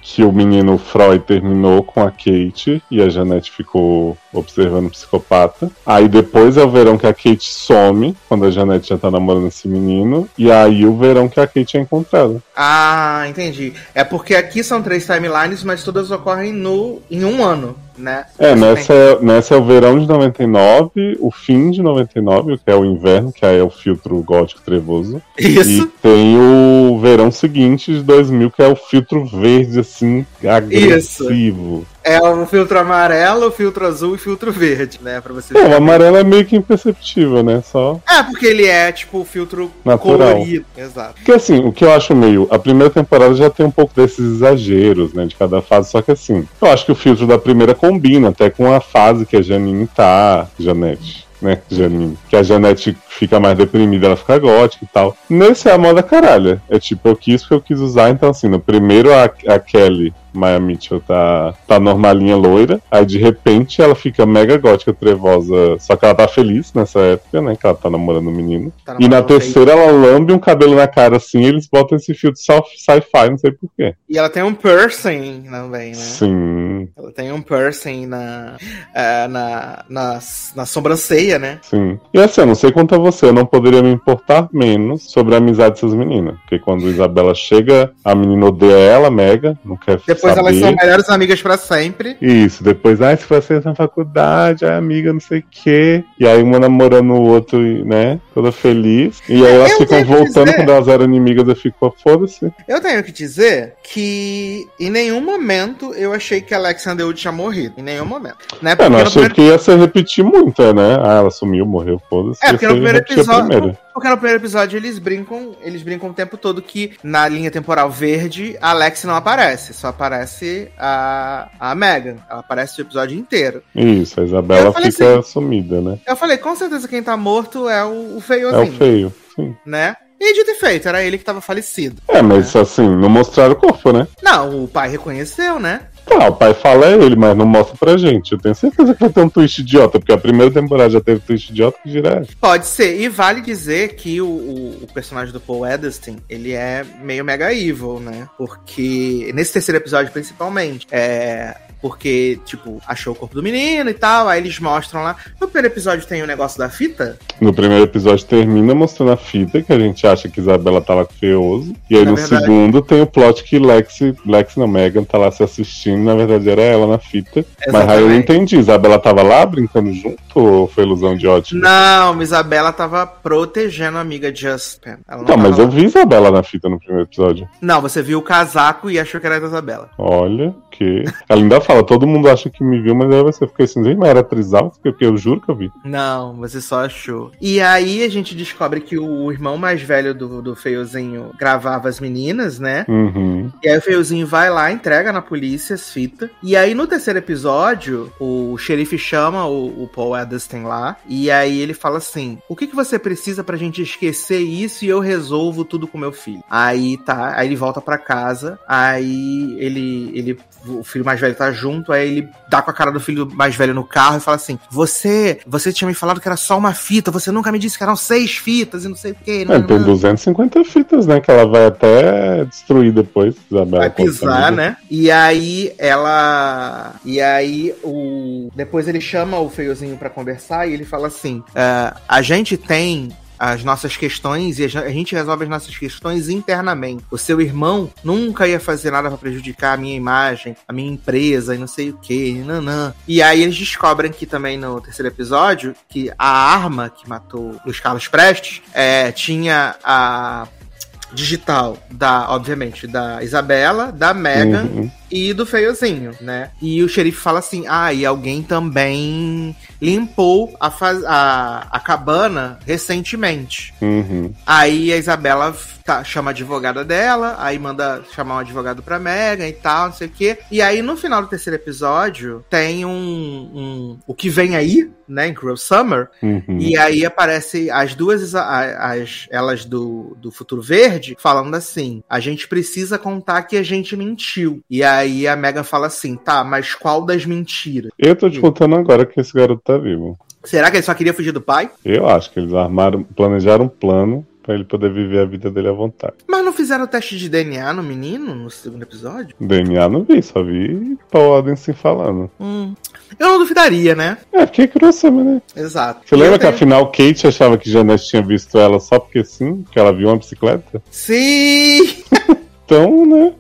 Que o menino Freud terminou com a Kate e a Janete ficou observando o psicopata. Aí depois é o verão que a Kate some, quando a Janete já tá namorando esse menino. E aí o verão que a Kate é encontrada. Ah, entendi. É porque aqui são três timelines, mas todas ocorrem no, em um ano, né? É, nessa é, nessa é o verão de 99, o fim de 99, que é o inverno, que aí é o filtro gótico trevoso. Isso. E tem o verão seguinte de 2000, que é o filtro verde, assim, agressivo. É o filtro amarelo, o filtro azul e o filtro verde, né? Pra você É, o amarelo é meio que imperceptível, né? Só. É, porque ele é tipo o filtro Natural. colorido. Exato. Porque assim, o que eu acho meio. A primeira temporada já tem um pouco desses exageros, né? De cada fase, só que assim, eu acho que o filtro da primeira combina até com a fase que a Janine tá, Janete. Né, Janine? Que a Janete fica mais deprimida, ela fica gótica e tal. Nesse é a moda caralho. É tipo, eu quis porque eu quis usar, então assim, no primeiro a, a Kelly Maya Mitchell tá, tá normalinha loira, aí de repente ela fica mega gótica, trevosa, só que ela tá feliz nessa época, né? Que ela tá namorando o menino. Tá E na namorando terceira ela lambe um cabelo na cara assim e eles botam esse filtro sci- sci-fi, não sei porquê. E ela tem um piercing também, né? Sim, Ela tem um piercing na, é, na, na, na sobrancelha, né? sim. E assim, eu não sei quanto a você, eu não poderia me importar menos sobre a amizade dessas meninas. Porque quando Isabela chega, a menina odeia ela, mega, não quer Depois saber. elas são melhores amigas pra sempre. Isso, depois, ah, se você na faculdade, a amiga não sei o quê. E aí uma namorando o outro, né? Toda feliz. E aí elas Eu ficam voltando dizer- quando elas eram inimigas, eu fico, "Ah, foda-se. Eu tenho que dizer que em nenhum momento eu achei que a Alexander Wood tinha morrido. Em nenhum momento. Né? Eu não achei primeiro- que ia se repetir muito, né? Ah, ela sumiu, morreu, foda-se. É, porque no primeiro episódio. Porque no primeiro episódio eles brincam, eles brincam o tempo todo que na linha temporal verde a Alex não aparece, só aparece a, a Megan. Ela aparece o episódio inteiro. Isso, a Isabela fica assim, sumida, né? Eu falei, com certeza quem tá morto é o, o É feiozinho, o feio, sim. né? E dito e feito, era ele que tava falecido. É, mas assim, não mostraram o corpo, né? Não, o pai reconheceu, né? Tá, o pai fala é ele, mas não mostra pra gente. Eu tenho certeza que vai ter um twist idiota, porque a primeira temporada já teve twist idiota que essa. Pode ser. E vale dizer que o, o- o personagem do Paul Edelston, ele é meio mega evil, né? Porque, nesse terceiro episódio principalmente, é... Porque, tipo, achou o corpo do menino e tal, aí eles mostram lá. No primeiro episódio tem o negócio da fita. No primeiro episódio termina mostrando a fita, que a gente acha que Isabela tá lá com feioso. E aí Na no verdade- segundo tem o plot que Lex, Lex não, Megan tá lá se assistindo, na verdade era ela na fita. Mas aí eu não Exatamente. entendi, Isabela tava lá brincando junto ou foi ilusão de ótica? Não, Isabela tava protegendo a amiga Justin. Ela não Não, mas tava eu lá. vi Isabela na fita no primeiro episódio. Não, você viu o casaco e achou que era da Isabela. Olha, que. Ela ainda fala, fala, todo mundo acha que me viu, mas aí você fica assim, "Gente, mas era trisal? Porque eu juro que eu vi. Não, você só achou. E aí a gente descobre que o irmão mais velho do, do feiozinho gravava as meninas, né? Uhum. E aí o feiozinho vai lá, entrega na polícia as fitas. E aí no terceiro episódio, o xerife chama o, o Paul Edelstein lá. E aí ele fala assim: O que, que você precisa pra gente esquecer isso e eu resolvo tudo com meu filho? Aí tá, aí ele volta pra casa. Aí ele, ele, o filho mais velho tá junto. Aí ele dá com a cara do filho mais velho no carro e fala assim: Você, você tinha me falado que era só uma fita, você nunca me disse que eram seis fitas e não sei o que. É, tem 250 fitas, né? Que ela vai até destruir depois, Isabela. Vai pisar, né? E aí ela. E aí o. Depois ele chama o feiozinho pra conversar e ele fala assim: "Ah, a gente tem. As nossas questões e a gen- a gente resolve as nossas questões internamente. O seu irmão nunca ia fazer nada pra prejudicar a minha imagem, a minha empresa e não sei o que, nanã. E aí eles descobrem que também no terceiro episódio que a arma que matou Luiz Carlos Prestes é, tinha a digital da, obviamente, da Isabela, da Megan Uhum. e do feiozinho, né? E o xerife fala assim: ah, e alguém também limpou a, faz- a, a cabana recentemente. Uhum. Aí a Isabela tá- chama a advogada dela, aí manda chamar um advogado pra Megan e tal, não sei o quê. E aí no final do terceiro episódio tem um. um- o que vem aí, né, em Cruel Summer, Uhum. e aí aparece as duas, as, elas do, do Futuro Verde, falando assim: a gente precisa contar que a gente mentiu. E aí a Megan fala assim: tá, mas qual das mentiras? Eu tô te contando agora que esse garoto tá vivo. Será que ele só queria fugir do pai? Eu acho que eles armaram, planejaram um plano pra ele poder viver a vida dele à vontade. Mas não fizeram o teste de DNA no menino no segundo episódio? DNA não vi, só vi Paul Adenson falando. Hum. Eu não duvidaria, né? É, porque é né? Exato. Você E lembra que tenho- afinal Kate achava que Janete tinha visto ela só porque sim? Que ela viu uma bicicleta? Sim! Então, né?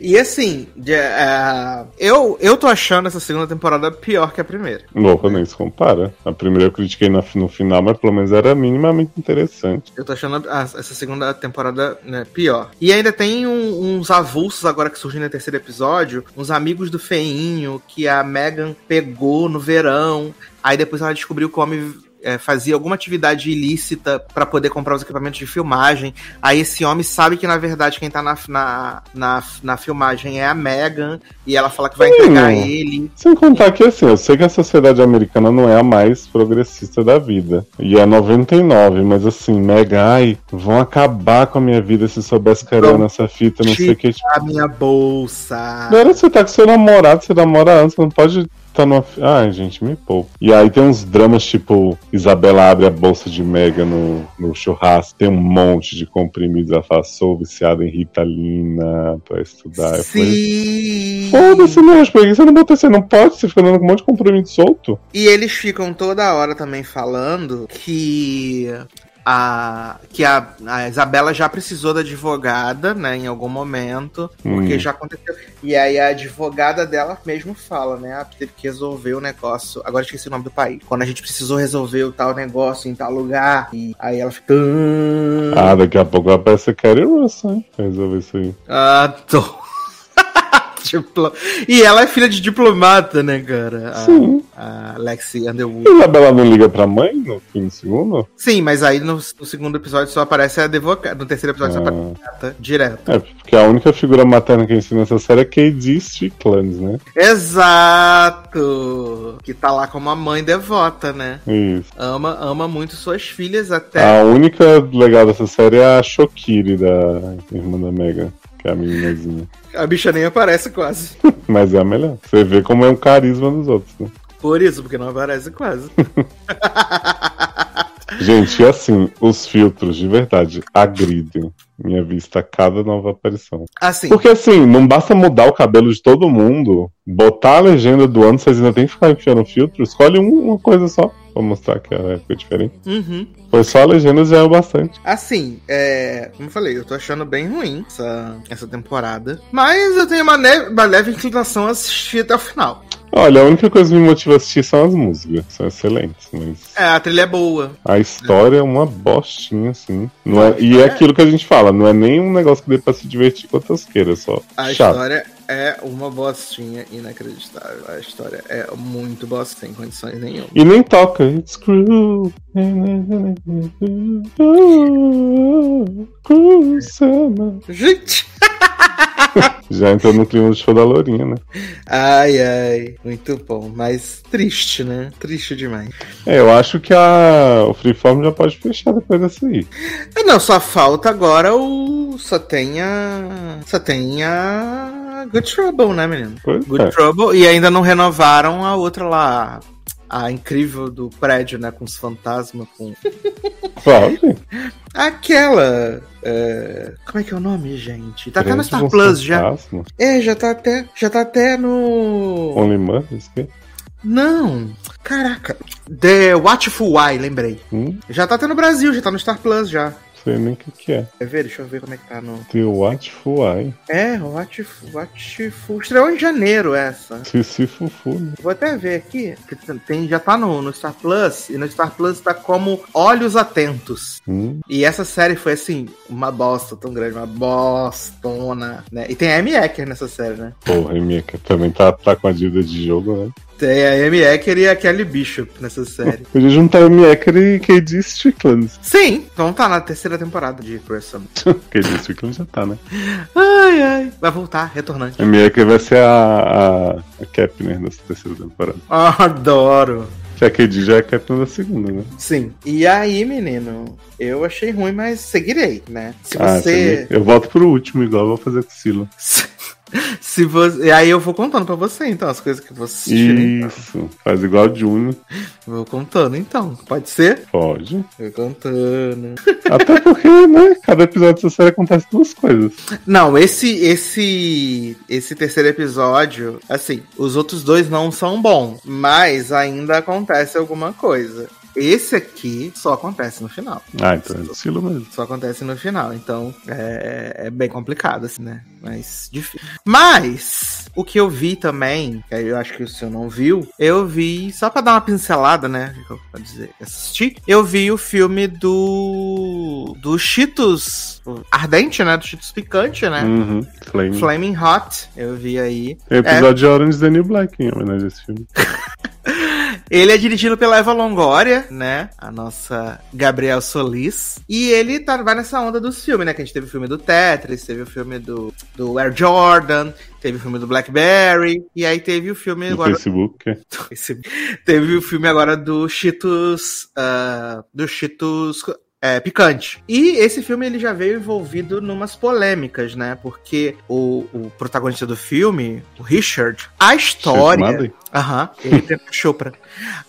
E assim, de- é, eu, eu tô achando essa segunda temporada pior que a primeira. Louco, nem se compara. A primeira eu critiquei na- no final, mas pelo menos era minimamente interessante. Eu tô achando a- essa segunda temporada né, pior. E ainda tem um- uns avulsos agora que surgiram no terceiro episódio, uns amigos do feinho que a Megan pegou no verão. Aí depois ela descobriu que o homem é, fazia alguma atividade ilícita pra poder comprar os equipamentos de filmagem. Aí esse homem sabe que na verdade quem tá na, na, na, na filmagem é a Megan e ela fala que vai entregar Hum. ele. Sem contar que, assim, eu sei que a sociedade americana não é a mais progressista da vida. E é 99, mas assim, mega, ai, vão acabar com a minha vida se soubesse que era nessa fita, não sei o que. Tipo, A minha bolsa. Agora você tá com seu namorado, você namora antes, você não pode estar numa. Ai, gente, me poupa. E aí tem uns dramas tipo: Isabela abre a bolsa de Mega no, no churrasco, tem um monte de comprimidos. Ela fala: sou viciada em Ritalina pra estudar. Sim. Foda-se, não, por que você não botou você não pode, você fica dando com um monte de comprimido solto. E eles ficam toda hora também falando que a que a, a Isabela já precisou da advogada, né, em algum momento, porque Hum. já aconteceu. E aí a advogada dela mesmo fala, né, ah, teve que resolver o negócio. Agora esqueci o nome do país. Quando a gente precisou resolver o tal negócio em tal lugar, e aí ela fica Ah, daqui a pouco aparece a Carrie Russell, hein? Resolver isso aí. Ah, tô. Diplo- E ela é filha de diplomata, né, cara? A- Sim. A, Lexi Underwood. A Isabela não liga pra mãe no fim do segundo? Sim, mas aí no, no segundo episódio só aparece a advogada. No terceiro episódio só Ah. aparece a advogada, direto. É, porque a única figura materna que ensina essa série é K.D. Strickland, né? Exato! Que tá lá como a mãe devota, né? Isso. Ama, ama muito suas filhas até. A única legal dessa série é a Shokiri, da irmã da Megan, que é a meninazinha. A bicha nem aparece quase. Mas é a melhor. Você vê como é o carisma dos outros, né? Por isso, porque não aparece quase. Gente, e assim, os filtros de verdade agridem minha vista a cada nova aparição. Assim, Porque assim, não basta mudar o cabelo de todo mundo, botar a legenda do ano, vocês ainda tem que ficar enfiando filtro, escolhe um- uma coisa só pra mostrar que a época é diferente. uhum. Foi só a legenda já é o bastante. Assim, é. Como eu falei, eu tô achando bem ruim essa, essa temporada. Mas eu tenho uma, ne- uma leve inclinação a assistir até o final. Olha, a única coisa que me motiva a assistir são as músicas, são excelentes, mas É, a trilha é boa. a história é uma bostinha, assim. Não é- e é aquilo que a gente fala, não é nem um negócio que dê pra se divertir com a tosqueira, só A chato. história é uma bostinha inacreditável. A história é muito bosta, sem condições nenhuma. E nem toca. It's cruel. Cruel summer. Gente! Já entrou no clima do show da Lourinha, né? Ai, ai. Muito bom. Mas triste, né? Triste demais. É, eu acho que a... o Freeform já pode fechar depois dessa aí. Não, só falta agora o. Só tem a. Só tem a. Good Trouble, né, menino? Pois Good é. Trouble. E ainda não renovaram a outra lá. A incrível do prédio, né? Com os fantasmas, com. Pode. Aquela. é, Como é que é o nome, gente? Tá até no Star Plus já. É, já tá até. Já tá até no. Only Mothers, que? Não! Caraca! The Watchful Eye, lembrei. Hum, Já tá até no Brasil, já tá no Star Plus já. Sei nem o que, que é. Quer ver? Deixa eu ver como é que tá no. The Watchful Eye. É, Watchful. Watchful. Estreou em janeiro essa. Sissi Fufu, né? Vou até ver aqui. Tem, já tá no, no Star Plus. E no Star Plus tá como Olhos Atentos. Hum, E essa série foi assim, uma bosta tão grande, uma bostona, né? E tem a Amy Ecker nessa série, né? porra, a minha que também tá, tá com a dívida de jogo, né? Tem a Amy Ecker e a Kelly Bishop nessa série. Podia juntar o Miecker e KD Strickland. Sim, então tá na terceira temporada de Person. KD Strickland já tá, né? Ai, ai. Vai voltar, retornante. A Miecker vai ser a, a, a Kepner dessa terceira temporada. Adoro. Que a KD já é a Kepner da segunda, né? Sim. E aí, menino, eu achei ruim, mas seguirei, né? Se Ah, você. também. Eu volto pro último, igual eu vou fazer com o Sila. Se você. Aí eu vou contando pra você, então, as coisas que você. Isso, faz igual o Junior. Vou contando, então. Pode ser? Pode. Vou contando. Até porque, né, cada episódio dessa série acontece duas coisas. Não, esse esse esse terceiro episódio, assim, os outros dois não são bons, mas ainda acontece alguma coisa. Esse aqui só acontece no final. Ah, então é do Silo mesmo. Só acontece no final, então é, é bem complicado, assim, né? Mas difícil. Mas o que eu vi também, que eu acho que o senhor não viu, eu vi, só pra dar uma pincelada, né? que eu vou dizer, assistir, eu vi o filme do. do Cheetos Ardente, né? Do Cheetos Picante, né? Uhum, Flame. Flaming Hot, eu vi aí. Episódio de Orange New Black em homenagem a esse filme. Ele é dirigido pela Eva Longoria, né? A nossa Gabriel Solis. E ele tá, vai nessa onda dos filmes, né? Que a gente teve o filme do Tetris, teve o filme do, do Air Jordan, teve o filme do Blackberry, e aí teve o filme No agora. Facebook. é. Esse- teve o filme agora do Cheetos. ah, do Cheetos. é, picante. E esse filme ele já veio envolvido numas polêmicas, né? Porque o, o protagonista do filme, o Richard, a história. Aham, ele tem Chopra.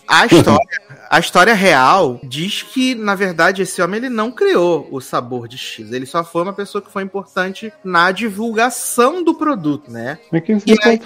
A história, a história real diz que, na verdade, esse homem ele não criou o sabor de X. Ele só foi uma pessoa que foi importante na divulgação do produto, né? Quem se E aí-?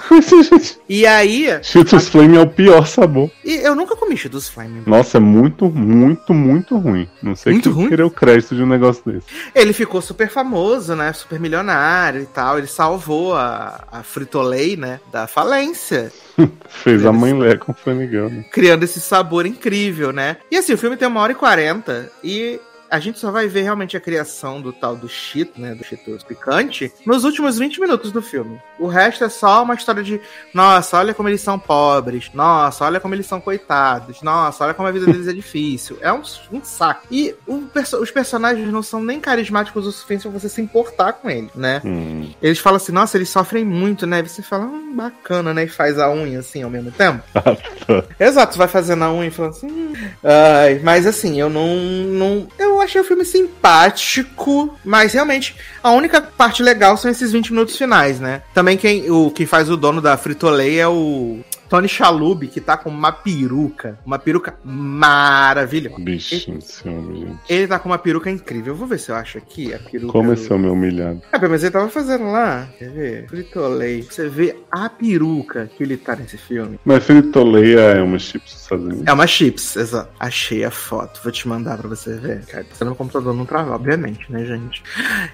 E aí, Cheetos Flame é o pior sabor. e eu nunca comi Cheetos Flame. Nossa, é muito, muito, muito ruim. Não sei Muito que ruim? querer o crédito de um negócio desse. Ele ficou super famoso, né? Super milionário e tal. Ele salvou a, a Frito-Lay, né? Da falência. Fez a mãe Lé com o Flanagan, né? criando esse sabor incrível, né? E assim, o filme tem uma hora e quarenta e a gente só vai ver realmente a criação do tal do Cheeto, né? Do Cheetos picante, nos últimos 20 minutos do filme. O resto é só uma história de, nossa, olha como eles são pobres, nossa, olha como eles são coitados, nossa, olha como a vida deles é difícil. É um, um saco. E perso- os personagens não são nem carismáticos o suficiente pra você se importar com eles, né? Hum. Eles falam assim, nossa, eles sofrem muito, né? E você fala, hum, bacana, né? E faz a unha assim ao mesmo tempo. Exato, você vai fazendo a unha e falando assim. "Hum". Ai, mas assim, eu não, não. Eu achei o filme simpático, mas realmente a única parte legal são esses 20 minutos finais, né? Também quem o que faz o dono da Frito-Lay é o Tony Chalub, que tá com uma peruca. Uma peruca maravilhosa. Bichinho gente. Ele tá com uma peruca incrível. Eu vou ver se eu acho aqui a peruca. Como é humilhado. é, mas ele tava fazendo lá. Quer ver? Fritolei. Você vê a peruca que ele tá nesse filme. Mas Fritoleia é uma chips dos Estados Unidos. É uma chips, exato. Achei a foto. Vou te mandar pra você ver. Cara, tá no computador não trava, obviamente, né, gente?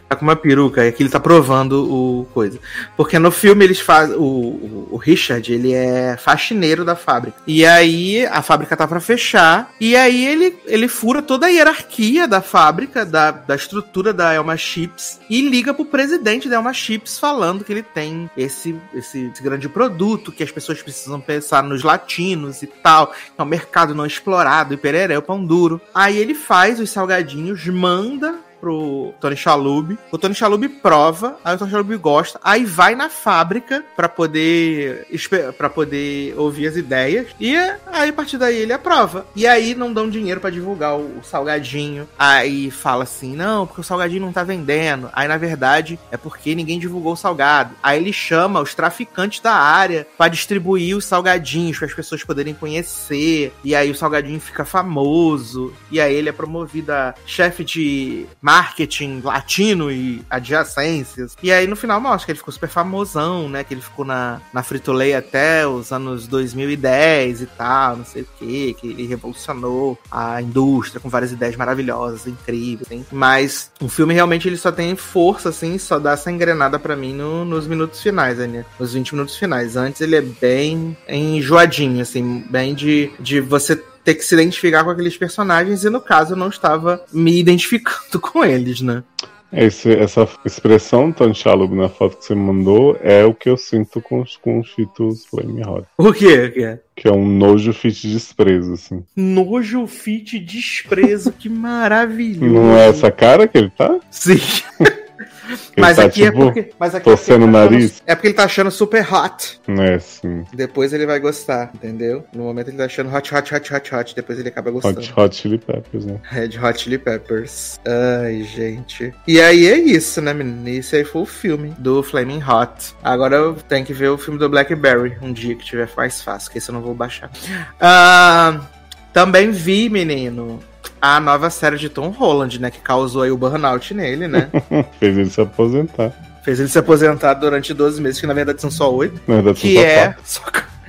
Tá com uma peruca e aqui ele tá provando o coisa. Porque no filme eles fazem. O, o, o Richard, ele é faxineiro da fábrica. E aí a fábrica tá para fechar. E aí ele, ele fura toda a hierarquia da fábrica, da, da estrutura da Elma Chips, e liga pro presidente da Elma Chips falando que ele tem esse, esse, esse grande produto, que as pessoas precisam pensar nos latinos e tal, é um mercado não explorado, e pereré, o pão duro. Aí ele faz os salgadinhos, manda pro Tony Chalub. O Tony Chalub prova, aí o Tony Chalub gosta, aí vai na fábrica para poder para poder ouvir as ideias e aí a partir daí ele aprova. E aí não dão dinheiro para divulgar o, o, salgadinho. Aí fala assim: "Não, porque o salgadinho não tá vendendo". Aí na verdade é porque ninguém divulgou o salgado. Aí ele chama os traficantes da área para distribuir os salgadinhos para as pessoas poderem conhecer. E aí o salgadinho fica famoso. E aí ele é promovido a chefe de marketing latino e adjacências. E aí no final mostra que ele ficou super famosão, né? Que ele ficou na, na Frito-Lay até os anos 2010 e tal, não sei o que, que ele revolucionou a indústria com várias ideias maravilhosas, incríveis, hein? Mas o filme realmente ele só tem força, assim, só dá essa engrenada para mim no, nos minutos finais, né? Nos 20 minutos finais. Antes ele é bem enjoadinho, assim, bem de, de você ter que se identificar com aqueles personagens, e no caso eu não estava me identificando com eles, né? Esse, essa expressão Tanchalub na foto que você mandou é o que eu sinto com, com os Cheetos Flame Hot. O quê? que é? Que é um nojo fit desprezo, assim. Nojo fit desprezo, que maravilhoso. Não é essa cara que ele tá? Sim. mas tá, aqui é tipo, é porque. Mas aqui torcendo é, o nariz. é porque ele tá achando super hot. É, sim. Depois ele vai gostar, entendeu? No momento ele tá achando hot, hot, hot, hot, hot. Depois ele acaba gostando. Hot, hot Chili Peppers, né? Red Hot Chili Peppers. Ai, gente. E aí é isso, né, menino? Esse aí foi o filme do Flaming Hot. Agora eu tenho que ver o filme do Blackberry um dia que tiver mais fácil, que esse eu não vou baixar. Ah, também vi, menino, a nova série de Tom Holland, né? Que causou aí o burnout nele, né? Fez ele se aposentar. Fez ele se aposentar durante 12 meses, que na verdade são só 8. Na verdade, Que são só é. quatro.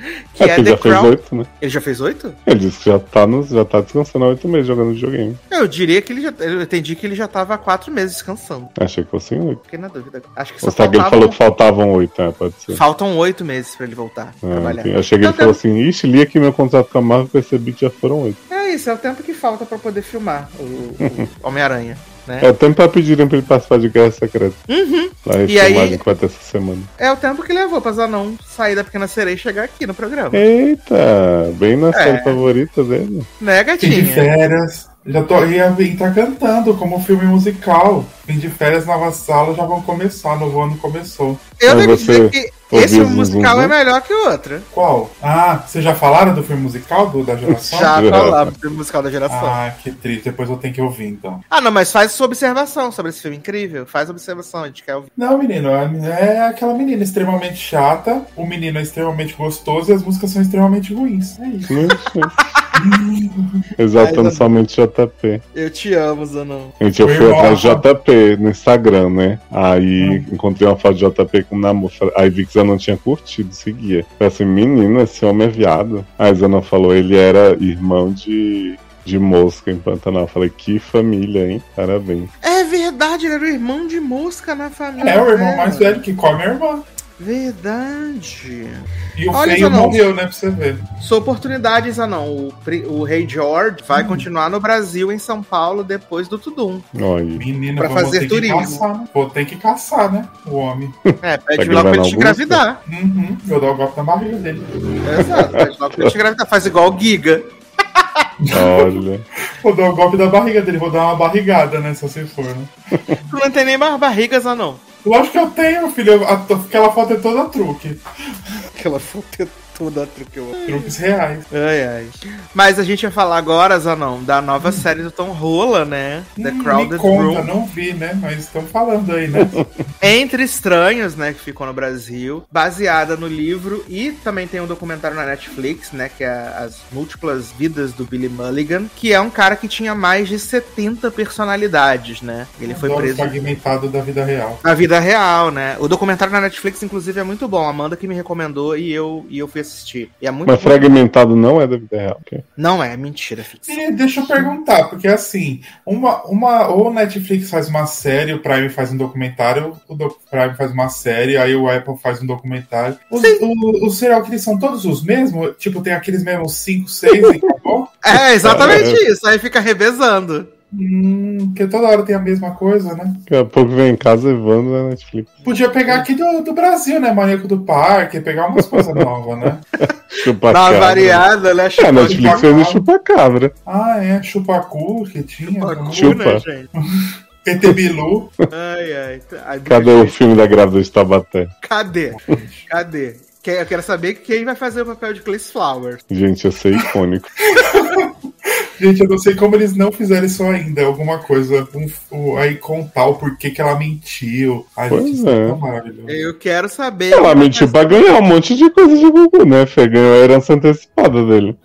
Que É, é que The já fez Crown. oito, né? Ele já fez 8? Ele disse que já tá, no, já tá descansando há oito meses jogando videogame. Eu diria que ele já. Eu entendi que ele já tava há 4 meses descansando. Achei que fosse oito. Fiquei na dúvida. Acho que só faltavam, falou que faltavam oito, né? Pode ser. faltam 8 meses pra ele voltar a Ah, trabalhar. eu cheguei e Então, falou assim: Ixi, li aqui meu contrato com a Marvel percebi que já foram oito. É isso, é o tempo que falta pra poder filmar o, o Homem-Aranha. Né? É o tempo pra pedirem pra ele participar de Guerra Secreta. Uhum. Lá E aí- que vai ter essa semana. É o tempo que levou pra Zanon sair da Pequena Sereia e chegar aqui no programa. Eita, bem na É. série favorita dele. Né, Fim de gatinha? férias. Já tô ia vir tá cantando como filme musical. Fim de férias, nova sala já vão começar. Novo ano começou. Eu Mas devo você dizer que esse filme musical é melhor que o outro. Qual? Ah, vocês já falaram do filme musical do, da geração? Já falamos do filme musical da geração. Ah, que triste. Depois eu tenho que ouvir então. Ah, não, mas faz sua observação sobre esse filme incrível. Faz observação, a gente quer ouvir. Não, menino, é é aquela menina extremamente chata, o menino é extremamente gostoso e as músicas são extremamente ruins. É isso. Exaltando Ainda- somente JP. Eu te amo, Zanon. Gente, eu Foi fui atrás de mal. JP no Instagram, né? Aí encontrei uma foto de JP com namoro. Aí vi que Zanon tinha curtido, seguia. Falei assim, menino, esse homem é viado. Aí Zanon falou, ele era irmão de, de mosca em Pantanal. Falei, que família, hein? Parabéns. É verdade, ele era o irmão de mosca na família. É o irmão mais velho que come a irmã. Verdade. E o Olha, feio Zanon. morreu, né? Pra você ver. Sua oportunidade, Zanon. O, o Rei George Hum. vai continuar no Brasil, em São Paulo, depois do Tudum. Olha. Menina, Pra fazer ter turismo. Que caçar, né? Vou ter que caçar, né? O homem. É, Tá pede logo pra ele te engravidar. Uhum. Eu dou o golpe na barriga dele. Exato, pede logo pra ele te engravidar. Faz igual o Giga. Olha. Vou dar o golpe da barriga dele, vou dar uma barrigada, né? Se você for, né? Tu não tem nem mais barriga, Zanon. Lógico que eu tenho, filho. Aquela foto é toda truque. Aquela foto é toda truqueou. Truques reais. Ai, ai. Mas a gente vai falar agora, Zanon, da nova série do Tom Rola, né? The Hum, me Crowded conta, Room. não vi, né? Mas estão falando aí, né? Entre Estranhos, né? Que ficou no Brasil. Baseada no livro. E também tem um documentário na Netflix, né? Que é As Múltiplas Vidas do Billy Mulligan. Que é um cara que tinha mais de 70 personalidades, né? Ele foi preso fragmentado da vida real. na vida real, né? O documentário na Netflix, inclusive, é muito bom. A Amanda que me recomendou e eu, e eu fui assistir assistir. E é muito Mas fragmentado não é da vida real. ok? Não é, mentira, Fix. E deixa eu perguntar, porque assim, uma, uma, ou o Netflix faz uma série, o Prime faz um documentário, o do, Prime faz uma série, aí o Apple faz um documentário. Os, o, os serial killers são todos os mesmos? Tipo, tem aqueles mesmos 5, 6 e acabou? É, exatamente isso. Aí fica revezando. Hum, porque toda hora tem a mesma coisa, né? Daqui a pouco vem em casa Evandro na Netflix. Podia pegar aqui do, do Brasil, né? Maníaco do Parque, pegar umas coisas novas, né? Chupa Dá uma cabra. variada, né? É, a Chupando Netflix fez o chupa-cabra. Ah, é, Chupacu que tinha. cu, Chupa. né, gente? PT Bilu. Ai, ai. Cadê o filme da grávida de Tabaté? Cadê? Cadê? Eu quero saber quem vai fazer o papel de Clis Flowers. Gente, ia ser icônico. Gente, eu não sei como eles não fizeram isso ainda. Alguma coisa. Um, um- aí contar o porquê que ela mentiu. Ai, Pois é. maravilhoso. Eu quero saber. Ela mentiu pra ganhar um monte de coisa de Gugu, né? Fê ganhou a herança antecipada dele.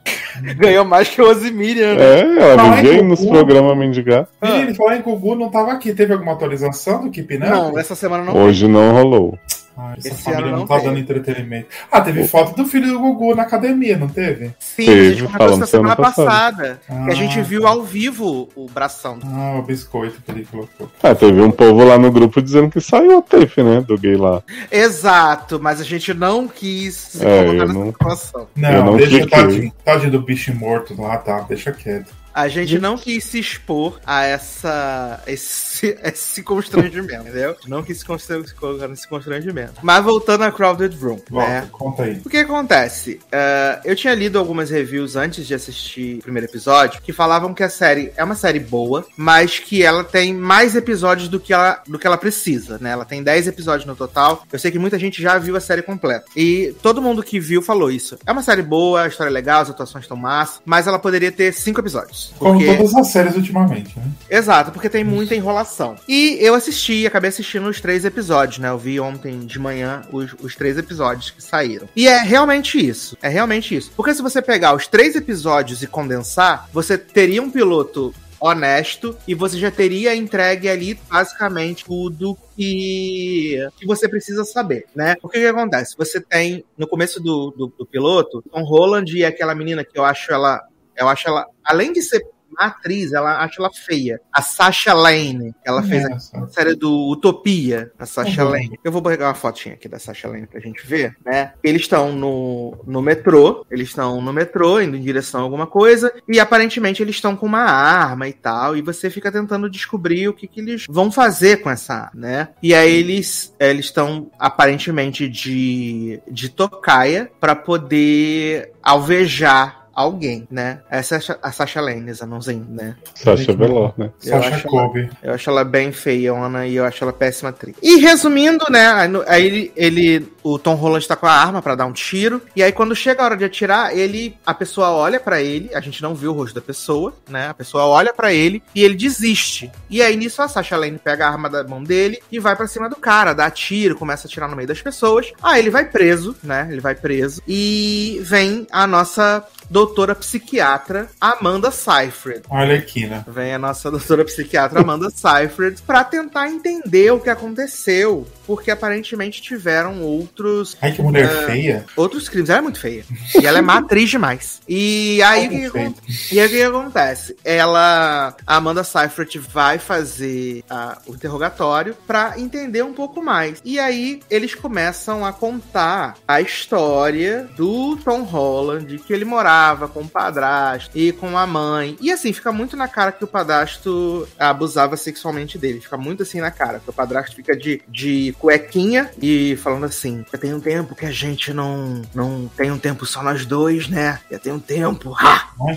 Ganhou mais que o Osimirian, né? É, ela aí nos programas mendigar. Menino, falar em Gugu não tava aqui. Teve alguma atualização do Keep Up? Não, essa semana não. Hoje não rolou. Ai, essa Esse família não, não tá teve. dando entretenimento. Ah, teve foto do filho do Gugu na academia, não teve? Sim, Teve, a gente comentou falando essa semana semana passada. passada. que a gente Ah. viu ao vivo o bração. Ah, o biscoito que ele colocou. Ah, teve um povo lá no grupo dizendo que saiu a tape, né? Do gay lá. Exato, mas a gente não quis se É, colocar nessa não- situação. Não, não deixa tadinho, tadinho do bicho morto lá, tá? Deixa quieto. A gente não quis se expor a essa esse, esse constrangimento, entendeu? Não quis se colocar nesse constrangimento. Mas voltando a Crowded Room, Volta, né? conta aí. O que acontece? É, eu tinha lido algumas reviews antes de assistir o primeiro episódio que falavam que a série é uma série boa, mas que ela tem mais episódios do que ela, do que ela precisa, né? Ela tem 10 episódios no total. Eu sei que muita gente já viu a série completa. E todo mundo que viu falou isso. É uma série boa, a história é legal, as atuações estão massa, mas ela poderia ter 5 episódios. Como Porque... todas as séries ultimamente, né? Exato, porque tem muita enrolação. E eu assisti, acabei assistindo os três episódios, né? Eu vi ontem de manhã os, os três episódios que saíram. E é realmente isso. É realmente isso. Porque se você pegar os três episódios e condensar, você teria um piloto honesto e você já teria entregue ali basicamente tudo que, que você precisa saber, né? O que, que acontece? Você tem no começo do, do, do piloto Tom Holland e aquela menina que eu acho ela eu acho ela, além de ser uma atriz, ela acho ela feia. A Sasha Lane, ela fez a série do Utopia, a Sasha Uhum. Lane. Eu vou pegar uma fotinha aqui da Sasha Lane pra gente ver, né? Eles estão no, no metrô, eles estão no metrô, indo em direção a alguma coisa, e aparentemente eles estão com uma arma e tal, e você fica tentando descobrir o que, que eles vão fazer com essa arma, né? E aí eles eles estão aparentemente de, de tocaia pra poder alvejar alguém, né? Essa é a Sa- a Sasha Lane, essa mãozinha, né? Sasha Velour, né? Eu Sasha Kobe. Eu acho ela bem feiona e eu acho ela péssima atriz. E resumindo, né? Aí, ele, ele- o Tom Holland tá com a arma pra dar um tiro. E aí quando chega a hora de atirar, ele, a pessoa olha pra ele. A gente não viu o rosto da pessoa, né? A pessoa olha pra ele e ele desiste. E aí nisso a Sasha Lane pega a arma da mão dele e vai pra cima do cara, dá tiro, começa a atirar no meio das pessoas. Aí ele vai preso, né? Ele vai preso e vem a nossa doutora psiquiatra Amanda Seyfried. Olha aqui, né? Vem a nossa doutora psiquiatra Amanda Seyfried pra tentar entender o que aconteceu, porque aparentemente tiveram outros Ai, que mulher É. feia. outros crimes. Ela é muito feia. E ela é má atriz demais. E aí o que, que e aí, que acontece? Ela, a Amanda Seyfried vai fazer ah, o interrogatório pra entender um pouco mais. E aí eles começam a contar a história do Tom Holland, que ele morava com o padrasto e com a mãe. E assim, fica muito na cara que o padrasto abusava sexualmente dele. Fica muito assim na cara. Que o padrasto fica de, de cuequinha e falando assim: já tem um tempo que a gente não, não tem um tempo só nós dois, né? Já tem um tempo.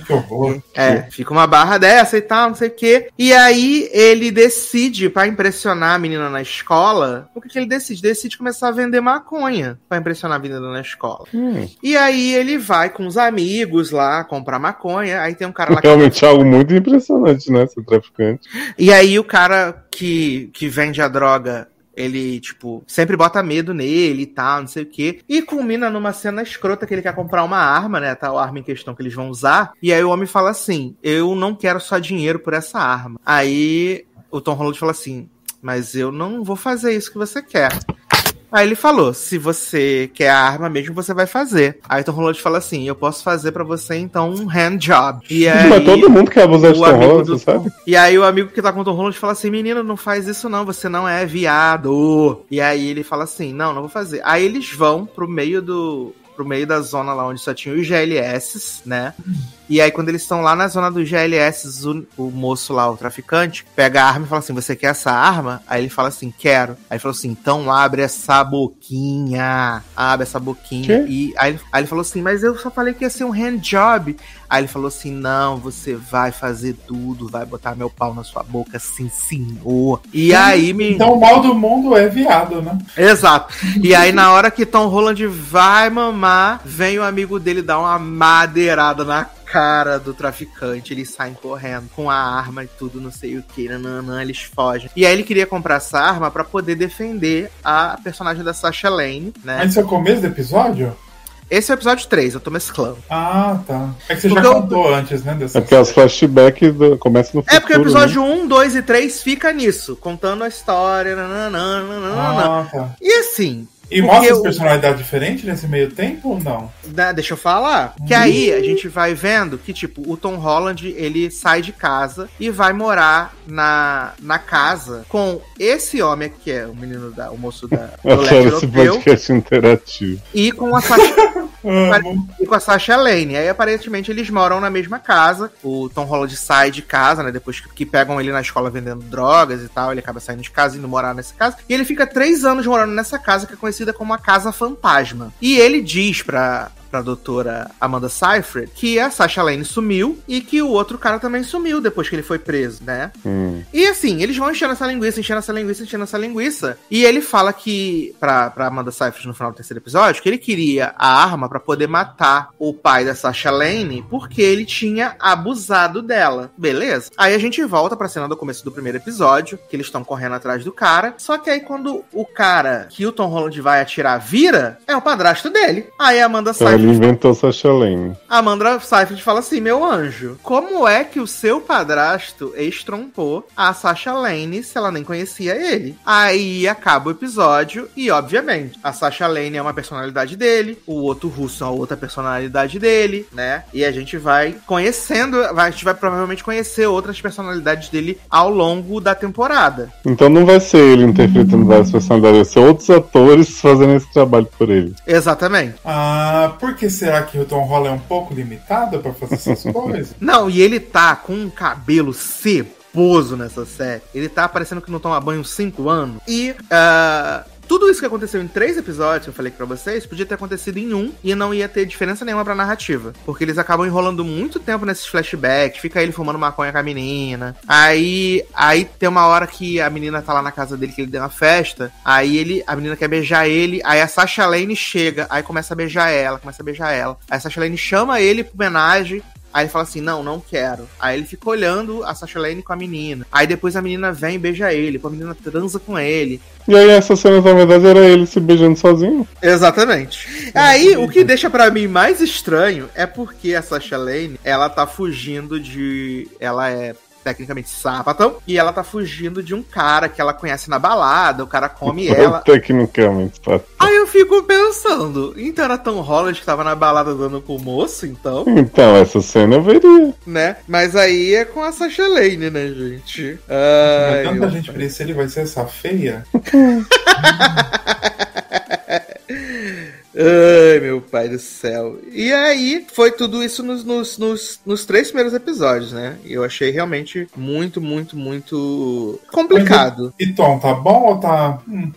Que horror. É, fica uma barra dessa e tal, não sei o quê. E aí ele decide, pra impressionar a menina na escola, o que, que ele decide? Decide começar a vender maconha pra impressionar a menina na escola. Hum, E aí ele vai com os amigos lá comprar maconha. Aí tem um cara lá que realmente é algo muito impressionante, né? Ser traficante. E aí o cara que, que vende a droga, ele, tipo, sempre bota medo nele e tal, não sei o quê. E culmina numa cena escrota que ele quer comprar uma arma, né? Tal arma em questão que eles vão usar. E aí o homem fala assim: Eu não quero só dinheiro por essa arma. Aí o Tom Holland fala assim: Mas eu não vou fazer isso que você quer. Aí ele falou: se você quer a arma mesmo, você vai fazer. Aí Tom Holland fala assim: eu posso fazer pra você então um hand job. E aí, Mas todo mundo quer abusar de Tom Holland, do sabe? E aí o amigo que tá com o Tom Holland fala assim: menino, não faz isso não, você não é viado. E aí ele fala assim: não, não vou fazer. Aí eles vão pro meio do. Pro meio da zona lá onde só tinha os GLS, né? E aí, quando eles estão lá na zona dos GLS, o, o moço lá, o traficante, pega a arma e fala assim: Você quer essa arma? Aí ele fala assim: Quero. Aí ele falou assim: Então abre essa boquinha. Abre essa boquinha. Quê? E aí, ele- aí ele falou assim: Mas eu só falei que ia ser um hand job. Aí ele falou assim: Não, você vai fazer tudo, vai botar meu pau na sua boca, sim, senhor. E aí, me. Então o mal do mundo é viado, né? Exato. E aí, na hora que Tom Holland vai mamar, vem o amigo dele dar uma madeirada na cara do traficante. Eles saem correndo com a arma e tudo, não sei o que. Nananã, eles fogem. E aí ele queria comprar essa arma pra poder defender a personagem da Sasha Lane, né? Mas é o começo do episódio? Esse é o episódio 3, eu tô mesclando. Ah, tá. É que você Porque já eu- contou antes, né? Dessa É porque as flashbacks do- começam no futuro. É porque o né? episódio 1, 2 e 3 fica nisso, contando a história. Nananã, nananã. Ah, tá. E assim, E Porque mostra as personalidades diferentes nesse meio tempo ou não? né, deixa eu falar. Que aí a gente vai vendo que, tipo, o Tom Holland, ele sai de casa e vai morar na, na casa com esse homem aqui, que é o menino da, o moço da, do Eu leste quero esse europeu, podcast interativo. e com a Sasha, Amo. e com a Sasha Lane. Aí, aparentemente, eles moram na mesma casa. O Tom Holland sai de casa, né? Depois que, que pegam ele na escola vendendo drogas e tal. Ele acaba saindo de casa e indo morar nessa casa. E ele fica três anos morando nessa casa, que é conhecida como a Casa Fantasma. E ele diz pra. Pra doutora Amanda Seyfried que a Sasha Lane sumiu e que o outro cara também sumiu depois que ele foi preso, né? Hum. E assim, eles vão enchendo essa linguiça, enchendo essa linguiça, enchendo essa linguiça. E ele fala que, pra, pra Amanda Seyfried no final do terceiro episódio, que ele queria a arma pra poder matar o pai da Sasha Lane porque ele tinha abusado dela. Beleza? Aí a gente volta pra cena do começo do primeiro episódio, que eles estão correndo atrás do cara. Só que aí quando o cara que o Tom Holland vai atirar vira, é o padrasto dele. Aí a Amanda Seyfried ele inventou Sasha Lane. a Amanda Seyfried fala assim: Meu anjo, como é que o seu padrasto estrompou a Sasha Lane se ela nem conhecia ele? Aí acaba o episódio e, obviamente, a Sasha Lane é uma personalidade dele, o outro russo é outra personalidade dele, né? E a gente vai conhecendo, a gente vai provavelmente conhecer outras personalidades dele ao longo da temporada. Então não vai ser ele interpretando várias personalidades, vai ser outros atores fazendo esse trabalho por ele. Exatamente. Ah, por que será que o Tom Holland é um pouco limitado pra fazer essas coisas? Não, e ele tá com um cabelo ceboso nessa série. Ele tá parecendo que não toma banho 5 anos. E ah, tudo isso que aconteceu em três episódios, eu falei pra vocês, podia ter acontecido em um e não ia ter diferença nenhuma pra narrativa. Porque eles acabam enrolando muito tempo nesses flashbacks, fica ele fumando maconha com a menina. Aí, aí tem uma hora que a menina tá lá na casa dele, que ele deu uma festa. Aí ele, a menina quer beijar ele, aí a Sasha Lane chega, aí começa a beijar ela, começa a beijar ela. Aí a Sasha Lane chama ele pra homenagem, Aí ele fala assim: não, não quero. Aí ele fica olhando a Sasha Lane com a menina. Aí depois a menina vem e beija ele. A menina transa com ele. E aí essa cena, na verdade, era ele se beijando sozinho. Exatamente. Aí o que deixa pra mim mais estranho é porque a Sasha Lane, ela tá fugindo de. Ela é tecnicamente sapatão. E ela tá fugindo de um cara que ela conhece na balada. O cara come ela. Tecnicamente, tá. Aí eu fico pensando: então era Tom Holland que tava na balada dando com o moço, então? Então, essa cena eu veria. né? Mas aí é com a Sasha Lane, né, gente? Mas Ai, tanta meu gente pra isso, ele vai ser essa feia? Ai, meu pai do céu. E aí, foi tudo isso nos, nos, nos, nos três primeiros episódios, né? E eu achei realmente muito, muito, muito complicado. E Tom, tá bom ou tá. Hum,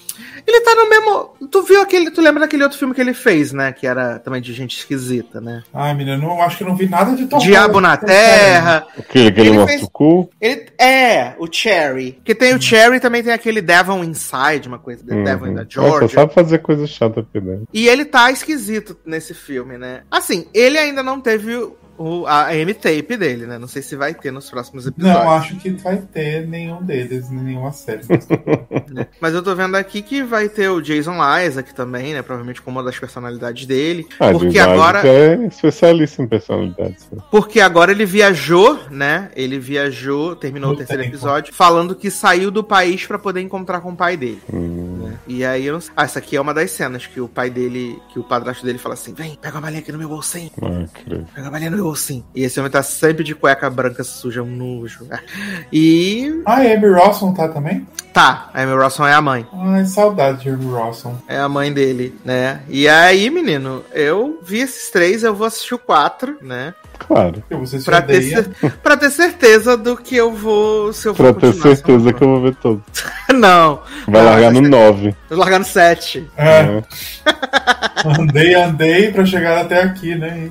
Ele tá no mesmo. Tu viu aquele. Tu lembra daquele outro filme que ele fez, né? Que era também de gente esquisita, né? Ai, menina, não acho que eu não vi nada de Tom Diabo na Terra. Aquele que ele, Ele mostra fez- o cu. Ele é, o Cherry. Que tem o Cherry também tem aquele Devil Inside, uma coisa. The Devil in the Uhum. Georgia. Nossa, sabe fazer coisa chata pedante. E ele tá esquisito nesse filme, né? Assim, ele ainda não teve o, a M-tape dele, né? Não sei se vai ter nos próximos episódios. Não, acho que vai ter nenhum deles, nenhuma série. Mas eu tô vendo aqui que vai ter o Jason Isaac também, né? Provavelmente como uma das personalidades dele. Ah, porque agora. É especialista em personalidades. né? Porque agora ele viajou, né? Ele viajou, terminou No o terceiro tempo. episódio, falando que saiu do país pra poder encontrar com o pai dele. Hum. E aí eu não sei. Ah, essa aqui é uma das cenas que o pai dele, que o padrasto dele fala assim: vem, pega uma balinha aqui no meu bolsinho. Ah. Pega a balinha no meu bolsinho. E esse homem tá sempre de cueca branca suja, um nojo. E. Ah, a Amy Rawson tá também? Tá, a Amy Rawson é a mãe. Ai, saudade de Amy Rawson. É a mãe dele, né? E aí, menino, eu vi esses três, eu vou assistir o quatro, né? Claro. Pra ter, cer- pra ter certeza do que eu vou. Se eu Pra vou ter certeza que eu vou ver todo. Não. Vai Não, largar no mas- 9. Vou largar no 7. É, andei, andei pra chegar até aqui, né?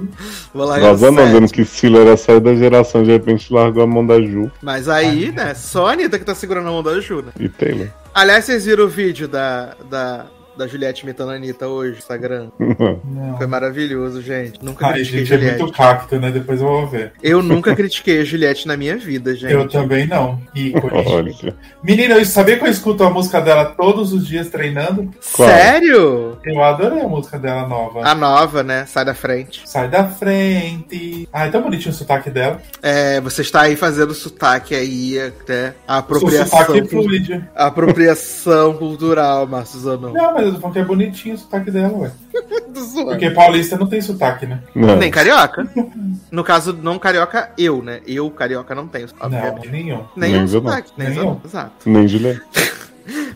Vou largar no Vazando, 7. vendo que Silo era sair da geração, de repente largou a mão da Ju Mas aí, né? Só a Anitta que tá segurando a mão da Ju, né? e Taylor. Aliás, vocês viram o vídeo da, da, da Juliette imitando a Anitta hoje no Instagram? Não. Foi maravilhoso, gente. Nunca Ai, critiquei gente, é Juliette. muito cacto, né? Depois eu vou ver. Eu nunca critiquei a Juliette na minha vida, gente. Eu também não. Ícone. Menina, eu sabia que eu escuto a música dela todos os dias treinando? Qual? Sério? Eu adorei a música dela nova. A nova, né? Sai da frente. Sai da frente. Ai, tão bonitinho o sotaque dela. É, você está aí fazendo sotaque aí, até a O apropriação. sotaque fluide. A apropriação cultural, Márcio Zanon. Não, mas eu tô falando que é bonitinho o sotaque dela, ué. Porque paulista não tem sotaque, né? Não. Nem carioca. No caso, não carioca, eu, né? Eu, carioca, não tenho, Não, obviamente. nenhum. Nem Nem eu, não. sotaque, nem Nenhum. um. Exato. Nem Juliette.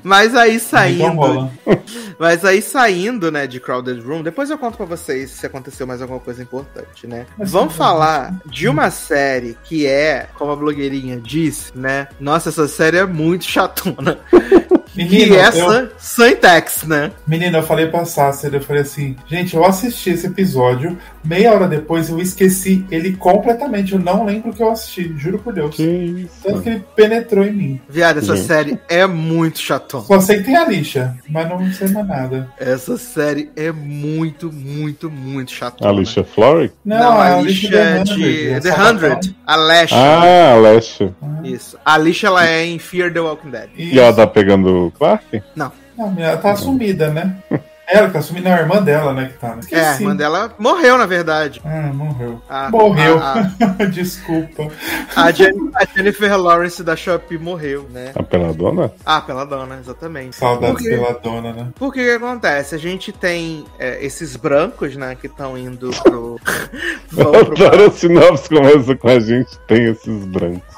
Mas aí Então saindo. rola. Mas aí saindo, né, de Crowded Room, depois eu conto pra vocês se aconteceu mais alguma coisa importante, né? Mas Vamos sim. falar de uma série que é, como a blogueirinha disse, né? Nossa, essa série é muito chatona. Menino, e eu, essa, Syntax, né? menino, eu falei pra Sácer, eu falei assim, gente, eu assisti esse episódio, meia hora depois eu esqueci ele completamente. Eu não lembro que eu assisti, juro por Deus. Que isso? Tanto que ele penetrou em mim. Viado, essa Gente. série é muito chatona. Só sei que tem a lixa, mas não sei mais nada. Essa série é muito, muito, muito chatona. Alicia Florrick? Não, Não, a lixa Alicia é de é The pra Hundred. A Lash. Ah, a Lesha. Isso. A Alicia, ela é em Fear the Walking Dead. E ela tá pegando o Clark? Não, ela tá assumida, né? Ela que tá assumida, não, a irmã dela, né, que tá. né? É, a irmã dela morreu, na verdade. Ah, morreu. A- Morreu. A, Desculpa. a- a Jen- a Jennifer Lawrence da Shopee morreu, né? A peladona? Ah, pela dona, exatamente. Saudades Por quê? pela dona, né? Por que que acontece? A gente tem é, esses brancos, né, que estão indo pro. Eu pro adoro a sinopse começa com a gente tem esses brancos.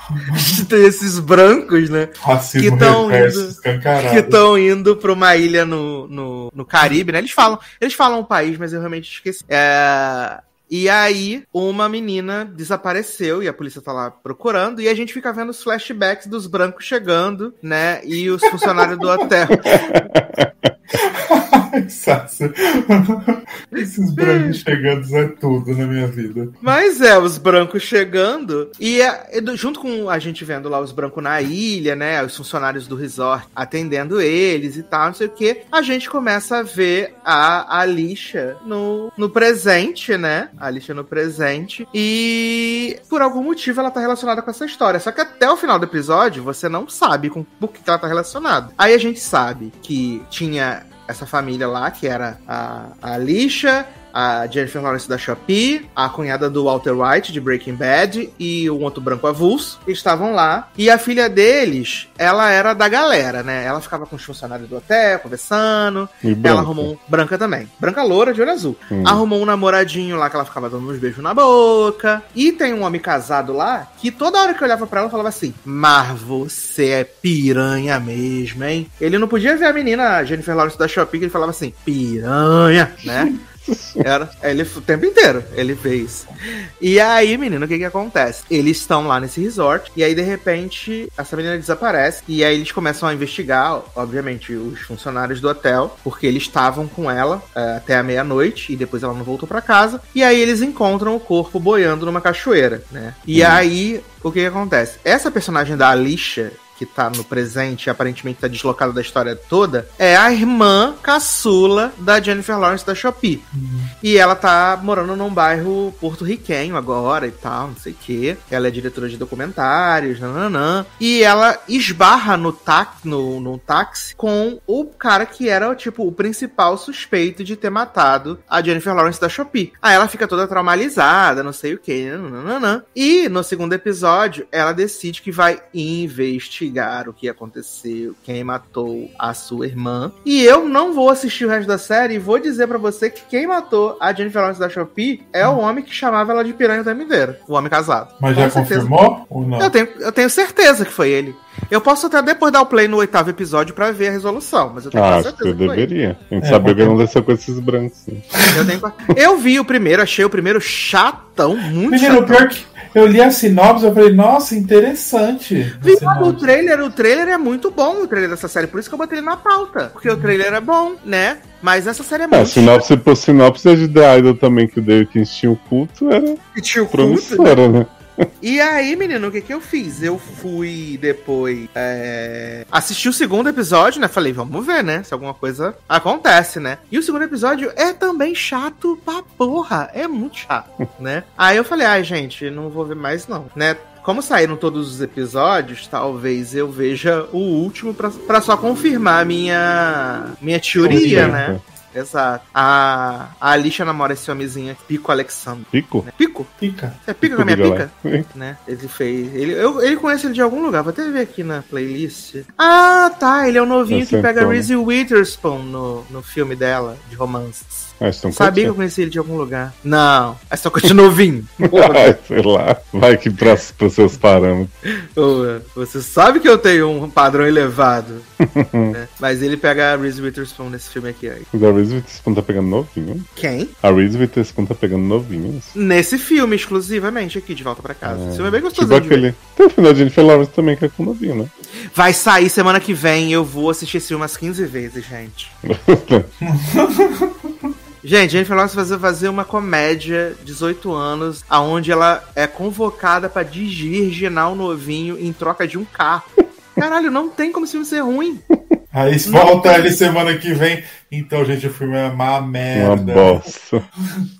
Tem esses brancos, né? Racismo Que tão reverso, indo-. Que estão indo pra uma ilha no, no, no Caribe, né? Eles falam, eles falam o país, mas eu realmente esqueci. É, E aí, uma menina desapareceu e a polícia tá lá procurando, e a gente fica vendo os flashbacks dos brancos chegando, né? E os funcionários do hotel. Esses brancos chegando é tudo na minha vida. Mas é, os brancos chegando, e é- junto com a gente vendo lá os brancos na ilha, né? Os funcionários do resort atendendo eles e tal, não sei o que, a gente começa a ver a Alicia no, no presente, né? A Alicia no presente. E por algum motivo ela tá relacionada com essa história. Só que até o final do episódio você não sabe com por que ela tá relacionada. Aí a gente sabe que tinha essa família lá, que era a, a a Jennifer Lawrence da Shopee, a cunhada do Walter White de Breaking Bad e um outro branco avulso estavam lá. E a filha deles, ela era da galera, né? Ela ficava com os funcionários do hotel, conversando. E Ela branco. arrumou um... Branca também. Branca loura, de olho azul. Hum. Arrumou um namoradinho lá que ela ficava dando uns beijos na boca. E tem um homem casado lá que toda hora que eu olhava pra ela falava assim: Mas você é piranha mesmo, hein? Ele não podia ver a menina, a Jennifer Lawrence da Shopping, que ele falava assim: Piranha, né? Era, ele o tempo inteiro ele fez. E aí, menino, o que que acontece? Eles estão lá nesse resort e aí de repente essa menina desaparece e aí eles começam a investigar, obviamente, os funcionários do hotel, porque eles estavam com ela é, até a meia-noite e depois ela não voltou pra casa. E aí eles encontram o corpo boiando numa cachoeira, né? E aí o que que acontece? Essa personagem da Alicia que tá no presente e aparentemente tá deslocada da história toda, é a irmã caçula da Jennifer Lawrence da Shopee. E ela tá morando num bairro porto-riquenho agora e tal, não sei o quê. Ela é diretora de documentários, nananã. E ela esbarra no, no, no táxi com o cara que era, tipo, o principal suspeito de ter matado a Jennifer Lawrence da Shopee. Aí ela fica toda traumatizada, não sei o quê, nananã. E no segundo episódio, ela decide que vai investigar investigar o que aconteceu, quem matou a sua irmã. E eu não vou assistir o resto da série e vou dizer pra você que quem matou a Jennifer Lawrence da Shopee é o homem que chamava ela de piranha o tempo inteiro. O homem casado. Mas Com já certeza. confirmou ou não? Eu tenho, eu tenho certeza que foi ele. Eu posso até depois dar o play no oitavo episódio pra ver a resolução, mas eu tenho Ah, quase acho que certeza que ele. deveria. A gente É, o que aconteceu com esses brancos. Eu, tenho eu vi o primeiro, achei o primeiro chatão, muito Menino, chatão. pior que eu li a sinopse, eu falei, nossa, interessante. Viado, o trailer, o trailer é muito bom, o trailer dessa série, por isso que eu botei ele na pauta. Porque o trailer é bom, né? Mas essa série é É, muito sinopse por sinopse é de The Idol também, que o David tinha o culto, era chata. Tio culto, né? né? E aí, menino, o que que eu fiz? Eu fui depois é, assistir o segundo episódio, né? Falei, vamos ver, né? Se alguma coisa acontece, né? E o segundo episódio é também chato pra porra. É muito chato, né? Aí eu falei, ai, gente, não vou ver mais não, né? Como saíram todos os episódios, talvez eu veja o último pra, pra só confirmar a minha, minha teoria, né? Exato. A, a Alicia namora esse homenzinho, Pico Alexandre. Pico? né? Pico? Fica. É pica com a minha pica? né? Ele fez. Ele, eu, ele conhece ele de algum lugar, vou até ver aqui na playlist. Ah, tá. Ele é o novinho que pega a então? Reese Witherspoon no, no filme dela, de romances. Ah, estão Sabia que eu conheci ele de algum lugar. Não, é só que eu novinho. Ai, sei lá. Vai que pra, pros seus parâmetros. Ô, Você sabe que eu tenho um padrão elevado. Né? Mas ele pega a Reese Witherspoon nesse filme aqui. aí. Mas a Reese Witherspoon tá pegando novinho. Quem? A Reese Witherspoon tá pegando novinho. Nesse filme, exclusivamente, aqui, de volta pra casa. Esse filme é bem Tipo de ver. aquele. Tem o final de Jennifer Lawrence também, que é com novinho, né? Vai sair semana que vem. Eu vou assistir esse filme umas 15 vezes, gente. Gente, Jennifer Lawrence vai fazer, uma comédia 18 anos, aonde ela é convocada pra desvirginar o novinho em troca de um carro. Caralho, não tem como esse filme ser ruim. Aí volta ele semana que vem. Então, gente, o filme é uma Uma merda. bosta.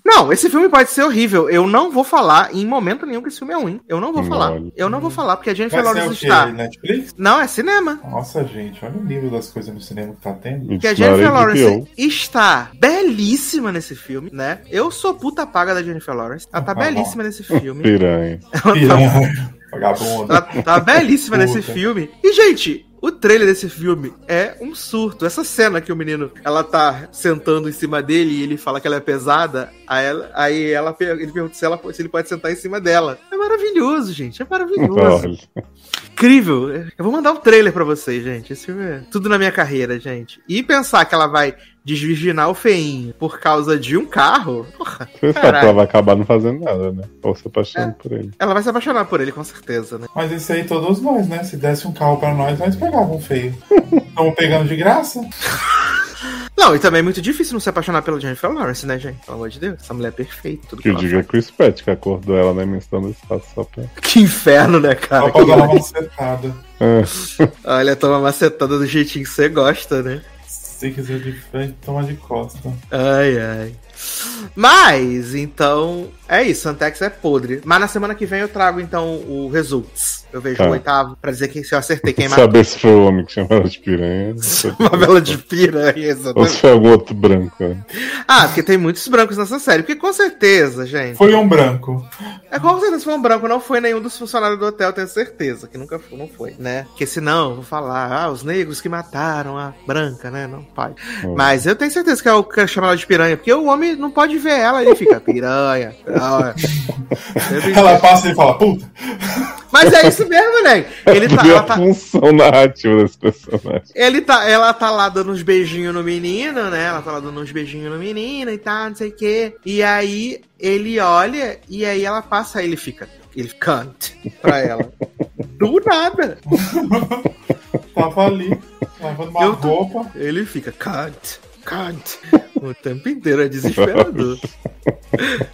Não, esse filme pode ser horrível. Eu não vou falar em momento nenhum que esse filme é ruim. Eu não vou falar. Eu não vou falar, porque a Jennifer Vai Lawrence está. Netflix? Não, é cinema. Nossa, gente, olha o nível das coisas no cinema que tá tendo. Que a Jennifer. Lawrence está belíssima nesse filme, né? Eu sou puta paga da Jennifer Lawrence. Ela tá Ah, bom. belíssima nesse filme. Piranha. Piranha, Vagabundo. Ela tá belíssima nesse filme. E, gente, o trailer desse filme é um surto. Essa cena que o menino, ela tá sentando em cima dele e ele fala que ela é pesada. Aí ela, aí ela ele pergunta se, ela, se ele pode sentar em cima dela. É maravilhoso, gente. É maravilhoso. Olha. Incrível. Eu vou mandar um trailer pra vocês, gente. Esse filme é tudo na minha carreira, gente. E pensar que ela vai desvirginar o feinho por causa de um carro. Porra, Você sabe que Caralho. ela vai acabar não fazendo nada, né? Ou se apaixonando por ele. ela vai se apaixonar por ele, com certeza, né? Mas esse aí todos nós, né? Se desse um carro pra nós, nós pegávamos feio. Estamos pegando de graça? Não, e também é muito difícil não se apaixonar pela Jennifer Lawrence, né, gente? Pelo amor de Deus, essa mulher é perfeita. Tudo que Que diga Chris Pratt, que acordou ela na emissão do espaço só pra. Que inferno, né, cara? Só pra dar uma macetada. É. Olha, toma macetada do jeitinho que você gosta, né? Se quiser de frente, toma de costa. Ai, ai. Mas, então, é isso. Antex é podre. Mas na semana que vem eu trago, então, o Results. Eu vejo Tá. o oitavo pra dizer que se eu acertei quem matou. Saber se foi o homem que chamou ela de piranha. Uma bela de piranha, Ou exatamente. se foi algum outro branco. né? Ah, porque tem muitos brancos nessa série. Porque com certeza, gente. Foi um branco. É com certeza foi um branco, não foi nenhum dos funcionários do hotel, tenho certeza. Que nunca foi, não foi, né? Porque senão, eu vou falar, ah, os negros que mataram a branca, né? Não, pai. Hum. Mas eu tenho certeza que é o que chama ela de piranha, porque o homem não pode ver ela, ele fica piranha. piranha. Eu tenho Ela passa e fala, puta. Mas é isso mesmo, né? Ele tá, ela a tá, função narrativa desse personagem. ele tá, ela tá lá dando uns beijinhos no menino, né? Ela tá lá dando uns beijinhos no menino e tal, não sei o quê. E aí ele olha e aí ela passa, aí ele fica, ele canta pra ela. Do nada. Tava ali, lavando uma Eu tô- roupa. Ele fica, cante, cante. O tempo inteiro é desesperador.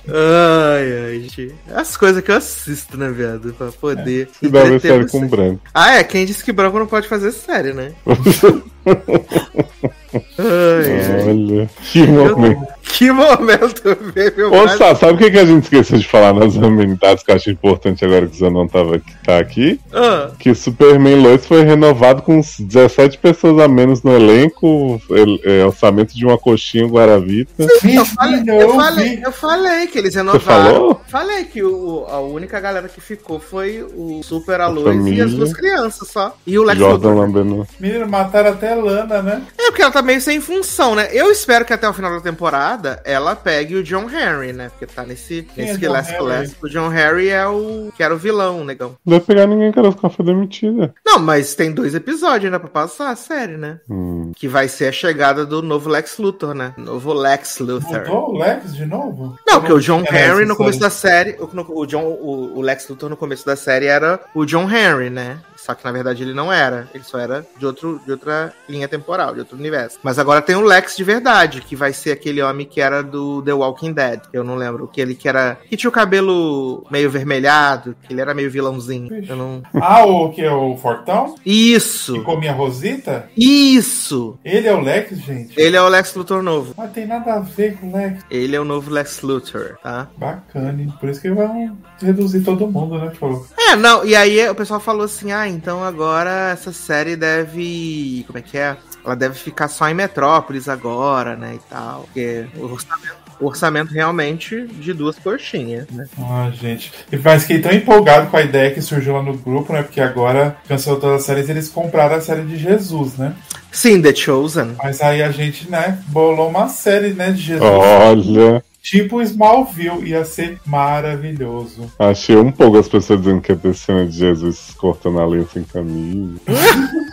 Ai, ai, gente. As coisas que eu assisto, né, viado? Pra poder. Se dá entreter série você. com branco. Ah, é. Quem disse que branco não pode fazer série, né? Ai. Olha, que momento. Que momento veio Ô, Sá, sabe o que, que a gente esqueceu de falar nas amenidades que eu acho importante agora que o Zanon tava, tá aqui? Ah, Que o Superman Lois foi renovado com 17 pessoas a menos no elenco, el- é, orçamento de uma coxinha Guaravita. eu falei, eu, falei, eu falei que eles renovaram. falou? Falei que o, a única galera que ficou foi o Super, a Lois e as duas crianças só. E o Lex Jordan Luthor. Menino, mataram até a Lana, né? É porque ela tá meio sem função, né? Eu espero que até o final da temporada ela pegue o John Henry, né? Porque tá nesse, Quem nesse é Henry? Class. O John Harry é o que era o vilão, negão. Não vai pegar ninguém que ela foi demitida. Não, mas tem dois episódios ainda pra passar a série, né? Hum. Que vai ser a chegada do novo Lex Luthor, né? Novo Lex Luthor. Mudou o Lex de novo? Não, porque o John Era Henry essa no começo série. da série, o, no- o John, o, o Lex Luthor no começo da série era o John Henry, né? Só que na verdade ele não era, ele só era de, outro, de outra linha temporal, de outro universo. Mas agora tem o Lex de verdade, que vai ser aquele homem que era do The Walking Dead. Eu não lembro, que ele que era. que tinha o cabelo meio vermelhado, que ele era meio vilãozinho. Eu não. Ah, o que é o Fortão? Que Isso! comia Rosita? Isso! Ele é o Lex, gente? Ele é o Lex Luthor novo. Mas tem nada a ver com o Lex. Ele é o novo Lex Luthor, tá? Bacana, hein? Por isso que vão reduzir todo mundo, né? Falou. É, não, e aí o pessoal falou assim: ah, então agora essa série deve. Como é que é? Ela deve ficar só em Metrópolis agora, né? E tal. Porque o orçamento, o orçamento realmente de duas coxinhas, né? Ah, gente. E Mas fiquei tão empolgado com a ideia que surgiu lá no grupo, né? Porque agora cancelou todas as séries eles compraram a série de Jesus, né? Sim, The Chosen. Mas aí a gente, né, bolou uma série, né, de Jesus. Olha, Tipo Smallville. Ia ser maravilhoso. achei um pouco as pessoas dizendo que ia ter cena de Jesus cortando a lenha sem camisa.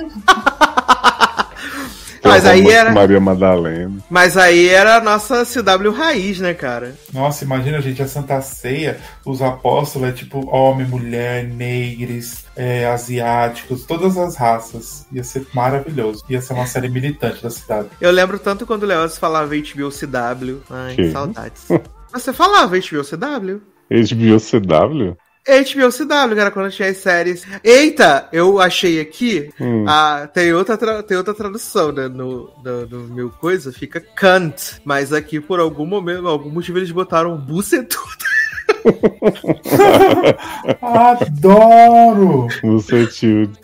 Mas aí era- Maria Madalena. Mas aí era a nossa CW raiz, né, cara? Nossa, imagina, gente, a Santa Ceia, os apóstolos é tipo homem, mulher, negros, é, asiáticos, todas as raças. Ia ser maravilhoso. Ia ser uma série militante da cidade. Eu lembro tanto quando o Leoz falava HBO CW. Ai, Que? saudades. Você falava HBO CW? HBO CW? HBO CW, cara, quando tinha as séries. Eita, eu achei aqui. Hum. Ah, tem, outra tra- tem outra tradução, né? No, no, no meu coisa, fica cunt. Mas aqui, por algum momento, algum motivo, eles botaram bucetudo. Adoro! No sentido.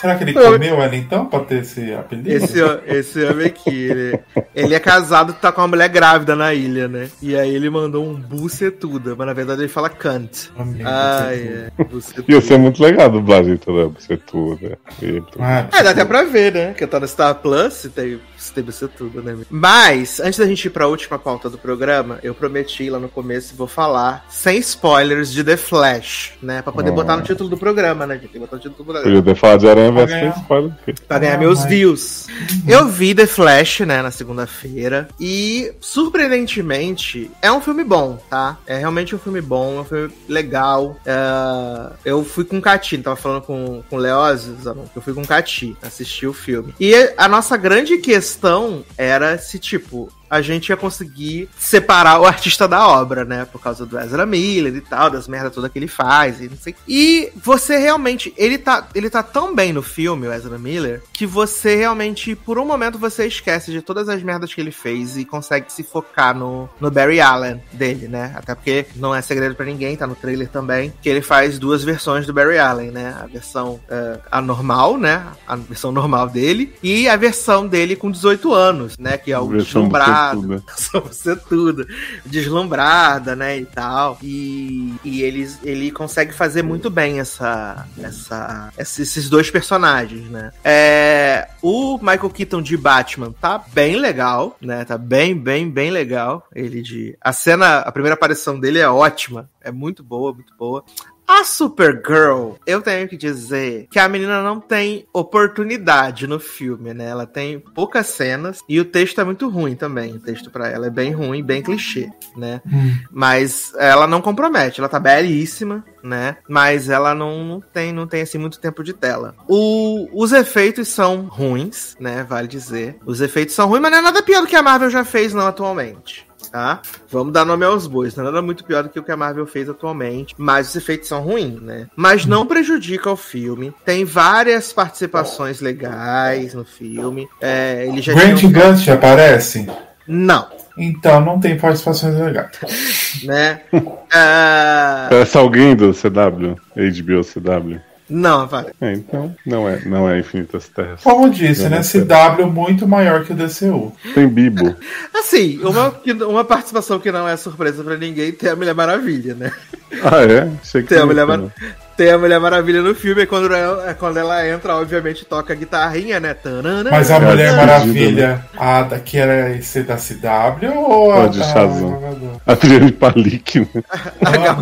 Será que ele comeu ela então pra ter esse apelido? Esse, esse homem aqui, ele, ele é casado e tá com uma mulher grávida na ilha, né? E aí ele mandou um bucetuda, mas na verdade ele fala cunt. Amei, Ai, bucetuda. é. Bucetuda. Ia ser muito legal a dublagem toda você tudo. Ah, É, dá até pra ver, né? Que tá no Star Plus, tem isso tudo, né? Mas, antes da gente ir pra última pauta do programa, eu prometi lá no começo vou falar sem spoilers de The Flash, né? Pra poder Ah. botar no título do programa, né? gente? Tem que botar no título do programa. Podia falado de Aranha Pra versus ganhar. spoiler. Pra ganhar Ah, meus mas- views. Eu vi The Flash, né, na segunda-feira. E, surpreendentemente, é um filme bom, tá? É realmente um filme bom, é um filme legal. É, Eu fui com o Cati, tava falando com, com o Leozio, eu fui com o Cati assistir o filme. E a nossa grande questão era se, tipo, a gente ia conseguir separar o artista da obra, né? Por causa do Ezra Miller e tal, das merdas toda que ele faz e não sei. E você realmente, ele tá, ele tá tão bem no filme, o Ezra Miller, que você realmente, por um momento, você esquece de todas as merdas que ele fez e consegue se focar no, no Barry Allen dele, né? Até porque não é segredo pra ninguém, tá no trailer também, que ele faz duas versões do Barry Allen, né? A versão a normal, né? A versão normal dele e a versão dele com 18 anos, né? Que é o Versão deslumbrado, só você tudo, deslumbrada, né, e tal. E, e eles, ele consegue fazer muito bem essa, essa, esses dois personagens, né. É, o Michael Keaton de Batman tá bem legal, né, tá bem, bem, bem legal. Ele de... A cena, a primeira aparição dele é ótima, é muito boa, muito boa. A Supergirl, eu tenho que dizer que a menina não tem oportunidade no filme, né? Ela tem poucas cenas e o texto é muito ruim também. O texto pra ela é bem ruim, bem clichê, né? Hum. Mas ela não compromete, ela tá belíssima, né? Mas ela não, não tem, não tem assim muito tempo de tela. O- os efeitos são ruins, né? Vale dizer. Os efeitos são ruins, mas não é nada pior do que a Marvel já fez não atualmente. Tá? Vamos dar nome aos bois. Não é nada muito pior do que o que a Marvel fez atualmente. Mas os efeitos são ruins, né? Mas não prejudica o filme. Tem várias participações legais no filme. É, ele já Grant um- Gustin aparece? Não. Então não tem participações legais. né? Ah, Parece alguém do CW, HBO CW. Não, vai. É, então não é, não é Infinitas Terras. Como disse, Não, né? não CW muito maior que o DCU. Tem Bibo. Assim, uma, uma participação que não é surpresa pra ninguém tem a Mulher Maravilha, né? Ah, é? Achei que Tem a não, Mulher. Maravilha. Tem a Mulher Maravilha no filme, e quando ela, é quando ela entra, obviamente toca a guitarrinha, né? Tanana. Mas a É, Mulher é, Maravilha, a da, que era esse da CW ou a Pode, da Shazam. Adriane Palik, né? A. A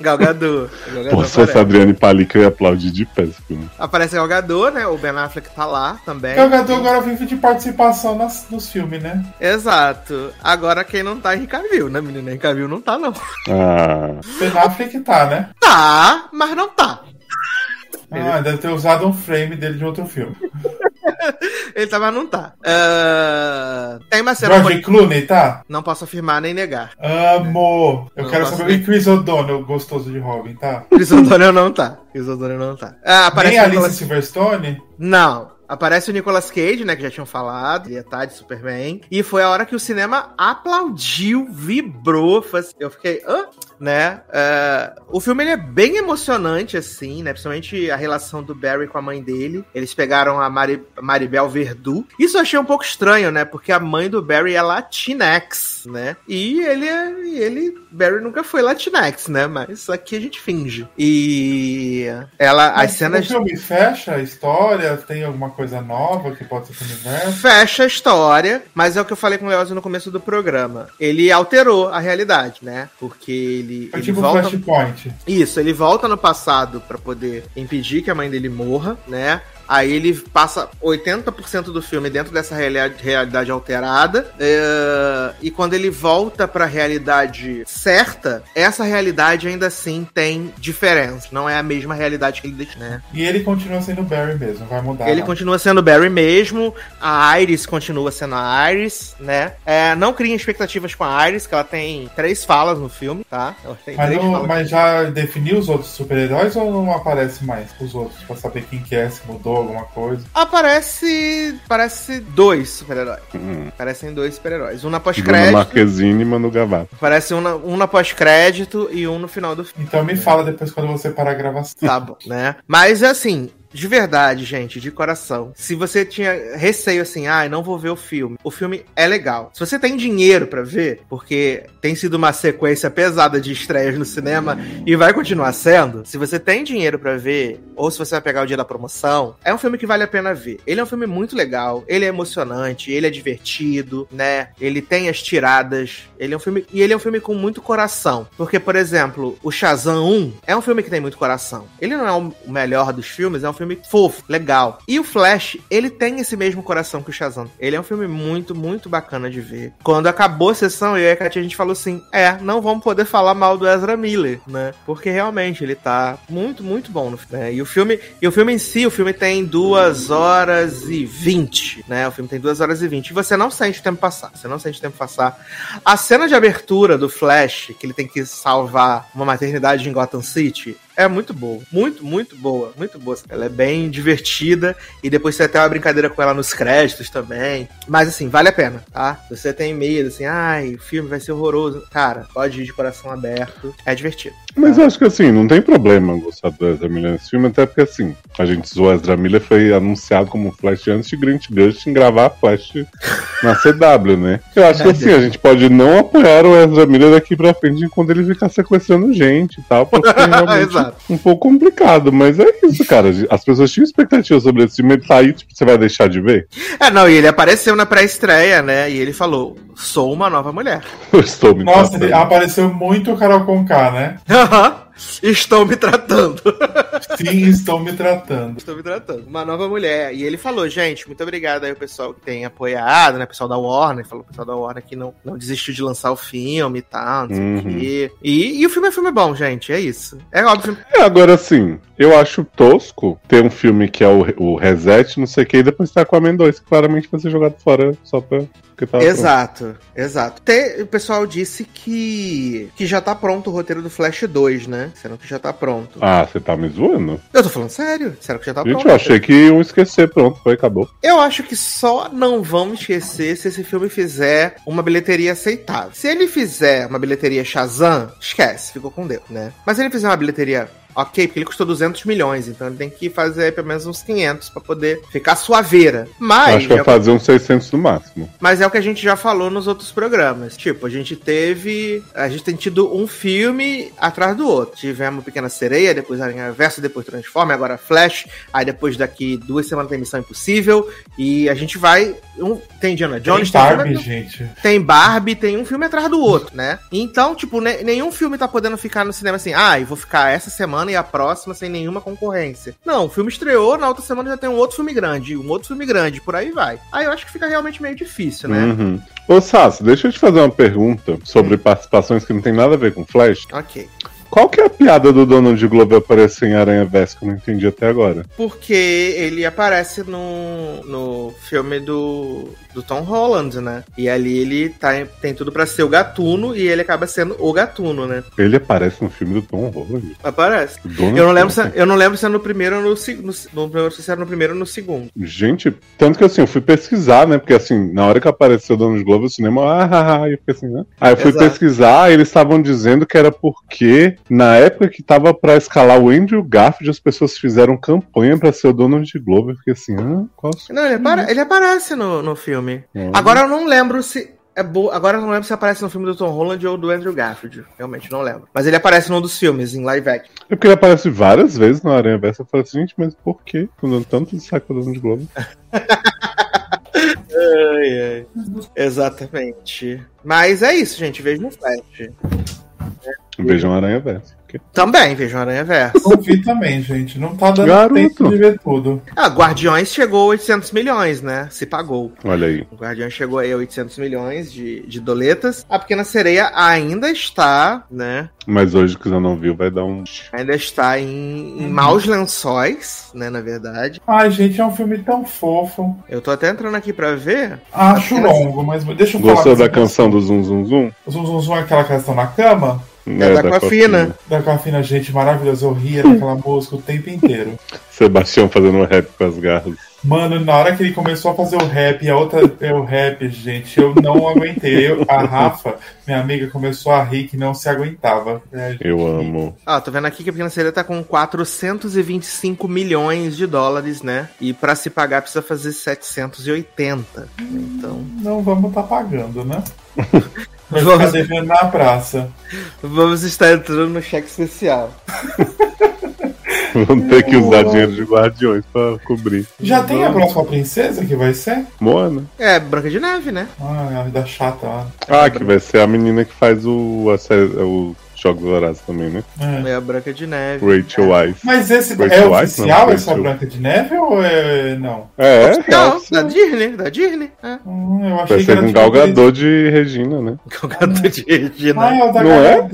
Gal Gadot Pô, se fosse a. Adriane Palik, eu ia aplaudir de pé esse filme. Aparece a Gal Gadot, né? O Ben Affleck tá lá também. Gal Gadot agora vive de participação nas, nos filmes, né? Exato. Agora quem não tá é Henrique Cavill, né, menina? Henrique Cavill não tá, não. Ah, Ben Affleck tá, né? Tá, mas não tá. Ah, deve ter usado um frame dele de outro filme. Ele tá, mas não tá. Ah, tem uma cena... George Clooney, tá? Não posso afirmar nem negar. Amo! Eu Não quero saber o Chris O'Donnell, gostoso de Robin, tá? Chris O'Donnell não tá. Chris O'Donnell não tá. Ah, aparece Nem Alice Nicolas... Silverstone? Não. Aparece o Nicolas Cage, né? Que já tinham falado. Ele ia estar de Superman. E foi a hora que o cinema aplaudiu, vibrou. assim- Eu fiquei. Hã? Né? É, o filme ele é bem emocionante, assim, né? Principalmente a relação do Barry com a mãe dele. Eles pegaram a Mari- Maribel Verdú. Isso eu achei um pouco estranho, né? Porque a mãe do Barry é Latinx, né? E ele é. ele. Barry nunca foi Latinx, né? Mas aqui a gente finge. E. Ela. As Mas cenas. O filme fecha a história? Tem alguma coisa nova que pode ser universo? fecha a história, mas é o que eu falei com o Leozio no começo do programa. Ele alterou a realidade, né? Porque ele, Foi ele tipo volta. Flashpoint. Isso, ele volta no passado pra poder impedir que a mãe dele morra, né? Aí ele passa 80% do filme dentro dessa realidade, alterada. é, e quando ele volta pra realidade certa, essa realidade ainda assim tem diferença. Não é a mesma realidade que ele deixou, né? E ele continua sendo Barry mesmo, vai mudar. Ele lá. continua sendo Barry mesmo, a Iris continua sendo a Iris, né? É, não criem expectativas com a Iris, que ela tem três falas no filme, tá? Mas, não- mas já definiu os outros super-heróis ou não aparece mais os outros? Pra saber quem que é, se mudou alguma coisa? Aparece. Parece dois super-heróis. hum. Parecem dois super-heróis. Um na pós-crédito. Marquezine e Manu Gavato. Parece um na, um na pós-crédito e um no final do filme. Então me fala depois quando você parar a gravação. Tá bom, né? Mas assim, de verdade, gente, de coração. Se você tinha receio assim, ah, não vou ver o filme. O filme é legal. Se você tem dinheiro pra ver, porque tem sido uma sequência pesada de estreias no cinema e vai continuar sendo. Se você tem dinheiro pra ver, ou se você vai pegar o dia da promoção, é um filme que vale a pena ver. Ele é um filme muito legal, ele é emocionante, ele é divertido, né? Ele tem as tiradas, ele é um filme e ele é um filme com muito coração, porque por exemplo, o Shazam 1 é um filme que tem muito coração. Ele não é o melhor dos filmes, é um filme fofo, legal. E o Flash, ele tem esse mesmo coração que o Shazam. Ele é um filme muito, muito bacana de ver. Quando acabou a sessão, eu e a Katia, a gente falou assim: é, não vamos poder falar mal do Ezra Miller, né? Porque realmente ele tá muito, muito bom no filme. né? E o filme, e o filme em si, o filme tem duas horas e vinte, né? O filme tem duas horas e vinte. E você não sente o tempo passar. Você não sente o tempo passar. A cena de abertura do Flash, que ele tem que salvar uma maternidade em Gotham City, é muito boa. Muito, muito boa. Muito boa. Ela é bem divertida. E depois você tem uma brincadeira com ela nos créditos também. Mas assim, vale a pena, tá? Você tem medo, assim, ai, o filme vai ser horroroso. Cara, pode ir de coração aberto. É divertido. Mas eu acho que assim, não tem problema gostar do Ezra Miller nesse filme, até porque assim, a gente zoou Ezra Miller, foi anunciado como Flash antes de Grant Gustin gravar Flash na CW, né? Eu acho que assim, a gente pode não apoiar o Ezra Miller daqui pra frente enquanto ele ficar sequestrando gente e tal, porque é realmente Exato. um pouco complicado, mas é isso, cara. As pessoas tinham expectativa sobre esse filme, ele sair, tipo, você vai deixar de ver? É, não, e ele apareceu na pré-estreia, né? E ele falou: sou uma nova mulher. Eu estou me Nossa, tratando. apareceu muito o Carol Conká, né? Aham. Estou me tratando. Sim, estou me tratando. Estou me tratando. Uma nova mulher. E ele falou, gente, muito obrigado aí ao pessoal que tem apoiado, né? O pessoal da Warner. Falou o pessoal da Warner que não, não desistiu de lançar o filme e tal, não sei o Uhum. quê. E, e o filme é filme bom, gente. É isso. É óbvio. É, agora sim, eu acho tosco ter um filme que é o, o Reset, não sei o que, e depois tá com a Men 2, que claramente vai ser jogado fora só pra. Porque tava Exato, exato. Tem- o pessoal disse que que já tá pronto o roteiro do Flash 2, né? Disseram que já tá pronto. pronto. Ah, você tá me zoando? Eu tô falando sério? Disseram que já tá Gente, pronto. eu achei que iam esquecer, pronto, foi, acabou. Eu acho que só não vamos esquecer se esse filme fizer uma bilheteria aceitável. Se ele fizer uma bilheteria Shazam, esquece, ficou com Deus, né? Mas se ele fizer uma bilheteria ok, porque ele custou 200 milhões, então ele tem que fazer pelo menos uns 500 pra poder ficar suaveira. Mas, acho que vai é, fazer uns 600 no máximo. mas é o que a gente já falou nos outros programas. Tipo, a gente teve. A gente tem tido um filme atrás do outro. Tivemos Pequena Sereia, depois Aranha Verso, depois Transforma, agora Flash. Aí depois daqui duas semanas tem Missão Impossível. E a gente vai. Um, tem Diana Jones, Tem tem, Barbie, filme, gente. tem Barbie, tem um filme atrás do outro, né? Então, tipo, ne- nenhum filme tá podendo ficar no cinema assim, ah, eu vou ficar essa semana e a próxima sem nenhuma concorrência. Não, o filme estreou, na outra semana já tem um outro filme grande, um outro filme grande, por aí vai. Aí eu acho que fica realmente meio difícil, né? Uhum. Ô, Sassi, deixa eu te fazer uma pergunta sobre participações que não tem nada a ver com Flash. Ok. Qual que é a piada do Donald Glover aparecer em Aranha Verso que eu não entendi até agora? Porque ele aparece no, no filme do, do Tom Holland, né? E ali ele tá, em- tem tudo pra ser o gatuno e ele acaba sendo o gatuno, né? Ele aparece no filme do Tom Holland. Aparece. O Donald Eu não lembro se, eu não lembro se é no primeiro ou no, no, no, se é no primeiro ou no segundo. Gente, tanto que assim, eu fui pesquisar, né? Porque assim, na hora que apareceu o Donald Glover no cinema, ah, ah, ah, e eu fiquei assim, né? Aí eu fui Exato. pesquisar e eles estavam dizendo que era porque na época que tava pra escalar o Andrew Garfield, as pessoas fizeram campanha pra ser o Donald Glover. Eu fiquei assim, ah, qual Não, ele, ele aparece no, no filme. Hum. Agora eu não lembro se. É bo... Agora eu não lembro se aparece no filme do Tom Holland ou do Andrew Garfield. Realmente não lembro. Mas ele aparece num dos filmes, em live action. É porque ele aparece várias vezes no Aranha Verso. Eu falei assim, gente, mas por que? Tô dando tanto de saco do Donald Glover. Ai, ai. Exatamente. Mas é isso, gente. Veja no Flash. Vejam Aranha Verso. Também, veja o Aranha Verso. Não vi também, gente. Não tá dando Garoto. tempo de ver tudo. Ah, Guardiões chegou a 800 milhões, né? Se pagou. Olha aí. O Guardiões chegou aí a 800 milhões de, de doletas. A Pequena Sereia ainda está, né? Mas hoje que você não viu, vai dar um. Ainda está em, em maus lençóis, né? Na verdade. Ai, gente, é um filme tão fofo. Eu tô até entrando aqui pra ver. Acho longo, mas deixa eu falar. Gostou da canção do Zum Zum Zum? Zum Zum Zum é aquela canção na cama? É da Coafina. Da Cafina, gente, maravilhosa. Eu ria daquela música o tempo inteiro. Sebastião fazendo rap com as garras. Mano, na hora que ele começou a fazer o rap, a outra é o rap, gente, eu não aguentei. Eu- a Rafa, minha amiga, começou a rir que não se aguentava. É. Eu amo. Ó, tô vendo aqui que a Pequena Sereia tá com 425 milhões de dólares, né? E pra se pagar precisa fazer 780. Então, Não vamos tá pagando, né? Ficar Vamos. devendo na praça. vamos estar entrando no cheque especial. Vamos ter que usar dinheiro de guardiões pra cobrir. Já tem a próxima princesa que vai ser? Moana. É, Branca de Neve, né? Ah, da chata lá. Ah, que vai ser a menina que faz o, a série, o Jogos Vorazes também, né? É. É a Branca de Neve. Rachel Weisz. Mas esse Rachel é oficial não, essa. Branca de Neve ou é. Não? É, Não, é, da Disney, da Disney. É. Hum, eu achei Vai ser com tipo Galgador de Regina, né? Galgador de Regina. Ah, é o da Não é?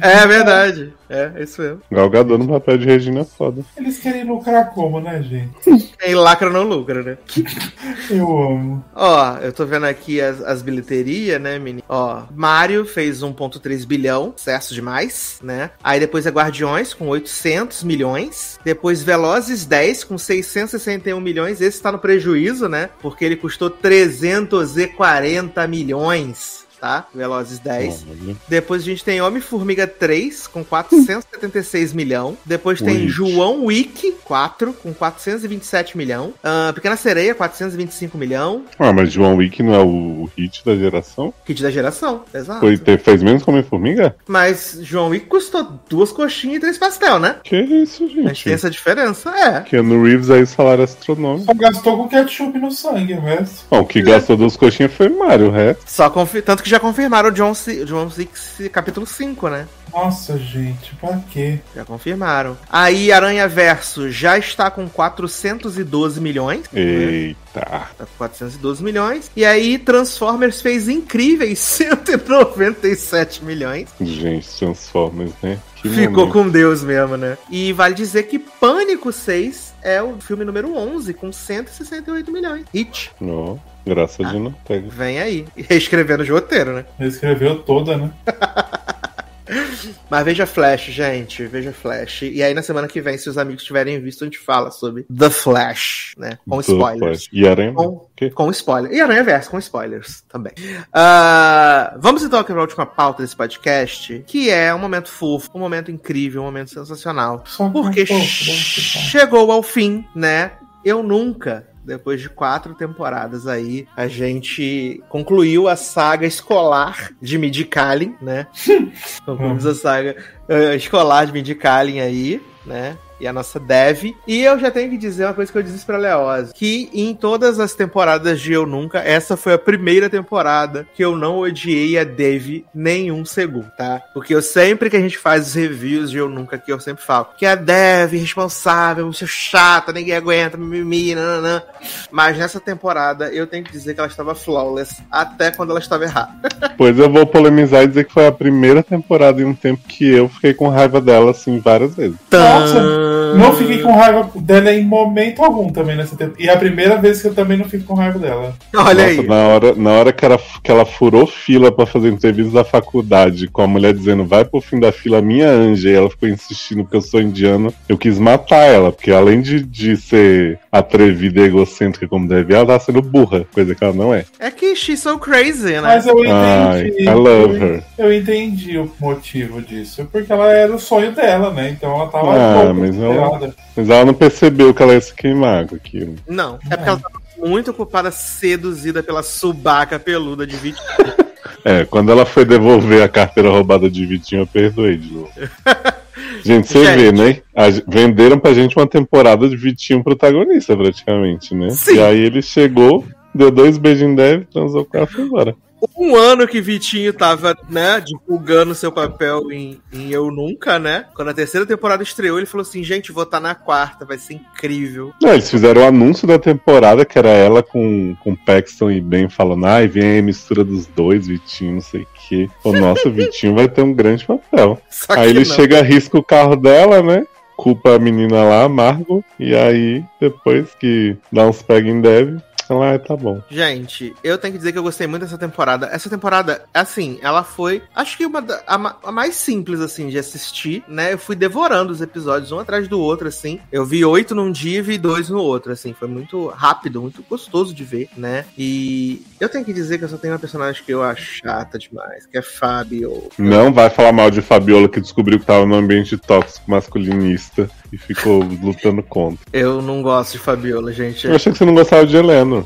É verdade. É, isso mesmo. Galgador no papel de Regina é foda. Eles querem lucrar como, né, gente? Quem lacra não lucra, né? Eu amo. Ó, eu tô vendo aqui as, as bilheterias, né, menino? Ó, Mario fez 1.3 bilhão, sucesso demais, né? Aí depois é Guardiões com 800 milhões. Depois Velozes 10 com 661 milhões. Esse tá no prejuízo, né? Porque ele custou 340 milhões. Tá? Velozes 10. Olha. Depois a gente tem Homem-Formiga 3 com 476 milhão. Depois tem. João Wick 4 com 427 milhão. Ah, Pequena Sereia 425 milhão. Ah, mas João Wick não é o, o hit da geração? Kit da geração, exato. Foi, te- fez menos como Formiga? Mas João Wick custou duas coxinhas e três pastel, né? Que isso, A gente tem gente? essa diferença, é. Keanu Reeves aí, salário astronômico. Só gastou com ketchup no sangue, o resto. Bom, o que gastou duas coxinhas foi Mario, o resto. Só confi- Tanto que já confirmaram o John, C... John Wick capítulo 5, né? Nossa, gente, pra quê? Já confirmaram. Aí Aranha Verso já está com 412 milhões. Eita. Tá. Tá com 412 milhões. E aí, Transformers fez incríveis 197 milhões. Gente, Transformers, né? Que Ficou momento. com Deus mesmo, né? E vale dizer que Pânico 6 é o filme número 11, com 168 milhões. Hit. Ó, graça de não pega. Vem aí. Reescrevendo o roteiro, né? Ele escreveu toda, né? Mas veja Flash, gente. Veja Flash. E aí, na semana que vem, se os amigos tiverem visto, a gente fala sobre The Flash, né? Com Do spoilers. Flash. E Aranha? Com, quê? com spoiler. E Aranha Verso, com spoilers também. Ah, vamos então para a última pauta desse podcast, que é um momento fofo, um momento incrível, um momento sensacional. Porque um ficar. chegou ao fim, né? Eu nunca, depois de quatro temporadas aí, a gente concluiu a saga escolar de Midicalin, né? Concluímos a saga eh, escolar de Midicalin aí, né? E a nossa Dev. E eu já tenho que dizer uma coisa que eu disse pra Leoz: que em todas as temporadas de Eu Nunca, essa foi a primeira temporada que eu não odiei a Dev nenhum segundo, tá? Porque eu sempre que a gente faz os reviews de Eu Nunca aqui, eu sempre falo que a Dev, responsável, muito chata, ninguém aguenta, mimimi, nananã. Mas nessa temporada eu tenho que dizer que ela estava flawless até quando ela estava errada. Pois eu vou polemizar e dizer que foi a primeira temporada em um tempo que eu fiquei com raiva dela, assim, várias vezes. Nossa, não fiquei com raiva dela em momento algum também nessa temporada. E é a primeira vez que eu também não fico com raiva dela. Olha Nossa, aí. na hora, na hora que, ela, que ela furou fila pra fazer entrevista da faculdade, com a mulher dizendo vai pro fim da fila, minha anja, e ela ficou insistindo porque eu sou indiano, eu quis matar ela, porque além de, de ser atrevida e egocêntrica como deve, ela tá sendo burra, coisa que ela não é. É que she's so crazy, né? Mas eu Ai, entendi. I love eu, her. eu entendi o motivo disso. Porque ela era o sonho dela, né? Então ela tava Ah, mas ela-. Mas ela não percebeu que ela ia se queimar com aquilo. Não, é porque ela tava muito ocupada, seduzida pela subaca peluda de Vitinho. É, quando ela foi devolver a carteira roubada de Vitinho, eu perdoei de novo. Gente, você Gente. vê, né? A venderam pra gente uma temporada de Vitinho protagonista, praticamente, né? Sim. E aí ele chegou, deu dois beijos em Dev, transou com ela e foi embora. Um ano que Vitinho tava, né, divulgando seu papel em, em Eu Nunca, né? Quando a terceira temporada estreou, ele falou assim: gente, vou estar na quarta, vai ser incrível. Não, eles fizeram o anúncio da temporada, que era ela com, com Paxton e Ben falando, ai, vem aí a mistura dos dois, Vitinho, não sei o quê. O nosso Vitinho vai ter um grande papel. Aí ele não. chega, arrisca o carro dela, né? Culpa a menina lá, Margot. E aí, depois que dá uns pega em Dev, ela, ah, tá bom. Gente, eu tenho que dizer que eu gostei muito dessa temporada. Essa temporada, assim, ela foi, acho que uma da, a, a mais simples, assim, de assistir, né? Eu fui devorando os episódios um atrás do outro, assim. Eu vi oito num dia e vi dois no outro, assim. Foi muito rápido, muito gostoso de ver, né? E eu tenho que dizer que eu só tenho uma personagem que eu acho chata demais, que é Fábio. Não vai falar mal de Fabiola que descobriu que tava num ambiente tóxico masculinista e ficou lutando contra. Eu não gosto de Fabiola, gente. Eu achei que você não gostava de Helena.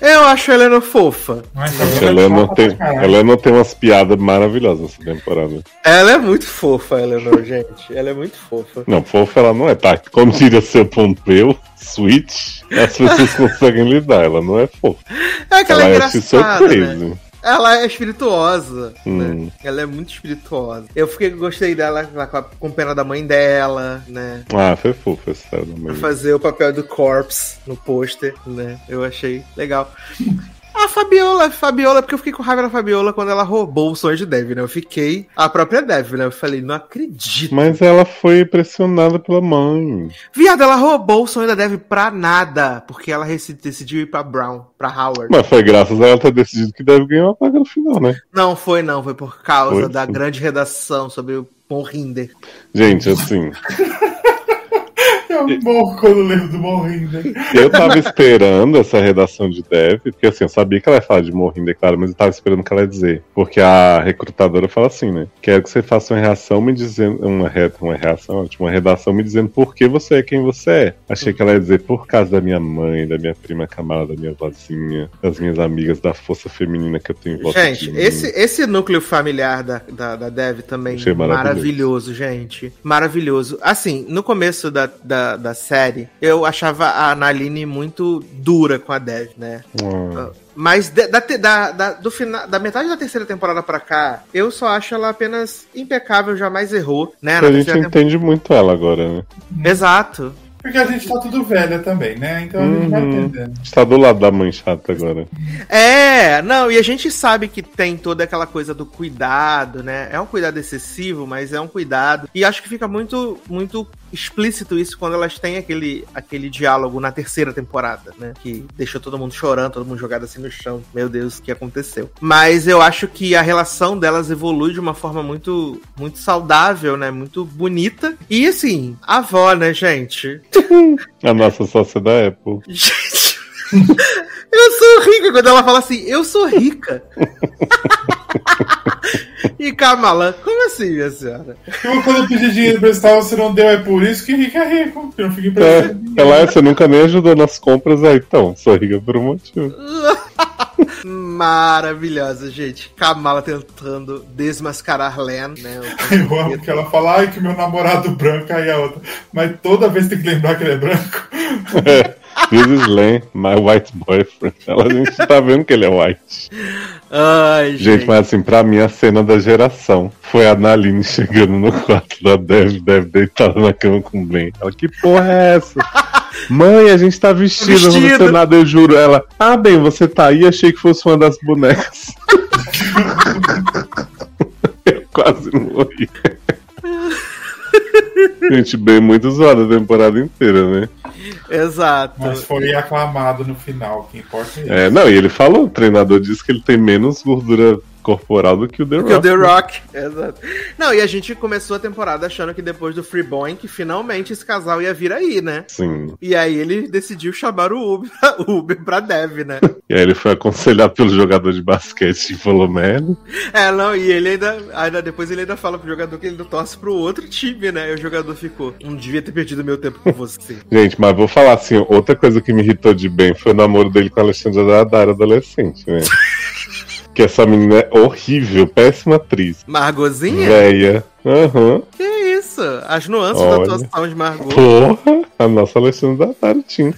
Eu acho a Helena fofa. Mas ela é Helena tem. Helena tem umas piadas maravilhosas nessa temporada. Ela é muito fofa, a Eleanor, gente. Ela é muito fofa. Não, fofa ela não é, tá? Como diria seu Pompeu, Switch, as pessoas conseguem lidar, ela não é fofa. É que ela, é é engraçada, né? Ela é espirituosa, Hum. né? Ela é muito espirituosa. Eu fiquei, gostei dela com, pena da mãe dela, né? Ah, foi fofa essa Pra também. fazer o papel do Corpse no pôster, né? Eu achei legal. A Fabiola, a Fabiola, porque eu fiquei com raiva da Fabiola quando ela roubou o sonho de Dev, né? Eu fiquei a própria Dev, né? Eu falei, não acredito. Mas ela foi pressionada pela mãe. Viado, ela roubou o sonho da Dev pra nada, porque ela decidiu ir pra Brown, pra Howard. Mas foi graças a ela ter decidido que deve ganhar uma paga no final, né? Não foi, não, foi por causa Foi, da sim. grande redação sobre o Morrinder. Gente, assim, Eu morro quando lembro do Morrinder. eu tava esperando essa redação de Dev, porque assim, eu sabia que ela ia falar de Morrinder, claro, mas eu tava esperando o que ela ia dizer. Porque a recrutadora fala assim, né? Quero que você faça uma reação me dizendo. Uma, re, uma reação, ótimo, uma redação me dizendo por que você é quem você é. Achei que ela ia dizer por causa da minha mãe, da minha prima Camala, da minha vozinha, das minhas amigas, da força feminina que eu tenho em volta Gente, de mim. esse, esse núcleo familiar da, da, da Dev também Achei maravilhoso. maravilhoso. gente. Maravilhoso. Assim, no começo da, da, da série, eu achava a Naline muito dura com a Dev, né? Ah, Mas da, da, da, do final, da metade da terceira temporada pra cá, eu só acho ela apenas impecável, jamais errou, né? a gente entende muito ela agora, né? Exato. Porque a gente tá tudo velha também, né? Então a gente vai Uhum. entendendo. Está do lado da mãe chata agora. É, não, e a gente sabe que tem toda aquela coisa do cuidado, né? É um cuidado excessivo, mas é um cuidado. E acho que fica muito, muito explícito isso quando elas têm aquele, aquele diálogo na terceira temporada, né? Que deixou todo mundo chorando, todo mundo jogado assim no chão. Meu Deus, o que aconteceu? Mas eu acho que a relação delas evolui de uma forma muito, muito saudável, né? Muito bonita. E assim, a avó, né, gente? A nossa sócia da Apple. Gente, eu sou rica quando ela fala assim, eu sou rica. e Kamala, como assim, minha senhora? Eu, quando eu pedi dinheiro emprestado, você não deu, é por isso que rico é rico. Eu não fico É, emprestando dinheiro. ela, você nunca nem ajudou nas compras, aí então, sou rica por um motivo. Maravilhosa, gente. Kamala tentando desmascarar Len, né? Eu amo que ela fala, ai, que meu namorado branco, aí a outra. Mas toda vez tem que lembrar que ele é branco. This is Len, my white boyfriend. Ela, a gente tá vendo que ele é white. Ai, gente. Gente, mas assim, pra mim a cena da geração foi a Naline chegando no quarto da Dev, Dev deitada na cama com o Ben. Ela, que porra é essa? Mãe, a gente tá vestido, não Vestido. aconteceu nada, eu juro. Ela, ah, bem, você tá aí, achei que fosse uma das bonecas. eu quase morri. Gente, bem muito zoada a temporada inteira, né? Exato. Mas foi aclamado no final, que importa é isso. É, não, e ele falou, o treinador disse que ele tem menos gordura corporal do que o The Que o Rock. The Rock. Exato. Não, e a gente começou a temporada achando que depois do Free Boy, que finalmente esse casal ia vir aí, né? Sim. E aí ele decidiu chamar o Uber, o Uber pra Dev, né? E aí ele foi aconselhado pelo jogador de basquete e falou, merda. É, não, e ele ainda, ainda. Depois ele ainda fala pro jogador que ele não torce pro outro time, né? E o jogador ficou. Não devia ter perdido meu tempo com você. Gente, mas vou falar assim, outra coisa que me irritou de bem foi o namoro dele com a Alexandra Daddario adolescente, né? Que essa menina é horrível, péssima atriz. Margozinha? Véia. Aham. Que isso? As nuances Olha. da atuação de Margot. Porra, a nossa Alexandra tinha.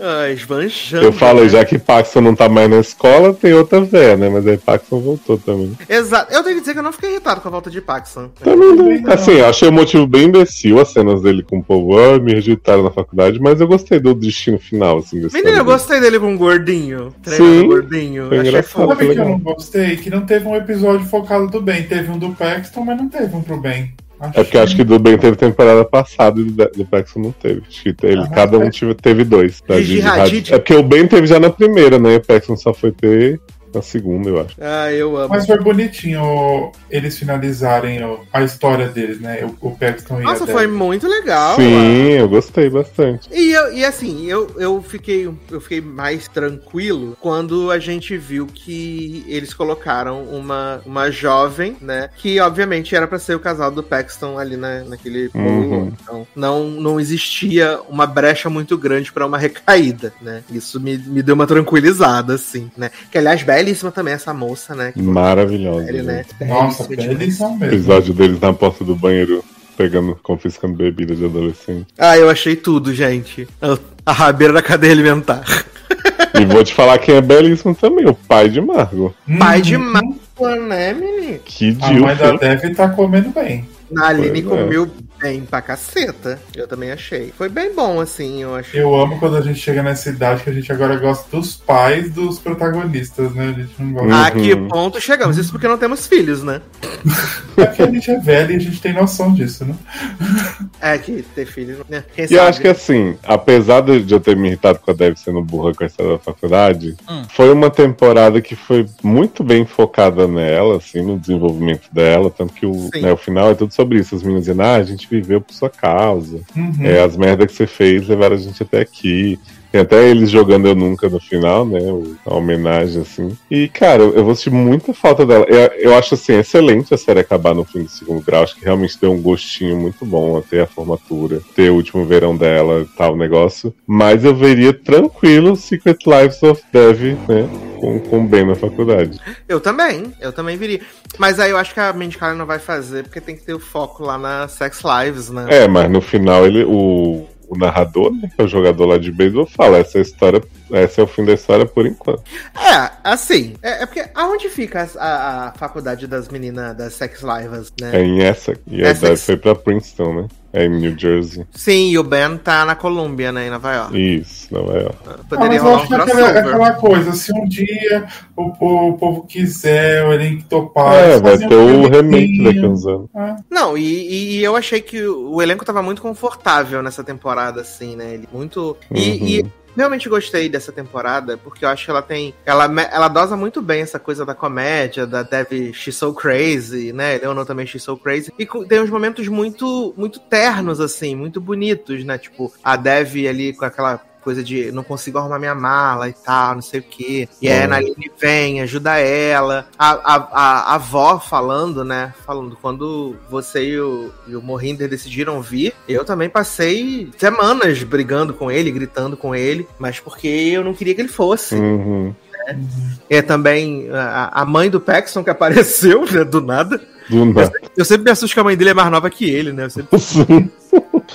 Ah, esbanjando. Eu falo, né? já que Paxson não tá mais na escola, tem outra véia, né? Mas aí Paxson voltou também. Exato. Eu tenho que dizer que eu não fiquei irritado com a volta de Paxson. Também não. Assim, eu achei o motivo bem imbecil as cenas dele com o povo, ah, me rejeitaram na faculdade, mas eu gostei do destino final, assim, Menino, eu gostei dele com o gordinho. Treinando Sim, gordinho. foi Achei fofo. Sabe que eu não gostei? Que não teve um episódio focado do bem. Teve um do Paxton, mas não teve um pro bem. É porque acho que do Ben teve temporada passada e do, do Paxson não teve. Acho que ele, Ah, cada um tive- teve dois. Da Gigi Hadid. Hadid. É porque o Ben teve já na primeira, né? E o Paxson só foi ter na segunda, eu acho. Ah, eu amo. Mas foi bonitinho eles finalizarem a história deles, né? O, o Paxton e Nossa, a foi muito legal. Sim, eu gostei bastante. E, eu, e assim, eu, eu, fiquei, eu fiquei mais tranquilo quando a gente viu que eles colocaram uma, uma jovem, né? Que obviamente era pra ser o casal do Paxton ali na, naquele Uhum. Então não, não existia uma brecha muito grande pra uma recaída, né? Isso me, me deu uma tranquilizada, assim, né? Que aliás, belíssima também essa moça, né? Maravilhosa. ele, né? gente. Nossa, Belíssima demais. eles são O mesmo. episódio deles na porta do banheiro, pegando, confiscando bebida de adolescente. Ah, eu achei tudo, gente. A- rabeira da cadeia alimentar. e vou te falar quem é belíssimo também, o pai de Margot. Pai de Uhum. Marco, né, menino? Que A mãe da. Dev tá comendo bem. A Aline Pois é. Bem pra caceta. Eu também achei. Foi bem bom, assim, eu achei. Eu amo quando a gente chega nessa idade que a gente agora gosta dos pais dos protagonistas, né? A gente não gosta. Uhum. A que ponto chegamos? Isso porque não temos filhos, né? É porque a gente é velho e a gente tem noção disso, né? É que ter filho, né? Quem E eu acho que assim, apesar de eu ter me irritado com a Dev sendo burra com a história da faculdade, Hum. foi uma temporada que foi muito bem focada nela, assim, no desenvolvimento dela, tanto que o, né, o final é tudo sobre isso. As meninas dizendo, ah, a gente viveu por sua causa. Uhum. É, as merdas que você fez levaram a gente até aqui. Tem até eles jogando Eu Nunca no final, né? A homenagem, assim. E, cara, eu vou sentir muita falta dela. Eu, eu acho, assim, excelente a série acabar no fim do segundo grau. Acho que realmente deu um gostinho muito bom ter a formatura, ter o último verão dela e tal, negócio. Mas eu veria tranquilo Secret Lives of Dev, né? Com, com Ben na faculdade. Eu também, eu também viria. Mas aí eu acho que a Mandy Carly não vai fazer, porque tem que ter o foco lá na Sex Lives, né? É, mas no final ele. O, o narrador, né, que é o jogador lá de beisebol, fala: essa história, esse é o fim da história por enquanto. É, assim. É, é porque aonde fica a, a faculdade das meninas das Sex Lives, né? É em essa. E a Essex. Dev foi pra Princeton, né? É em New Jersey. Sim, e o Ben tá na Colômbia, né, em Nova York. Isso, Nova York. Ah, Poderia mas eu rolar acho um que é aquela, coisa, se um dia o, po- o povo quiser, o elenco topar. É, vai ter um o remake daqui a uns anos. É. Não, e, e eu achei que o elenco tava muito confortável nessa temporada, assim, né? Ele muito. E, Uhum. e realmente gostei dessa temporada, porque eu acho que ela tem. Ela, ela dosa muito bem essa coisa da comédia, da Dev She's So Crazy, né? Leonor também She's So Crazy. E tem uns momentos muito, muito ternos, assim, muito bonitos, né? Tipo, a Dev ali com aquela. Coisa de não consigo arrumar minha mala e tal, não sei o quê. E aí a Hum. Analine vem, ajuda ela. A, a, a, a avó falando, né? Falando, quando você e o, e o Morrinder decidiram vir, eu também passei semanas brigando com ele, gritando com ele, mas porque eu não queria que ele fosse. Uhum. É também a, a mãe do Paxton que apareceu, né? Do nada. Do nada. Eu sempre me assusto que a mãe dele é mais nova que ele, né? Eu sempre Sim.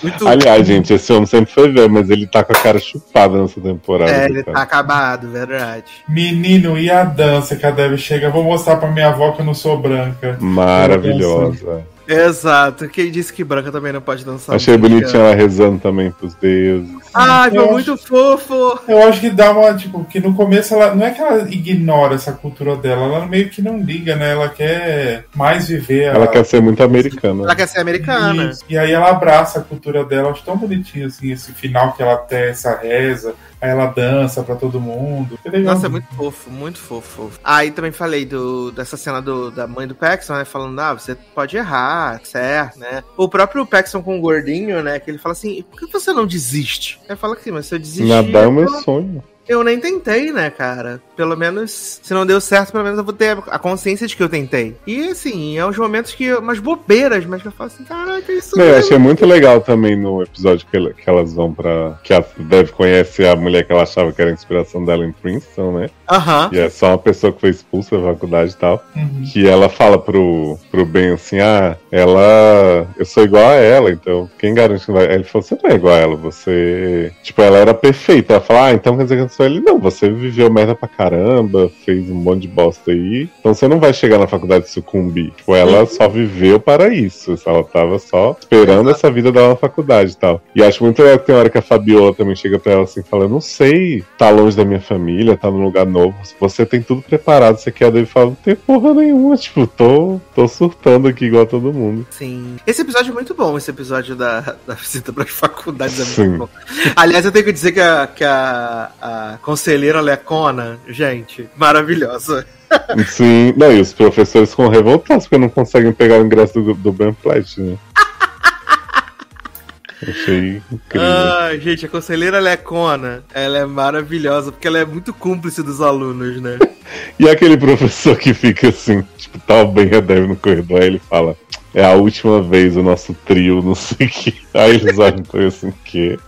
Muito. Aliás, gente, esse homem sempre foi velho, mas ele tá com a cara chupada nessa temporada. é, ele cara. tá acabado, verdade. Menino, e a dança que a Debbie chega? Vou mostrar pra minha avó que eu não sou branca. Maravilhosa. Exato. Quem disse que branca também não pode dançar? Achei bonitinha ela rezando também pros deuses. Ai, foi Eu muito fofo. Eu acho que dá uma, tipo, que no começo ela não é que ela ignora essa cultura dela, ela meio que não liga, né? Ela quer mais viver. Ela quer ser muito americana. Ela quer ser americana. Isso. E aí ela abraça a cultura dela, acho tão bonitinho assim, esse final que ela tem essa reza, aí ela dança pra todo mundo. Nossa, é muito fofo, muito fofo. Aí também falei do, dessa cena do, da mãe do Paxton, né? Falando, ah, você pode errar, certo, né? O próprio Paxton com o gordinho, né? Que ele fala assim, por que você não desiste? Aí fala assim, mas se eu desistir... Nadar é o meu eu- sonho. Eu nem tentei, né, cara? Pelo menos, se não deu certo, pelo menos eu vou ter a consciência de que eu tentei. E assim, é uns momentos que. umas bobeiras, mas que eu falo assim, caraca, isso Não, eu mesmo. achei muito legal também no episódio que, que elas vão pra. Que a Dev conhece a mulher que ela achava que era a inspiração dela em Princeton, né? Aham. E é só uma pessoa que foi expulsa da faculdade e tal. Uhum. Que ela fala pro, pro Ben assim: ah, ela. Eu sou igual a ela, então quem garante que vai. Ele falou: você não é igual a ela, você. Tipo, ela era perfeita. Ela fala: ah, então quer dizer que eu sou ele? Não, você viveu merda pra caramba, fez um monte de bosta aí. Então você não vai chegar na faculdade e sucumbir. Tipo, ela só viveu para isso. Ela tava só esperando Exato. essa vida dela na faculdade e tal. E acho muito legal que tem hora que a Fabiola também chega pra ela assim, fala: eu não sei, tá longe da minha família, tá num lugar novo. Você tem tudo preparado, você quer. Daí fala: não tem porra nenhuma, tipo, tô, tô surtando aqui igual todo mundo. Sim. Esse episódio é muito bom, esse episódio da, da visita para as faculdades é Sim. muito bom. Aliás, eu tenho que dizer que a, que a, a conselheira Lecona, gente, maravilhosa. Sim, não, e os professores ficam revoltados porque não conseguem pegar o ingresso do, do Ben Platt, né? Achei incrível. Ah, gente, a conselheira Lecona, ela é maravilhosa, porque ela é muito cúmplice dos alunos, né? E aquele professor que fica assim, tipo, tá o Ben e a Dev no corredor, aí ele fala. É a última vez o nosso trio, não sei o que. Aí eles olham pra ele assim, que.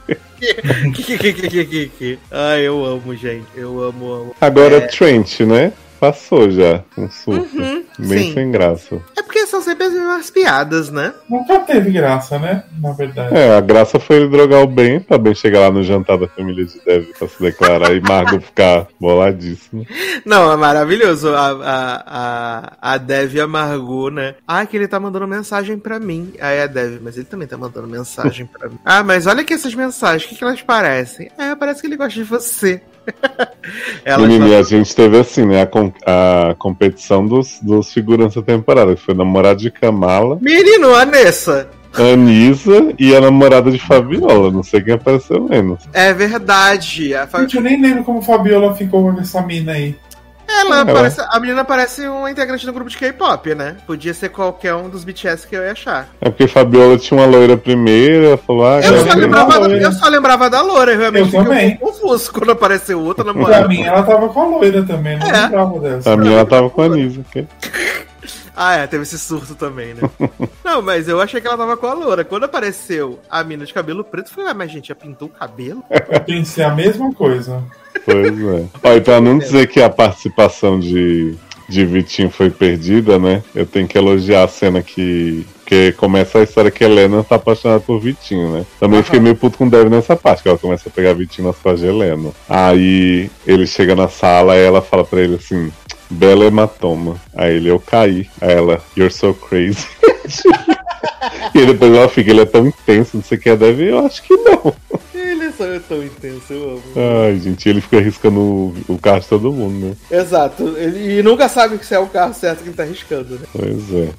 que, que, que, que, que, que. Ai, eu amo, gente. Eu amo, amo. Agora É. Trent, né? Passou já, um surto. Uhum, Bem sim. sem graça. É porque são sempre as mesmas piadas, né? Nunca teve graça, né? Na verdade. É, a graça foi ele drogar o Ben pra Ben chegar lá no jantar da família de Dev pra se declarar e Margot ficar boladíssimo. Não, é maravilhoso. A, a, a, a Dev e a Margot, né? Ah, que ele tá mandando mensagem pra mim. Aí a Dev, mas ele também tá mandando mensagem pra mim. Ah, mas olha aqui essas mensagens, o que, que elas parecem? É, parece que ele gosta de você. Ela Menino, e a gente teve assim, né? A, com- a competição dos, dos figurantes da temporada, que foi o namorado de Kamala, Menino, a Nessa. Anisa e a namorada de Fabiola. Não sei quem apareceu menos. É verdade. A, Fa- Gente, eu nem lembro como Fabiola ficou com essa mina aí. Ela Ela. parece, a menina parece uma integrante do grupo de K-pop, né? Podia ser qualquer um dos BTS que eu ia achar. É porque Fabiola tinha uma loira primeira, falou, ah, Eu só, lembrava, da loira. eu só lembrava da loira, eu realmente Eu fiquei confuso quando apareceu outra Pra namorada. mim, ela tava com a loira também, não É. lembrava dessa. a minha tava com a Anisa. ok? Ah, é, teve esse surto também, né? Não, mas eu achei que ela tava com a loura. Quando apareceu a mina de cabelo preto, eu falei, ah, mas gente, já pintou o cabelo? Eu pensei a mesma coisa. Pois é. Ó, e pra não dizer que a participação de, de Vitinho foi perdida, né? Eu tenho que elogiar a cena que. que começa a história que a Helena tá apaixonada por Vitinho, né? Também Aham. fiquei meio puto com o Dev nessa parte, que ela começa a pegar Vitinho nas costas de Helena. Aí ele chega na sala e ela fala pra ele assim. Bela hematoma. Aí ele, eu caí. Aí ela, you're so crazy. e depois ela fica, ele é tão intenso, não sei o que, a Dev, eu acho que não. Só é tão intenso, eu amo. Ai, gente, ele fica arriscando o, o carro de todo mundo, né? Exato. Ele, e nunca sabe que se é o carro certo que ele tá arriscando, né? Pois é.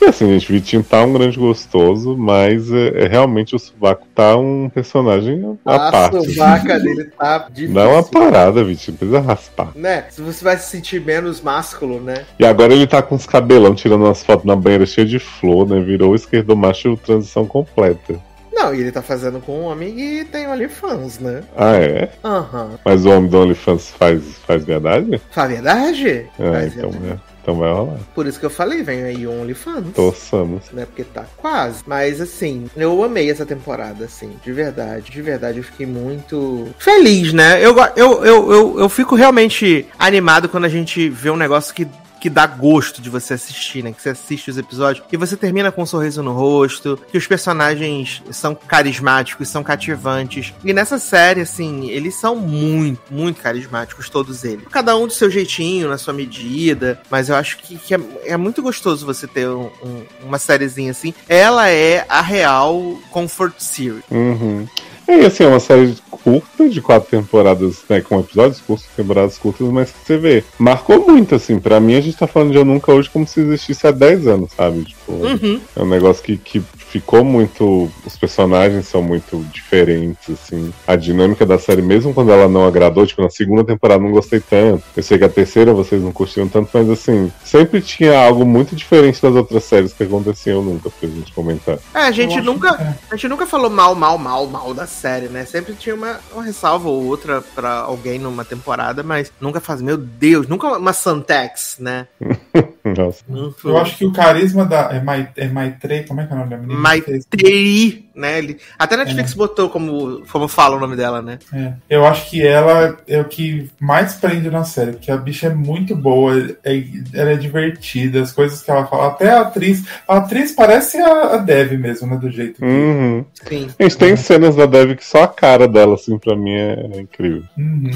E assim, gente, o Vitinho tá um grande gostoso, mas é, é realmente o Subaco tá um personagem à A parte. sovaca dele tá difícil. Dá uma parada, Vitinho, precisa raspar. Né? Se você vai se sentir menos másculo, né? E agora ele tá com os cabelão tirando umas fotos na banheira cheia de flor, né? Virou o esquerdo macho transição completa. Não, e ele tá fazendo com um homem que tem OnlyFans, né? Ah, é? Aham. Mas o homem do OnlyFans faz, faz verdade? A verdade? É, Faz então, verdade. é, então vai rolar. Por isso que eu falei, vem aí o OnlyFans. Torçamos. né? Porque tá quase. Mas assim, eu amei essa temporada, assim, de verdade. De verdade, eu fiquei muito feliz, né? Eu, eu, eu, eu, eu fico realmente animado quando a gente vê um negócio que. Que dá gosto de você assistir, né? Que você assiste os episódios e você termina com um sorriso no rosto, que os personagens são carismáticos, são cativantes. E nessa série, assim, eles são muito, muito carismáticos, todos eles. Cada um do seu jeitinho, na sua medida, mas eu acho que, que é, é muito gostoso você ter um- um- uma sériezinha assim. Ela é a real comfort series. Uhum. E assim, é uma série curta, de quatro temporadas, né? Com episódios curtos, temporadas curtas, mas que você vê. Marcou muito, assim. Pra mim, a gente tá falando de Eu Nunca Hoje como se existisse há 10 anos, sabe? Tipo, Uhum. é um negócio que, que ficou muito. Os personagens são muito diferentes, assim. A dinâmica da série, mesmo quando ela não agradou, tipo, na segunda temporada não gostei tanto. Eu sei que a terceira vocês não curtiram tanto, mas assim, sempre tinha algo muito diferente das outras séries que aconteciam Eu Nunca, pra gente comentar. É, a gente Eu nunca. é. A gente nunca falou mal, mal, mal, mal da série, né? Sempre tinha uma, uma ressalva ou outra pra alguém numa temporada, mas nunca faz, meu Deus, nunca uma Santex, né? Nossa. Eu acho que o carisma da. É, Mai, é Maitrey, como é que é o nome da menina? Maitri, né? Ele, até a Netflix botou como, como fala o nome dela, né? É, eu acho que ela é o que mais prende na série, porque a bicha é muito boa, é- ela é divertida, as coisas que ela fala, até a atriz. A atriz parece a, a Dev mesmo, né? Do jeito que. Uhum. Sim. A gente tem cenas da Dev que só a cara dela, assim, pra mim é, é incrível. Uhum.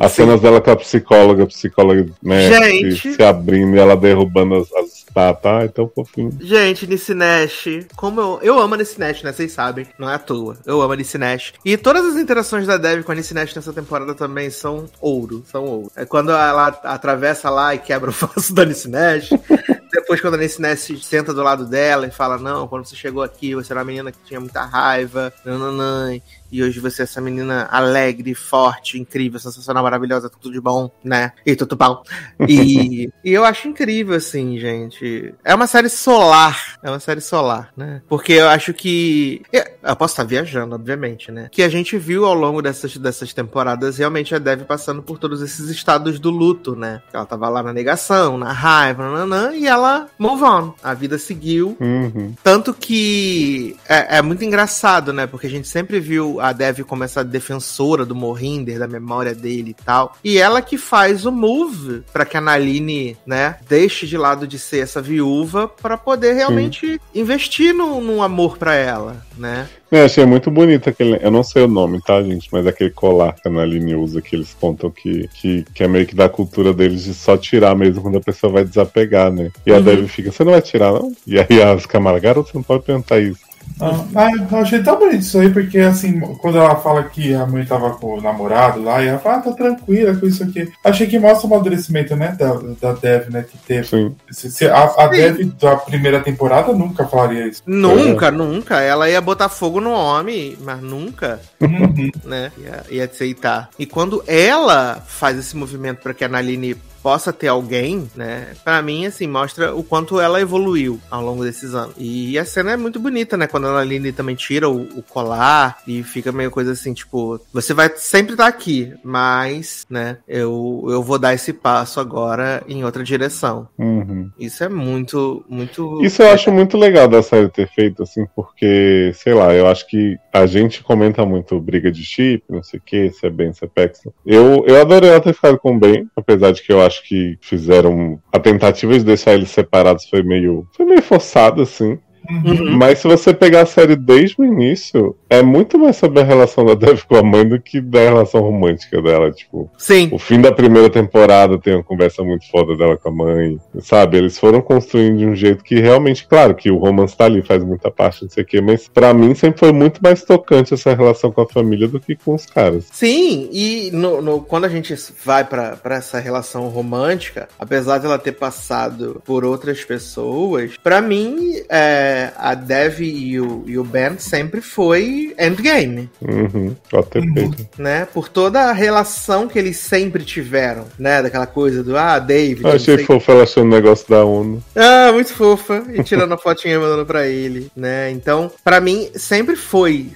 As cenas dela com a psicóloga, a psicóloga, né, Gente. se, se abrindo e ela derrubando as, as estátuas. Ai, tão fofinho. Gente, Nice Nash, como eu, eu amo a Nice Nash, né? Vocês sabem, não é à toa. Eu amo a Nice Nash. E todas as interações da Dev com a Nice Nash nessa temporada também são ouro, são ouro. É quando ela atravessa lá e quebra o faço da Nice Nash. Depois, quando a Nash senta do lado dela e fala: Não, quando você chegou aqui, você era uma menina que tinha muita raiva, nananã, e hoje você é essa menina alegre, forte, incrível, sensacional, maravilhosa, tudo de bom, né? E tudo bom. E, e eu acho incrível, assim, gente. É uma série solar. É uma série solar, né? Porque eu acho que. Eu posso estar viajando, obviamente, né? Que a gente viu ao longo dessas, dessas temporadas realmente a Dev passando por todos esses estados do luto, né? Ela tava lá na negação, na raiva, nananã, e ela move on. A vida seguiu. Uhum. Tanto que é, é muito engraçado, né? Porque a gente sempre viu a Dev como essa defensora do Morrinder, da memória dele e tal. E ela que faz o move pra que a Naline, né, deixe de lado de ser essa viúva pra poder realmente investir no, num amor pra ela, né? Eu achei muito bonito aquele. Eu não sei o nome, tá, gente? Mas aquele colar que a Naline usa, que eles contam que, que, que é meio que da cultura deles de só tirar mesmo quando a pessoa vai desapegar, né? E a Uhum. Debbie fica, você não vai tirar, não? E aí as camaradas, você não pode perguntar isso. Ah, ah, eu achei tão bonito isso aí, porque assim, quando ela fala que a mãe tava com o namorado lá, e ela fala, ah, tá tranquila com isso aqui. Achei que mostra o amadurecimento, né, da, da Dev, né, que teve. Sim. Se, se a, a Sim. Dev da primeira temporada nunca falaria isso. Nunca, nunca. Ela ia botar fogo no homem, mas nunca. Uhum. né? Ia, ia aceitar. E quando ela faz esse movimento para que a Naline possa ter alguém, né? Pra mim, assim, mostra o quanto ela evoluiu ao longo desses anos. E a cena é muito bonita, né? Quando a Naline também tira o, o colar e fica meio coisa assim, tipo, você vai sempre estar aqui, mas, né? Eu, eu vou dar esse passo agora em outra direção. Uhum. Isso é muito, muito. Isso eu acho muito legal da série ter feito, assim, porque, sei lá, eu acho que a gente comenta muito briga de chip, não sei o que, se é Ben, se é Paxton. Eu, eu adorei ela ter ficado com o Ben, apesar de que eu acho que fizeram. A tentativa de deixar eles separados foi meio. Foi meio forçada, assim. Uhum. Mas se você pegar a série desde o início, é muito mais sobre a relação da Dev com a mãe do que da relação romântica dela. Tipo, Sim. o fim da primeira temporada tem uma conversa muito foda dela com a mãe. Sabe? Eles foram construindo de um jeito que realmente, claro, que o romance tá ali, faz muita parte, não sei o quê, mas pra mim sempre foi muito mais tocante essa relação com a família do que com os caras. Sim, e no, no- quando a gente vai pra essa relação romântica, apesar dela ter passado por outras pessoas, pra mim, é, a Dev e o, e o Ben sempre foi endgame, Uhum, ter Uhum. né? Por toda a relação que eles sempre tiveram, né? Daquela coisa do, ah, David. Eu não achei fofo ela achando o negócio da ONU. Ah, muito fofa. E tirando a fotinha e mandando pra ele, né? Então, pra mim, sempre foi.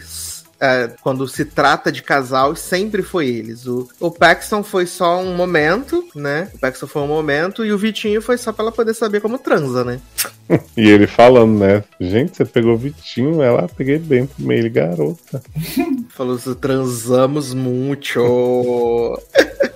É, quando se trata de casal, sempre foi eles. O, o Paxton foi só um momento, né? O Paxton foi um momento e o Vitinho foi só pra ela poder saber como transa, né? E ele falando, né? Gente, você pegou o Vitinho, ela "Ah, peguei bem pro meio, garota. Falou assim, transamos muito.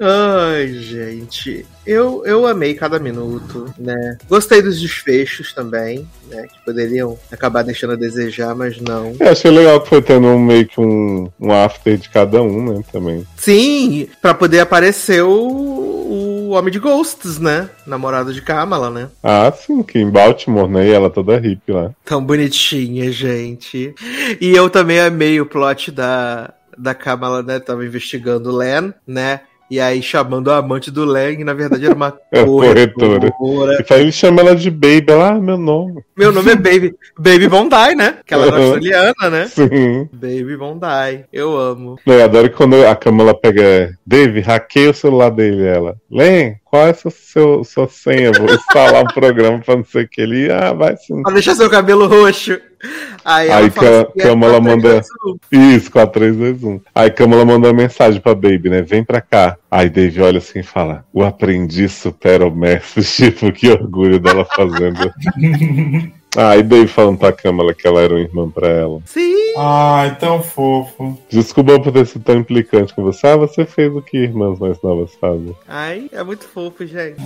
Ai, gente. Eu, eu amei cada minuto, né? Gostei dos desfechos também, né? Que poderiam acabar deixando a desejar, mas não. Eu achei legal que foi tendo um, meio que um, um after de cada um, né? Também. Sim, pra poder aparecer o, o Homem de Ghosts, né? Namorado de Kamala, né? Ah, sim, que em Baltimore, né? E ela toda hippie lá. Tão bonitinha, gente. E eu também amei o plot da, da Kamala, né? Tava investigando o Len, né? E aí chamando a amante do que na verdade era uma É, corretora. corretora. E aí ele chama ela de Baby, ela, ah, meu nome. Meu nome é Baby, Baby Bondi, né? Que ela era Uhum. australiana, né? Sim. Baby Bondi. Eu amo. Eu adoro quando a Camila pega. Dave, hackeia o celular dele. Ela. Len, qual é a sua, seu, sua senha? Vou instalar um programa pra não sei o que. Ele, ah, vai sim. Pra deixar seu cabelo roxo. Aí, ela Aí fala Ca- assim, é quatro, manda- três, dois, um. Isso, 4, 3, 2, 1. Aí Kamala mandou uma mensagem pra Baby, né? Vem pra cá. Aí Dave olha assim e fala: O aprendiz supera o mestre. Tipo, que orgulho dela fazendo. Aí Dave falando pra Kamala que ela era uma irmã pra ela. Sim. Ai, tão fofo. Desculpa por ter sido tão implicante com você. Ah, você fez o que irmãs mais novas fazem. Ai, é muito fofo, gente.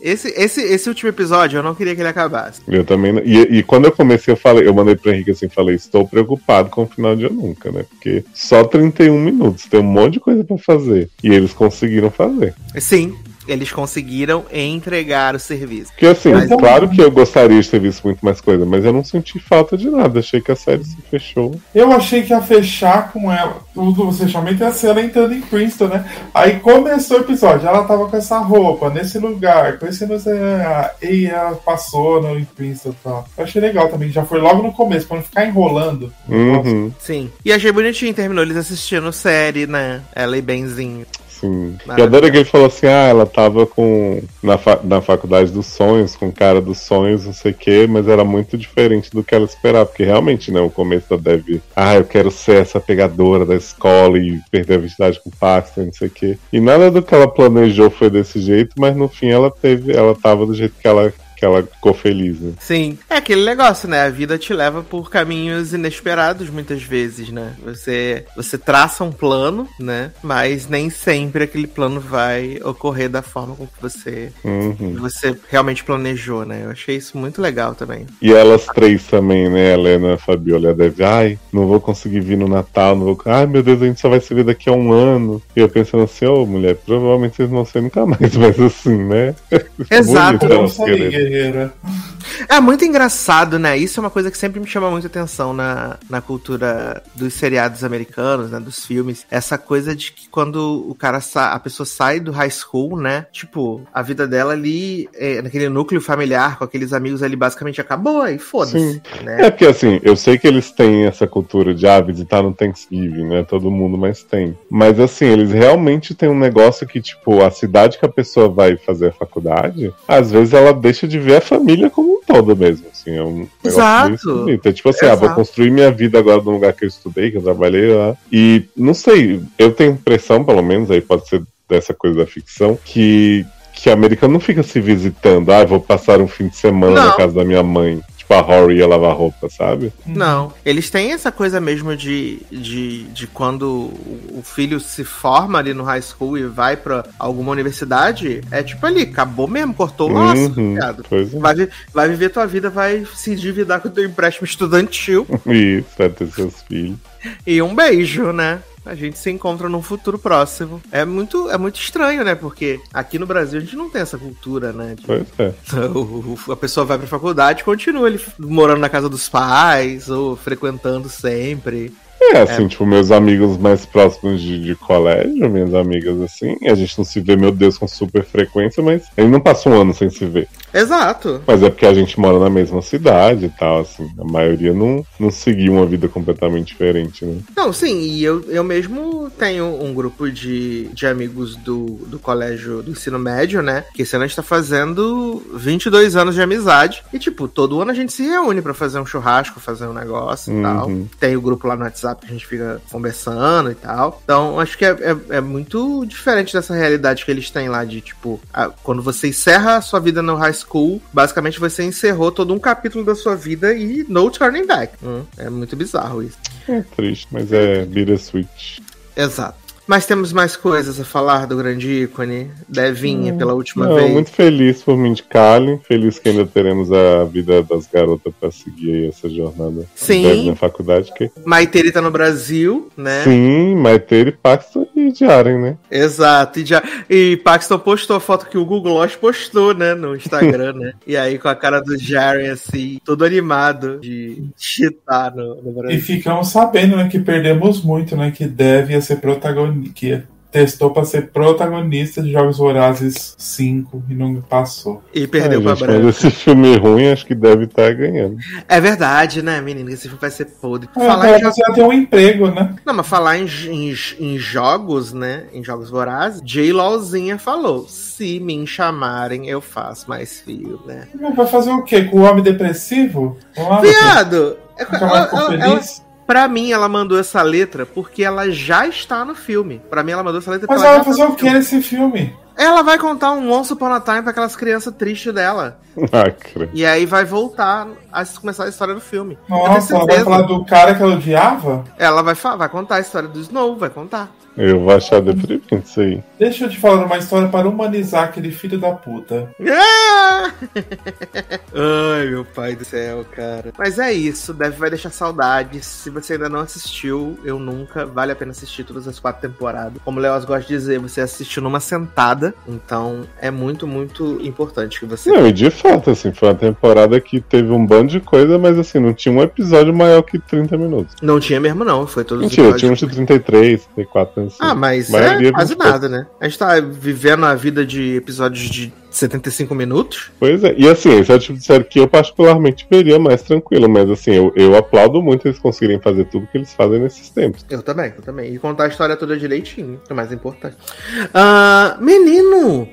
Esse, esse, esse último episódio eu não queria que ele acabasse. Eu também. não- E, e quando eu comecei, eu falei, eu mandei pro Henrique assim, falei, estou preocupado com o final de Eu Nunca, né? Porque só 31 minutos, tem um monte de coisa pra fazer. E eles conseguiram fazer. Sim, eles conseguiram entregar o serviço. Porque assim, Mas eu- claro que eu gostaria de ter visto muito mais coisa, mas eu não senti falta de nada. Achei que a série se fechou. Eu achei que ia fechar com ela. O fechamento ia ser ela entrando em Princeton, né? Aí começou o episódio, ela tava com essa roupa, nesse lugar, com esse não sei. ah, E ela passou no em Princeton e tal. Eu achei legal também, já foi logo no começo, pra não ficar enrolando. Uhum, Sim. E achei bonitinho, terminou eles assistindo série, né? Ela e Benzinho. Sim. E adoro que ele falou assim: ah, ela tava com. Na, fa- na faculdade dos sonhos, com cara dos sonhos, não sei o quê, mas era muito diferente do que ela esperava. Porque realmente, né, o começo da Dev, ah, eu quero ser essa pegadora da escola e perder a virgindade com o Paxton, não sei o quê. E nada do que ela planejou foi desse jeito, mas no fim ela teve, ela tava do jeito que ela, que ela ficou feliz, né? Sim. É aquele negócio, né? A vida te leva por caminhos inesperados muitas vezes, né? Você, você traça um plano, né? Mas nem sempre aquele plano vai ocorrer da forma com que você, Uhum. você realmente planejou, né? Eu achei isso muito legal também. E elas três também, né? A Helena, a Fabiola e a Dev. Ai, não vou conseguir vir no Natal, não vou. Ai, meu Deus, a gente só vai se ver daqui a um ano. E eu pensando assim, ô mulher, provavelmente vocês não vão ser nunca mais, mas assim, né? Exato. Bonito Eu não elas É muito engraçado, né? Isso é uma coisa que sempre me chama muita atenção na, na cultura dos seriados americanos, né? Dos filmes. Essa coisa de que quando o cara sa a pessoa sai do high school, né? Tipo, a vida dela ali, é, naquele núcleo familiar, com aqueles amigos ali, basicamente acabou e foda-se. Né? É porque assim, eu sei que eles têm essa cultura de ah, visitar no Thanksgiving, né? Todo mundo, mas tem. Mas assim, eles realmente têm um negócio que, tipo, a cidade que a pessoa vai fazer a faculdade, às vezes ela deixa de ver a família como um todo mesmo. Assim, é um Exato. É tipo assim, ah, vou Exato. construir minha vida agora no lugar que eu estudei, que eu trabalhei lá. E não sei, eu tenho impressão, pelo menos, aí pode ser dessa coisa da ficção, que. Que americano não fica se visitando, ah, vou passar um fim de semana na Não. casa da minha mãe. Tipo, a ia lavar roupa, sabe? Não. Eles têm essa coisa mesmo de, de, de quando o filho se forma ali no high school e vai pra alguma universidade, é tipo ali, acabou mesmo, cortou o laço, Uhum, viado. pois é. Vai, vai viver tua vida, vai se endividar com o teu empréstimo estudantil Isso, vai ter seus filhos. e um beijo, né? A gente se encontra num futuro próximo. É muito, é muito estranho, né? Porque aqui no Brasil a gente não tem essa cultura, né? de- Pois é. O- o- a pessoa vai pra faculdade e continua ele morando na casa dos pais ou frequentando sempre. É, assim, tipo, meus amigos mais próximos de, de colégio, minhas amigas, assim, a gente não se vê, meu Deus, com super frequência, mas gente não passa um ano sem se ver. Exato. Mas é porque a gente mora na mesma cidade e tal, assim. A maioria não, não seguiu uma vida completamente diferente, né? Não, sim, e eu, eu mesmo tenho um grupo de, de amigos do, do colégio do ensino médio, né? Que esse ano a gente tá fazendo 22 anos de amizade. E, tipo, todo ano a gente se reúne pra fazer um churrasco, fazer um negócio e Uhum. tal. Tem o grupo lá no WhatsApp que a gente fica conversando e tal. Então, acho que é, é, é muito diferente dessa realidade que eles têm lá de, tipo, a- quando você encerra a sua vida no high school, basicamente você encerrou todo um capítulo da sua vida e no turning back. Hum, é muito bizarro isso. É triste, mas é bittersweet. Exato. Mas temos mais coisas a falar do grande ícone, Devinha, pela última Não, vez. muito feliz por mim de Kali, feliz que ainda teremos a vida das garotas pra seguir aí essa jornada Sim. na faculdade. Que... Maiteri tá no Brasil, né? Sim, Maiteiro e Paxton e Jaren, né? Exato. E, já, e Paxton postou a foto que o Google Lost postou, né? No Instagram, né? E aí com a cara do Jaren, assim, todo animado de chitar no, no E Brasil. ficamos sabendo né, que perdemos muito, né? Que deve ser protagonista. Que testou pra ser protagonista de Jogos Vorazes 5 e não passou. E perdeu Ai, pra gente, Branca. mas esse filme ruim acho que deve estar ganhando. É verdade, né, menino? Esse filme vai ser podre. Ah, Falar ela em jo- já tem um emprego, né? Não, mas falar em, em, em jogos, né? Em jogos vorazes, J. Lawzinha falou: se me chamarem, eu faço mais fio, né? Vai fazer o quê? Com o homem depressivo? Viado! é- ela- ela- feliz? Pra mim, ela mandou essa letra porque ela já está no filme. Pra mim, ela mandou essa letra Mas porque ela ela vai fazer tá no o que filme. nesse filme? Ela vai contar um Once Upon a Time pra aquelas crianças tristes dela. Ah. E aí vai voltar a começar a história do filme. Nossa, ela vai falar do cara que ela odiava? Ela vai, vai contar a história do Snow, vai contar. Eu vou achar deprimente isso aí. Deixa eu te falar uma história para humanizar aquele filho da puta. Ah! Ai, meu pai do céu, cara. Mas é isso, deve vai deixar saudades. Se você ainda não assistiu, eu nunca. Vale a pena assistir todas as quatro temporadas. Como o Leoz gosta de dizer, você assistiu numa sentada. Então é muito, muito importante que você. Não, e de fato, assim, foi uma temporada que teve um bando de coisa, mas assim, não tinha um episódio maior que 30 minutos. Não tinha mesmo, não. Foi todos os Mentira, tinha uns episódios. de 33, 34, assim. Ah, mas Maioria é quase 24. nada, né? A gente tá vivendo a vida de episódios de 75 minutos. Pois é, e assim, esse é o tipo de série que eu particularmente veria mais tranquilo, mas assim, eu, eu aplaudo muito eles conseguirem fazer tudo que eles fazem nesses tempos. Eu também, eu também. E contar a história toda direitinho, que é o mais importante. Ah, menino!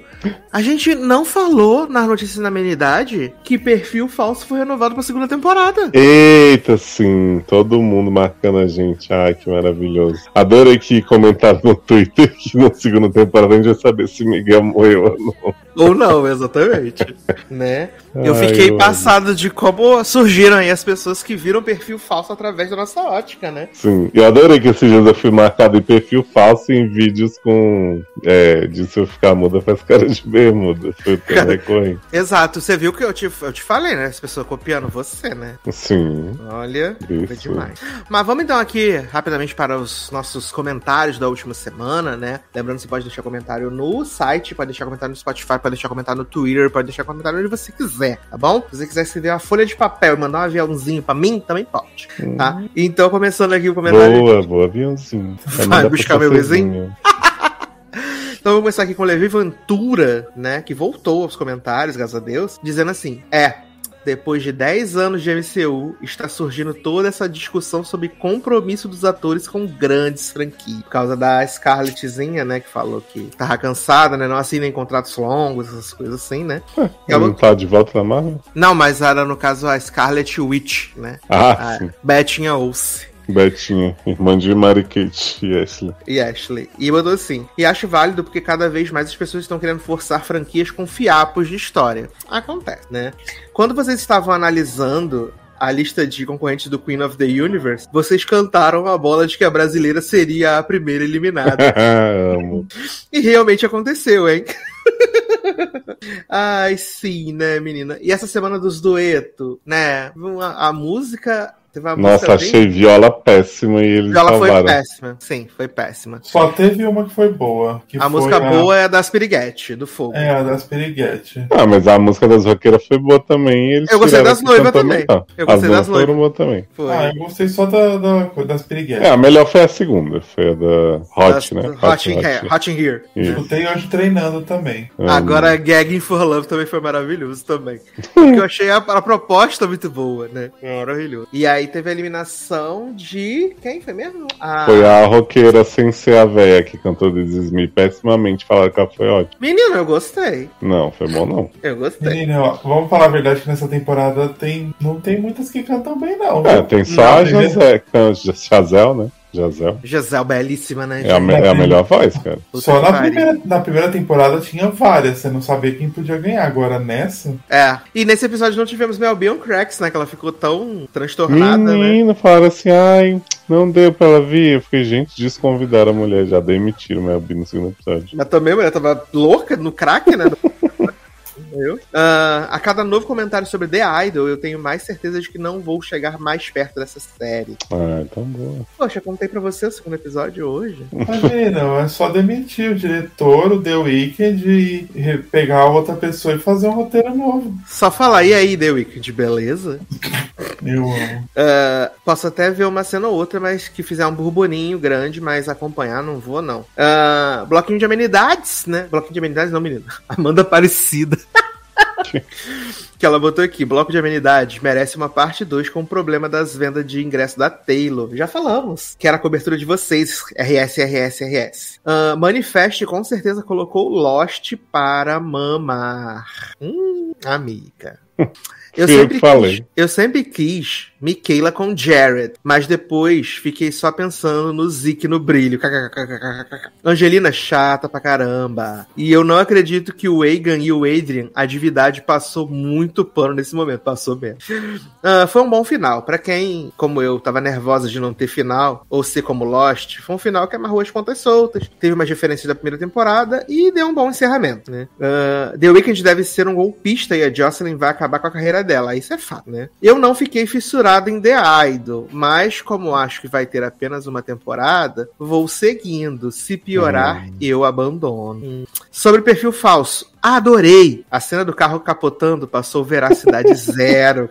A gente não falou nas notícias da amenidade que perfil falso foi renovado pra segunda temporada. Eita, sim, todo mundo marcando a gente. Ai, que maravilhoso. Adorei que comentaram no Twitter que na segunda temporada a gente vai saber se Miguel morreu ou não. Ou não, exatamente. né? Eu Ai, fiquei eu passado de como surgiram aí as pessoas que viram perfil falso através da nossa ótica, né? Sim, eu adorei que esses dias eu fui marcado em perfil falso em vídeos com. É, de se eu ficar muda faz cara bermuda. Foi o tema Cara. recorrente. Exato, você viu que eu te, eu te falei, né? As pessoas copiando você, né? Sim. Olha, Isso. foi demais. Mas vamos então aqui rapidamente para os nossos comentários da última semana, né? Lembrando que você pode deixar comentário no site, pode deixar comentário no Spotify, pode deixar comentário no Twitter, pode deixar comentário onde você quiser, tá bom? Se você quiser escrever uma folha de papel e mandar um aviãozinho pra mim, também pode, tá? Então, começando aqui o comentário. Boa, boa, aviãozinho. Vai buscar meu vizinho? Então vamos começar aqui com o Levi Ventura, né? Que voltou aos comentários, graças a Deus, dizendo assim: é. Depois de 10 anos de MCU, está surgindo toda essa discussão sobre compromisso dos atores com grandes franquias. Por causa da Scarlettzinha, né? Que falou que tava cansada, né? Não assinem contratos longos, essas coisas assim, né? E ela- Não tá de volta na Marvel? Não, mas era no caso a Scarlet Witch, né? Ah, A sim. Bettinha Olse. Betinha, irmã de Mary Kate e Ashley. E Ashley. E mandou assim. E acho válido porque cada vez mais as pessoas estão querendo forçar franquias com fiapos de história. Acontece, né? Quando vocês estavam analisando a lista de concorrentes do Queen of the Universe, vocês cantaram a bola de que a brasileira seria a primeira eliminada. Amo. e realmente aconteceu, hein? Ai, sim, né, menina? E essa semana dos duetos, né? A, a música. Teve uma Nossa, música bem- achei viola péssima e eles foi salvaram. péssima. Sim, foi péssima. Só teve uma que foi boa. Que A foi música boa é a das Piriguete, do Fogo. É, a das Piriguete. Ah, mas a música das roqueiras foi boa também. Eles Eu gostei das noivas também. Eu gostei As das duas foram boas também. Foi. Ah, eu gostei só da, da- das Piriguete. É, a melhor foi a segunda, foi a da Hot, Das- né? Hot, in Here. Hot in Here. Isso. Escutei hoje treinando também. Agora, Gagging for Love também foi maravilhoso também. Porque eu achei a, a proposta muito boa, né? Maravilhoso. E aí teve a eliminação de. Quem foi mesmo? A... Foi a roqueira sem ser a véia que cantou This Is Me pessimamente. Falaram que ela foi ótima. Menino, eu gostei. Não, foi bom não. Eu gostei. Menina, ó, vamos falar a verdade que nessa temporada tem, não tem muitas que cantam bem, não. É, tem só Não, a Jazel, né? Jazel. Gisele, belíssima, né? É a, me- é a melhor voz, cara. Puta Só na primeira, na primeira temporada tinha várias, você não sabia quem podia ganhar. Agora nessa, É. E nesse episódio não tivemos Mel B on Cracks, né? Que ela ficou tão transtornada, né? Menino, falaram assim, ai, não deu pra ela vir. Eu fiquei, gente, desconvidaram a mulher, já demitiram Mel B no segundo episódio. Mas também a mulher tava louca no crack, né? Eu. Ah, a cada novo comentário sobre The Idol, eu tenho mais certeza de que não vou chegar mais perto dessa série. Ah, então boa. Poxa, contei pra você o segundo episódio hoje. imagina, é só demitir o diretor, o The Weeknd e pegar outra pessoa e fazer um roteiro novo. Só falar, e aí, The Weeknd, beleza? Eu amo. Ah, posso até ver uma cena ou outra, mas que fizer um burburinho grande, mas acompanhar não vou, não. Ah, bloquinho de amenidades, né? Bloquinho de amenidades, não, menina. Amanda Aparecida. que ela botou aqui, bloco de amenidades merece uma parte 2 com o problema das vendas de ingresso da Taylor. Já falamos. Que era a cobertura de vocês, RS, RS, RS. Ah, Manifest com certeza colocou Lost para mamar. Hum, amiga. Eu eu sempre, quis, eu sempre quis Michaela com Jared, mas depois fiquei só pensando no Zeke no brilho. Angelina chata pra caramba. E eu não acredito que o Egan e o Adrian, a divindade passou muito pano nesse momento. Passou mesmo. Ah, foi um bom final. Pra quem, como eu, tava nervosa de não ter final, ou ser como Lost, foi um final que amarrou as pontas soltas, teve umas referências da primeira temporada e deu um bom encerramento, né? Ah, The Weeknd deve ser um golpista e a Jocelyn vai acabar com a carreira dela. Isso é fato, né? Eu não fiquei fissurado em The Idol, mas como acho que vai ter apenas uma temporada, vou seguindo. Se piorar, eu abandono. Hum. Sobre perfil falso. Adorei! A cena do carro capotando passou veracidade zero.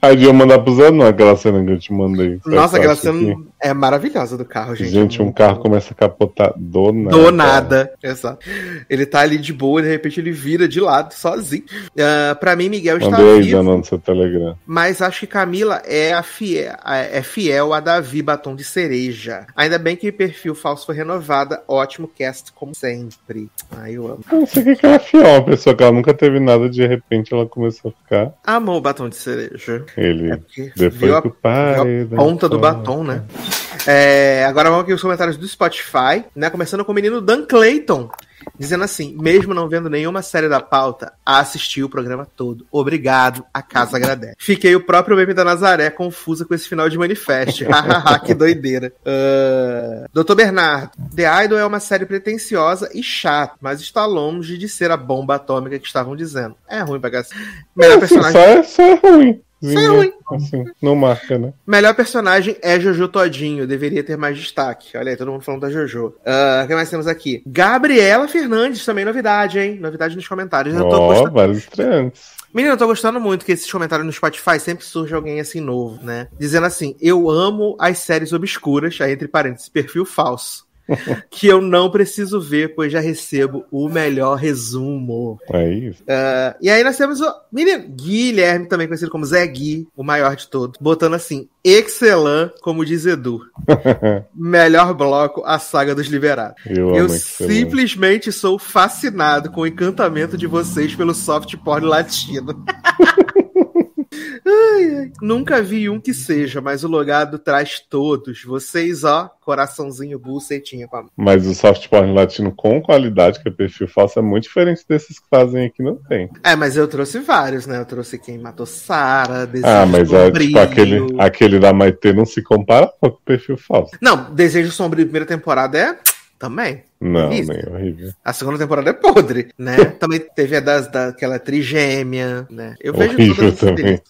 Aí eu mandar pro Zé, não, aquela cena que eu te mandei. Nossa, aquela cena aqui. é maravilhosa do carro, gente. Gente, um carro começa a capotar do nada. Do nada. Exato. Ele tá ali de boa, de repente ele vira de lado, sozinho. Ah, pra mim, Miguel está Mandei vivo, no seu Telegram. mas acho que Camila é, a fiel, a- é fiel a Davi Batom de Cereja. Ainda bem que perfil falso foi renovada. Ótimo cast, como sempre. Ai, eu amo. Eu não sei o que ela fiel, uma pessoa que ela nunca teve nada, de repente ela começou a ficar. Amou o batom de cereja. Ele É depois viu a, pai. viu a ponta do batom, né? É, agora vamos aqui os comentários do Spotify, né? Começando com o menino Dan Clayton. Dizendo assim, mesmo não vendo nenhuma série da pauta, assisti o programa todo. Obrigado, a casa agradece. Fiquei o próprio meme da Nazaré confusa com esse final de manifesto. Hahaha, que doideira. Ah, Doutor Bernardo, The Idol é uma série pretensiosa e chata, mas está longe de ser a bomba atômica que estavam dizendo. É ruim pra cacete. Melhor personagem. só, é, só é ruim. Só é ruim. Assim, não marca, né? Melhor personagem é Jojo Todinho, deveria ter mais destaque. Olha aí, todo mundo falando da Jojo. Ah, O que mais temos aqui? Gabriela Fernandes, também novidade, hein? Novidade nos comentários. Ó, gostando... vários estreantes. Menina, eu tô gostando muito que esses comentários no Spotify sempre surge alguém assim novo, né? Dizendo assim: eu amo as séries obscuras, aí entre parênteses, perfil falso. que eu não preciso ver, pois já recebo o melhor resumo. É isso. Ah, e aí nós temos o menino Guilherme, também conhecido como Zé Gui, o maior de todos, botando assim, excelã, como diz Edu. Melhor bloco, a saga dos liberados. Eu Eu Excelente. simplesmente sou fascinado com o encantamento de vocês pelo soft porn latino. Ai, ai. Nunca vi um que seja, mas o logado traz todos. Vocês, ó, coraçãozinho, bucetinha com a mão. Mas o soft porn latino com qualidade, que é perfil falso, é muito diferente desses que fazem aqui, não tem. É, mas eu trouxe vários, né? Eu trouxe quem matou Sara, Desejo Ah, mas é, tipo, aquele, aquele da Maitê não se compara com o perfil falso. Não, Desejo Sombrio, primeira temporada é também. Não, Isso. nem horrível. A segunda temporada é podre, né? também teve a das, daquela trigêmea, né? Eu vejo Horrível todas também.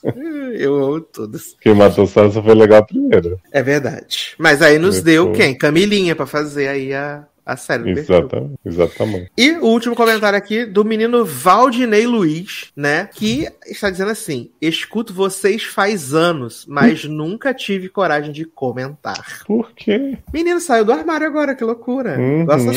Eu amo todas. Quem matou Sara só foi legal a primeira. É verdade. Mas aí nos Depois. deu quem? Camilinha pra fazer aí a, a série do. Exatamente, exatamente. E o último comentário aqui do menino Valdinei Luiz, né? Que está dizendo assim: escuto vocês faz anos, mas nunca tive coragem de comentar. Por quê? Menino saiu do armário agora, que loucura. Uhum. Gosta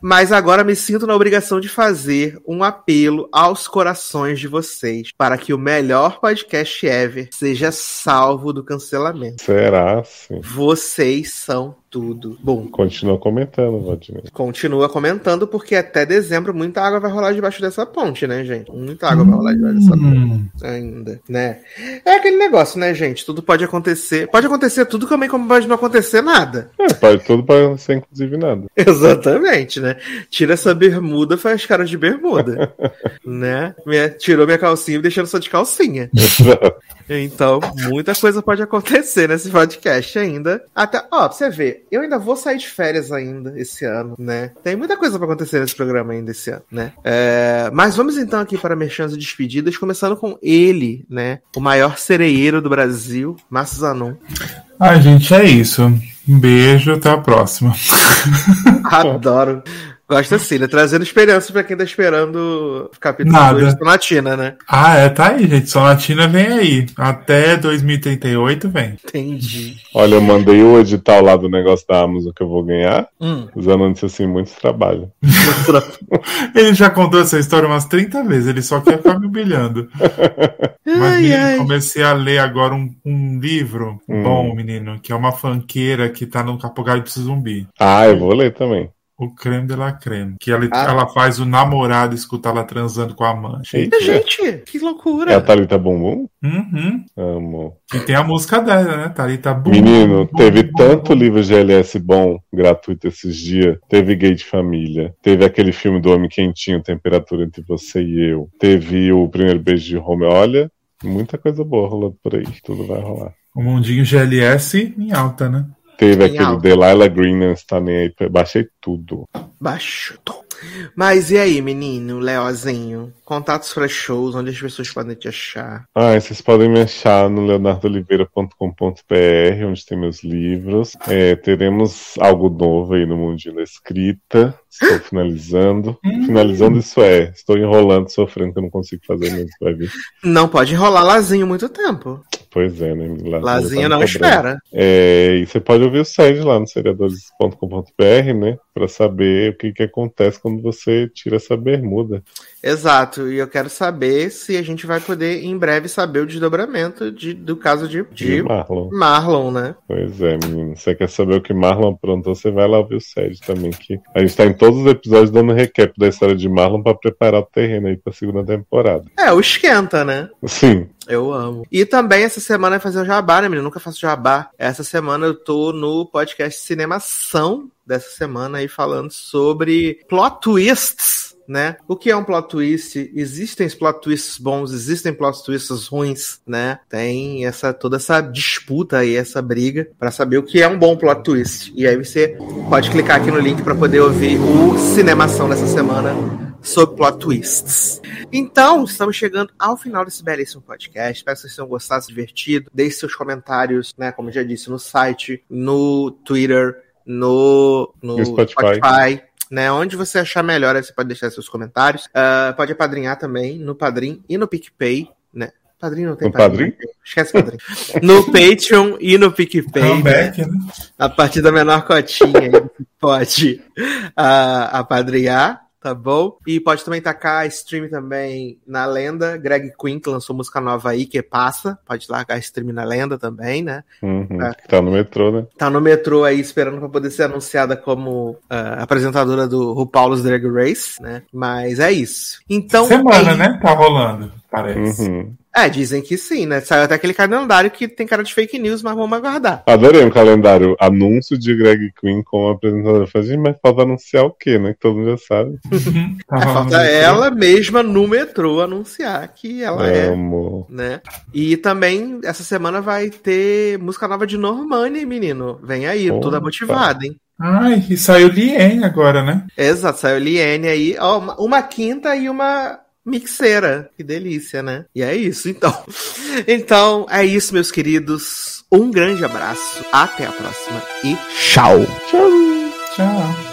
Mas agora me sinto na obrigação de fazer um apelo aos corações de vocês para que o melhor podcast ever seja salvo do cancelamento. Será, sim? Vocês são tudo. Bom, Continua comentando, Valdinei. continua comentando porque até dezembro muita água vai rolar debaixo dessa ponte, né, gente? Muita água vai rolar debaixo dessa ponte Hum, ainda, né? É aquele negócio, né, gente? Tudo pode acontecer. Pode acontecer tudo também, como pode não acontecer nada. É, pode, tudo pode ser inclusive nada. Exatamente, né? Tira essa bermuda, faz cara de bermuda, né? Minha- tirou minha calcinha e deixando só de calcinha. Então, muita coisa pode acontecer nesse podcast ainda. Até, ó, pra você ver, eu ainda vou sair de férias ainda esse ano, né? Tem muita coisa pra acontecer nesse programa ainda esse ano, né? É, mas vamos então aqui para merchans e despedidas, começando com ele, né? O maior sereieiro do Brasil, Márcio Zanon. Ai, gente, é isso. Um beijo, até a próxima. Adoro. Gosto assim, né? Trazendo esperança pra quem tá esperando o capítulo Nada. 2 de Sonatina, né? Ah, é, tá aí, gente. Sonatina vem aí. Até 2038 vem. Entendi. Olha, eu mandei o edital lá do negócio da Amazon que eu vou ganhar. Hum. Os alunos disse assim, muito trabalho. Ele já contou essa história umas 30 vezes, ele só quer ficar me humilhando. Mas, menino, comecei a ler agora um, um livro Hum. bom, menino, que é uma fanqueira que tá no Apocalipse Zumbi. Ah, eu vou ler também. O creme de la creme. Que ela, Ah. ela faz o namorado escutar ela transando com a amante. Eita. Gente, que loucura. É a Thalita Bumbum? Uhum. Amo. E tem a música dela, né? Thalita Bum. Menino, bum, teve bum, tanto bum. livro GLS bom, gratuito esses dias. Teve Gay de Família. Teve aquele filme do Homem Quentinho, Temperatura Entre Você e Eu. Teve o Primeiro Beijo de Home. Olha, muita coisa boa rolando por aí. Tudo vai rolar. O mundinho GLS em alta, né? Teve aquele alta. Delilah Green, não está nem aí. Baixei tudo. Baixo. Mas e aí, menino, Leozinho? Contatos para shows, onde as pessoas podem te achar. Ah, vocês podem me achar no leonardoliveira.com.br, onde tem meus livros. É, teremos algo novo aí no mundinho da escrita. Estou finalizando. Finalizando isso é, estou enrolando, sofrendo que eu não consigo fazer mesmo, vai vir. Não pode enrolar Lazinho muito tempo. Pois é, né? Lá- Lazinho tá não cobrando. espera. É, e você pode ouvir o site lá no seriadores.com.br, né? Pra saber o que, que acontece quando você tira essa bermuda. Exato. E eu quero saber se a gente vai poder em breve saber o desdobramento de- do caso de, De de Marlon. Marlon, né? Pois é, menino. Você quer saber o que Marlon aprontou, você vai lá ouvir o SED também. Que a gente tá em todos os episódios dando recap da história de Marlon pra preparar o terreno aí pra segunda temporada. É, o esquenta, né? Sim. Eu amo. E também essa semana fazer o jabá, né, menino? Nunca faço jabá. Essa semana eu tô no podcast Cinemação dessa semana aí falando sobre plot twists, né? O que é um plot twist? Existem plot twists bons, existem plot twists ruins, né? Tem essa toda essa disputa aí, essa briga pra saber o que é um bom plot twist. E aí você pode clicar aqui no link pra poder ouvir o Cinemação dessa semana sobre plot twists. Então, estamos chegando ao final desse belíssimo podcast. Espero que vocês tenham gostado, se divertido. Deixe seus comentários, né? Como eu já disse, no site, no Twitter, no, no, No Spotify. Spotify. Né, onde você achar melhor, aí você pode deixar seus comentários. Ah, pode apadrinhar também no Padrim e no PicPay, né? Padrinho não tem No Padrim? Esquece Padrim. no Patreon e no PicPay. né? Comeback, né? A partir da menor cotinha aí você pode ah, apadrinhar, tá bom? E pode também tacar stream também na Lenda. Greg Quinn, que lançou música nova aí, que passa. Pode largar stream na Lenda também, né? Uhum. É. Tá no metrô, né? Tá no metrô aí esperando pra poder ser anunciada como ah, apresentadora do RuPaul's Drag Race, né? Mas é isso. Então. Semana, é- né? Tá rolando, parece. Uhum. É, dizem que sim, né? Saiu até aquele calendário que tem cara de fake news, mas vamos aguardar. Adorei um calendário. Anúncio de Greg Queen como apresentadora. Falei, mas falta anunciar o quê, né? Que todo mundo já sabe. Tá É, falta ela mesma no metrô anunciar que ela é, Amo. né? E também, essa semana vai ter música nova de Normani, menino. Vem aí, toda Opa. motivada, hein? Ai, e saiu Lien agora, né? Exato, saiu Liene aí. Ó, uma, uma quinta e uma mixeira. Que delícia, né? E é isso, então. Então, é isso, meus queridos. Um grande abraço. Até a próxima e tchau. Tchau. Tchau.